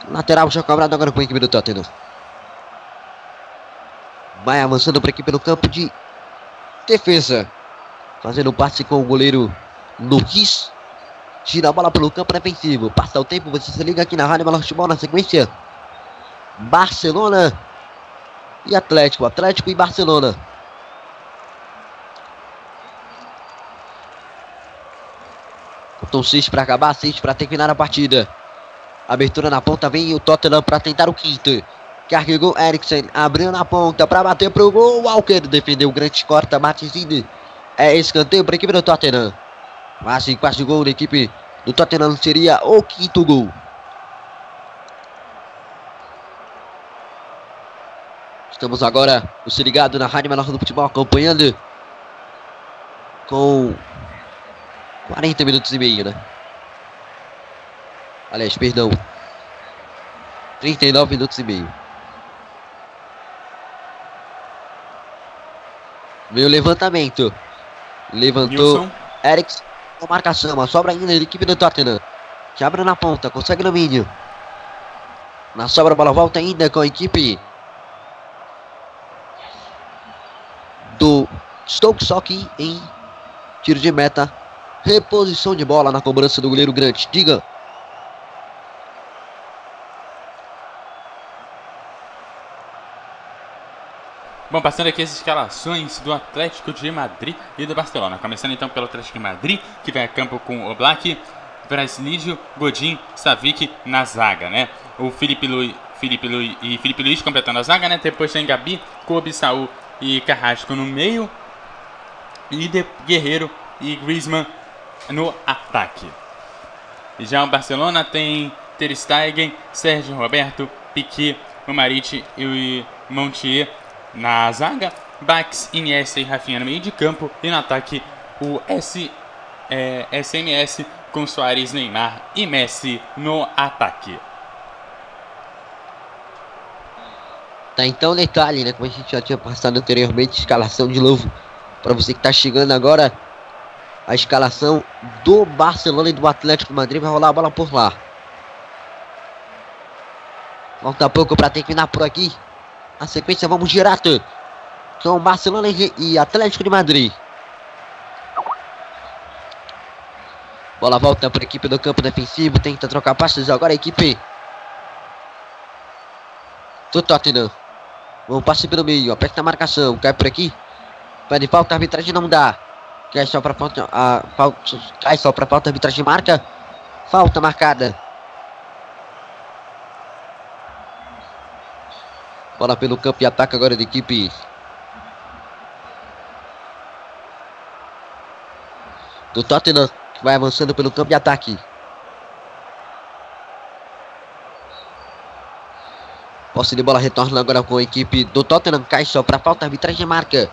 Lateral já cobrado agora com a equipe do Tottenham. Vai avançando para aqui pelo campo de defesa. Fazendo passe com o goleiro Luiz. Tira a bola pelo campo defensivo. Passa o tempo, você se liga aqui na Rádio Melhor Futebol na sequência. Barcelona e Atlético. Atlético e Barcelona. Faltam 6 para acabar, 6 para terminar a partida. Abertura na ponta, vem o Tottenham para tentar o quinto. Carregou Eriksen, abriu na ponta para bater pro gol. Walker defendeu o grande corta, Martins É escanteio para a equipe do Tottenham. Quase, quase gol da equipe do Tottenham seria o quinto gol. Estamos agora, você ligado na Rádio Menor do Futebol, acompanhando com 40 minutos e meio, né? Aliás, perdão. 39 minutos e meio. Veio levantamento. Levantou Nilson. Eriks com marcação. A sobra ainda da equipe do Tottenham. Que abre na ponta, consegue domínio. Na sobra, a bola volta ainda com a equipe do Stoke que em tiro de meta. Reposição de bola na cobrança do goleiro Grant. Diga. Bom, passando aqui as escalações do Atlético de Madrid e do Barcelona. Começando então pelo Atlético de Madrid, que vai a campo com o Black, Brasilígio, Godin, Savic na zaga, né? O Felipe Luiz, Felipe Luiz e Felipe Luiz completando a zaga, né? Depois tem Gabi, Kobe, Saul e Carrasco no meio. E de Guerreiro e Griezmann no ataque. Já o Barcelona tem Ter Stegen, Sérgio Roberto, Piquet, o Marit e Montier na zaga, Bax, Iniesta e Rafinha no meio de campo e no ataque o S, é, SMS com Soares, Neymar e Messi no ataque. Tá, então detalhe, né? Como a gente já tinha passado anteriormente, escalação de novo. Para você que tá chegando agora, a escalação do Barcelona e do Atlético Madrid vai rolar a bola por lá. Falta pouco para terminar por aqui. Na sequência, vamos direto com Barcelona e Atlético de Madrid. Bola volta para a equipe do campo defensivo. Tenta trocar passes agora a equipe do Tottenham. Vamos passe pelo meio. Aperta a marcação. Cai por aqui. Pede falta. A arbitragem não dá. Cai só para falta. A, falta cai só para falta. A arbitragem marca. Falta marcada. Bola pelo campo e ataque agora da equipe do Tottenham, que vai avançando pelo campo de ataque. Posse de bola retorna agora com a equipe do Tottenham. Cai só para falta, arbitragem marca.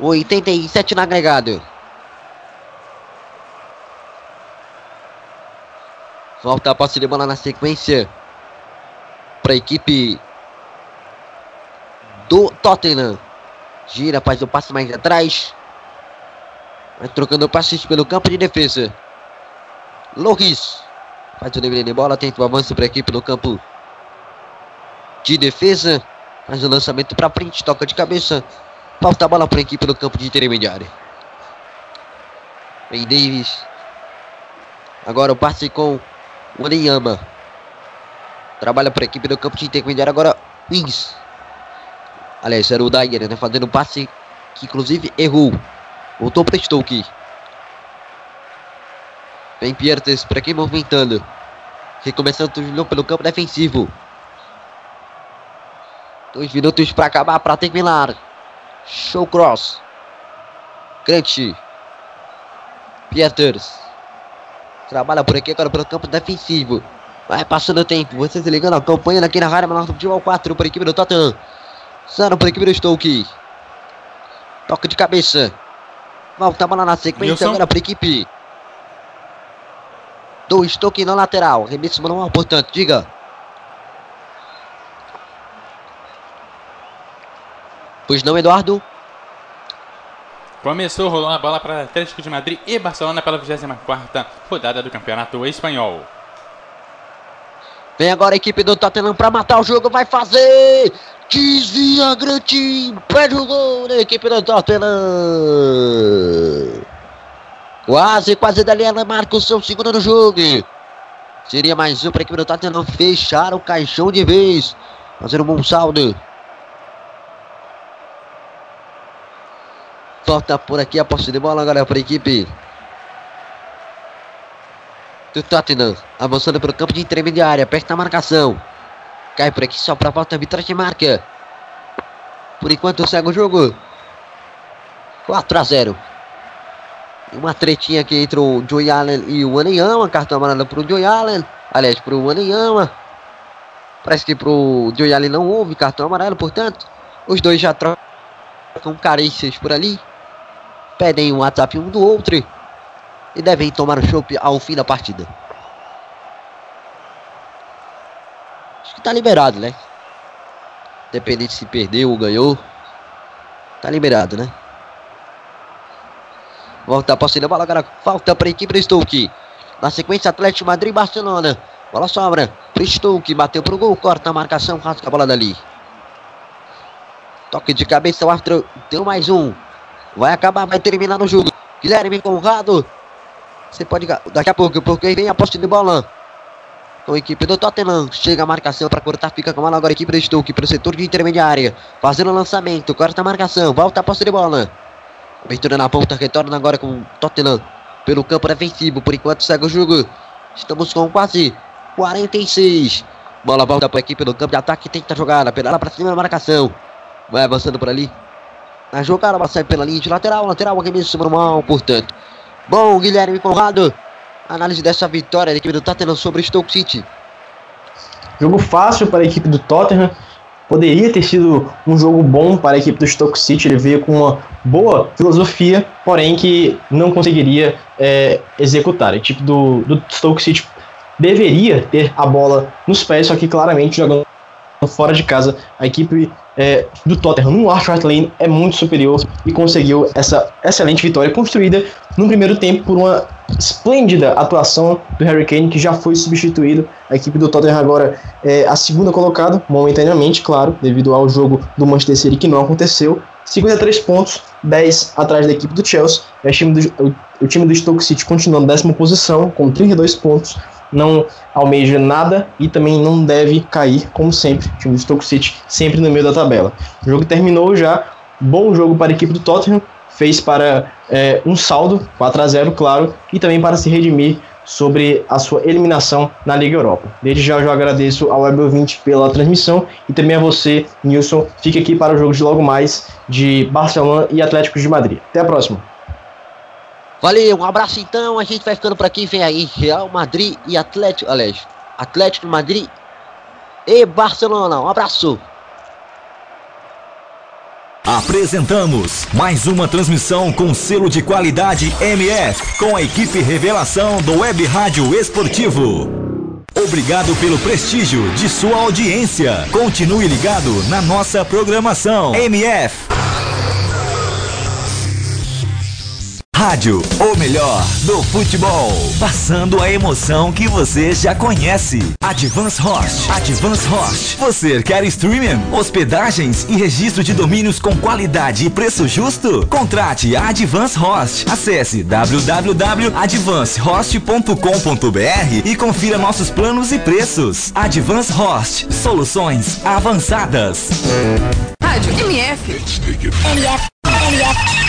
87 no agregado. Volta a posse de bola na sequência. Para a equipe do Tottenham. Gira, faz o passe mais atrás. Vai trocando passes pelo campo de defesa. Loris. Faz o dever de bola. Tenta o avanço para a equipe do campo de defesa. Faz o lançamento para frente. Toca de cabeça. Falta a bola para a equipe do campo de intermediário. Vem Davis. Agora o passe com o Oneyama. Trabalha para a equipe do campo de intermediário. Agora Wings. Aliás, era o Dyer, né? Fazendo um passe que inclusive errou. Voltou para Stoke. Vem Piertes para aqui movimentando. Recomeçando pelo campo defensivo. Dois minutos para acabar, para terminar. Show cross. Grant. Pieters. Trabalha por aqui agora pelo campo defensivo. Vai passando o tempo. Você se ligando, acompanhando aqui na área menor do futebol 4 para a equipe do Tottenham. Zero para a equipe do Stoke. Toque de cabeça. Volta a bola na sequência Wilson. agora para a equipe do Stoke na lateral. Remessa manual, portanto, diga. Pois não, Eduardo? Começou rolando a bola para Atlético de Madrid e Barcelona pela 24 rodada do Campeonato Espanhol. Vem agora a equipe do Tottenham para matar o jogo, vai fazer! Desvia Grantim, perde o gol da equipe do Tottenham! Quase, quase ela marca o seu segundo no jogo. Seria mais um para a equipe do Tottenham fechar o caixão de vez, fazer um bom saldo. Volta por aqui a posse de bola agora para a equipe do Tottenham. Avançando para o campo de intermediária. Aperta a marcação. Cai por aqui só para a volta. Arbitragem marca. Por enquanto segue o jogo. 4 a 0. Uma tretinha aqui entre o Joey Allen e o Aneyama. Cartão amarelo para o Joey Allen. Aliás, para o Aneyama. Parece que para o Joey Allen não houve cartão amarelo, portanto. Os dois já trocam carícias por ali. Pedem um WhatsApp um do outro e devem tomar o chopp ao fim da partida. Tá liberado, né? Independente se perdeu ou ganhou. Tá liberado, né? Volta a posse da bola agora. Falta para a equipe do Stoke. Na sequência, Atlético Madrid Barcelona. Bola sobra. Pro Stoke. Bateu pro gol. Corta a marcação. Rasga a bola dali. Toque de cabeça. O árbitro deu mais um. Vai acabar. Vai terminar no jogo. Guilherme Conrado. Você pode. Daqui a pouco, porque vem a posse de bola. Com a equipe do Tottenham. Chega a marcação para cortar. Fica com a bola agora a equipe do Stoke. Para o setor de intermediária. Fazendo o lançamento. Corta a marcação. Volta a posse de bola. Abertura na ponta. Retorna agora com o Tottenham. Pelo campo defensivo. Por enquanto segue o jogo. Estamos com quase 46. Bola volta para a equipe do campo de ataque. Tenta jogar. Pedala para cima da marcação. Vai avançando por ali. A jogada vai sair pela linha de lateral. Lateral. Arremesso normal. Portanto. Bom, Guilherme Conrado. Análise dessa vitória da equipe do Tottenham sobre Stoke City. Jogo fácil para a equipe do Tottenham. Poderia ter sido um jogo bom para a equipe do Stoke City. Ele veio com uma boa filosofia, porém que não conseguiria é, executar. A equipe do, do Stoke City deveria ter a bola nos pés, só que claramente jogando fora de casa, a equipe é, do Tottenham no Arch Lane é muito superior e conseguiu essa excelente vitória construída no primeiro tempo por uma esplêndida atuação do Harry Kane, que já foi substituído. A equipe do Tottenham agora é a segunda colocada, momentaneamente, claro, devido ao jogo do Manchester City que não aconteceu. 53 pontos, 10 atrás da equipe do Chelsea. É o, time do, o, o time do Stoke City continua na décima posição, com 32 pontos não almeja nada e também não deve cair, como sempre. O time do Stoke City sempre no meio da tabela. O jogo terminou já, bom jogo para a equipe do Tottenham, fez para é, um saldo, 4 a 0 claro, e também para se redimir sobre a sua eliminação na Liga Europa. Desde já eu agradeço ao Web 20 pela transmissão e também a você, Nilson. Fique aqui para o jogo de logo mais de Barcelona e Atlético de Madrid. Até a próxima. Valeu, um abraço então. A gente vai ficando por aqui. Vem aí Real Madrid e Atlético. Aliás, Atlético de Madrid e Barcelona. Um abraço. Apresentamos mais uma transmissão com selo de qualidade MF, com a equipe Revelação do Web Rádio Esportivo. Obrigado pelo prestígio de sua audiência. Continue ligado na nossa programação. MF. Rádio, o melhor do futebol. Passando a emoção que você já conhece. Advance Host. Advance Host. Você quer streaming, hospedagens e registro de domínios com qualidade e preço justo? Contrate a Advance Host. Acesse www.advancehost.com.br e confira nossos planos e preços. Advance Host. Soluções avançadas. Rádio MF. MF. MF.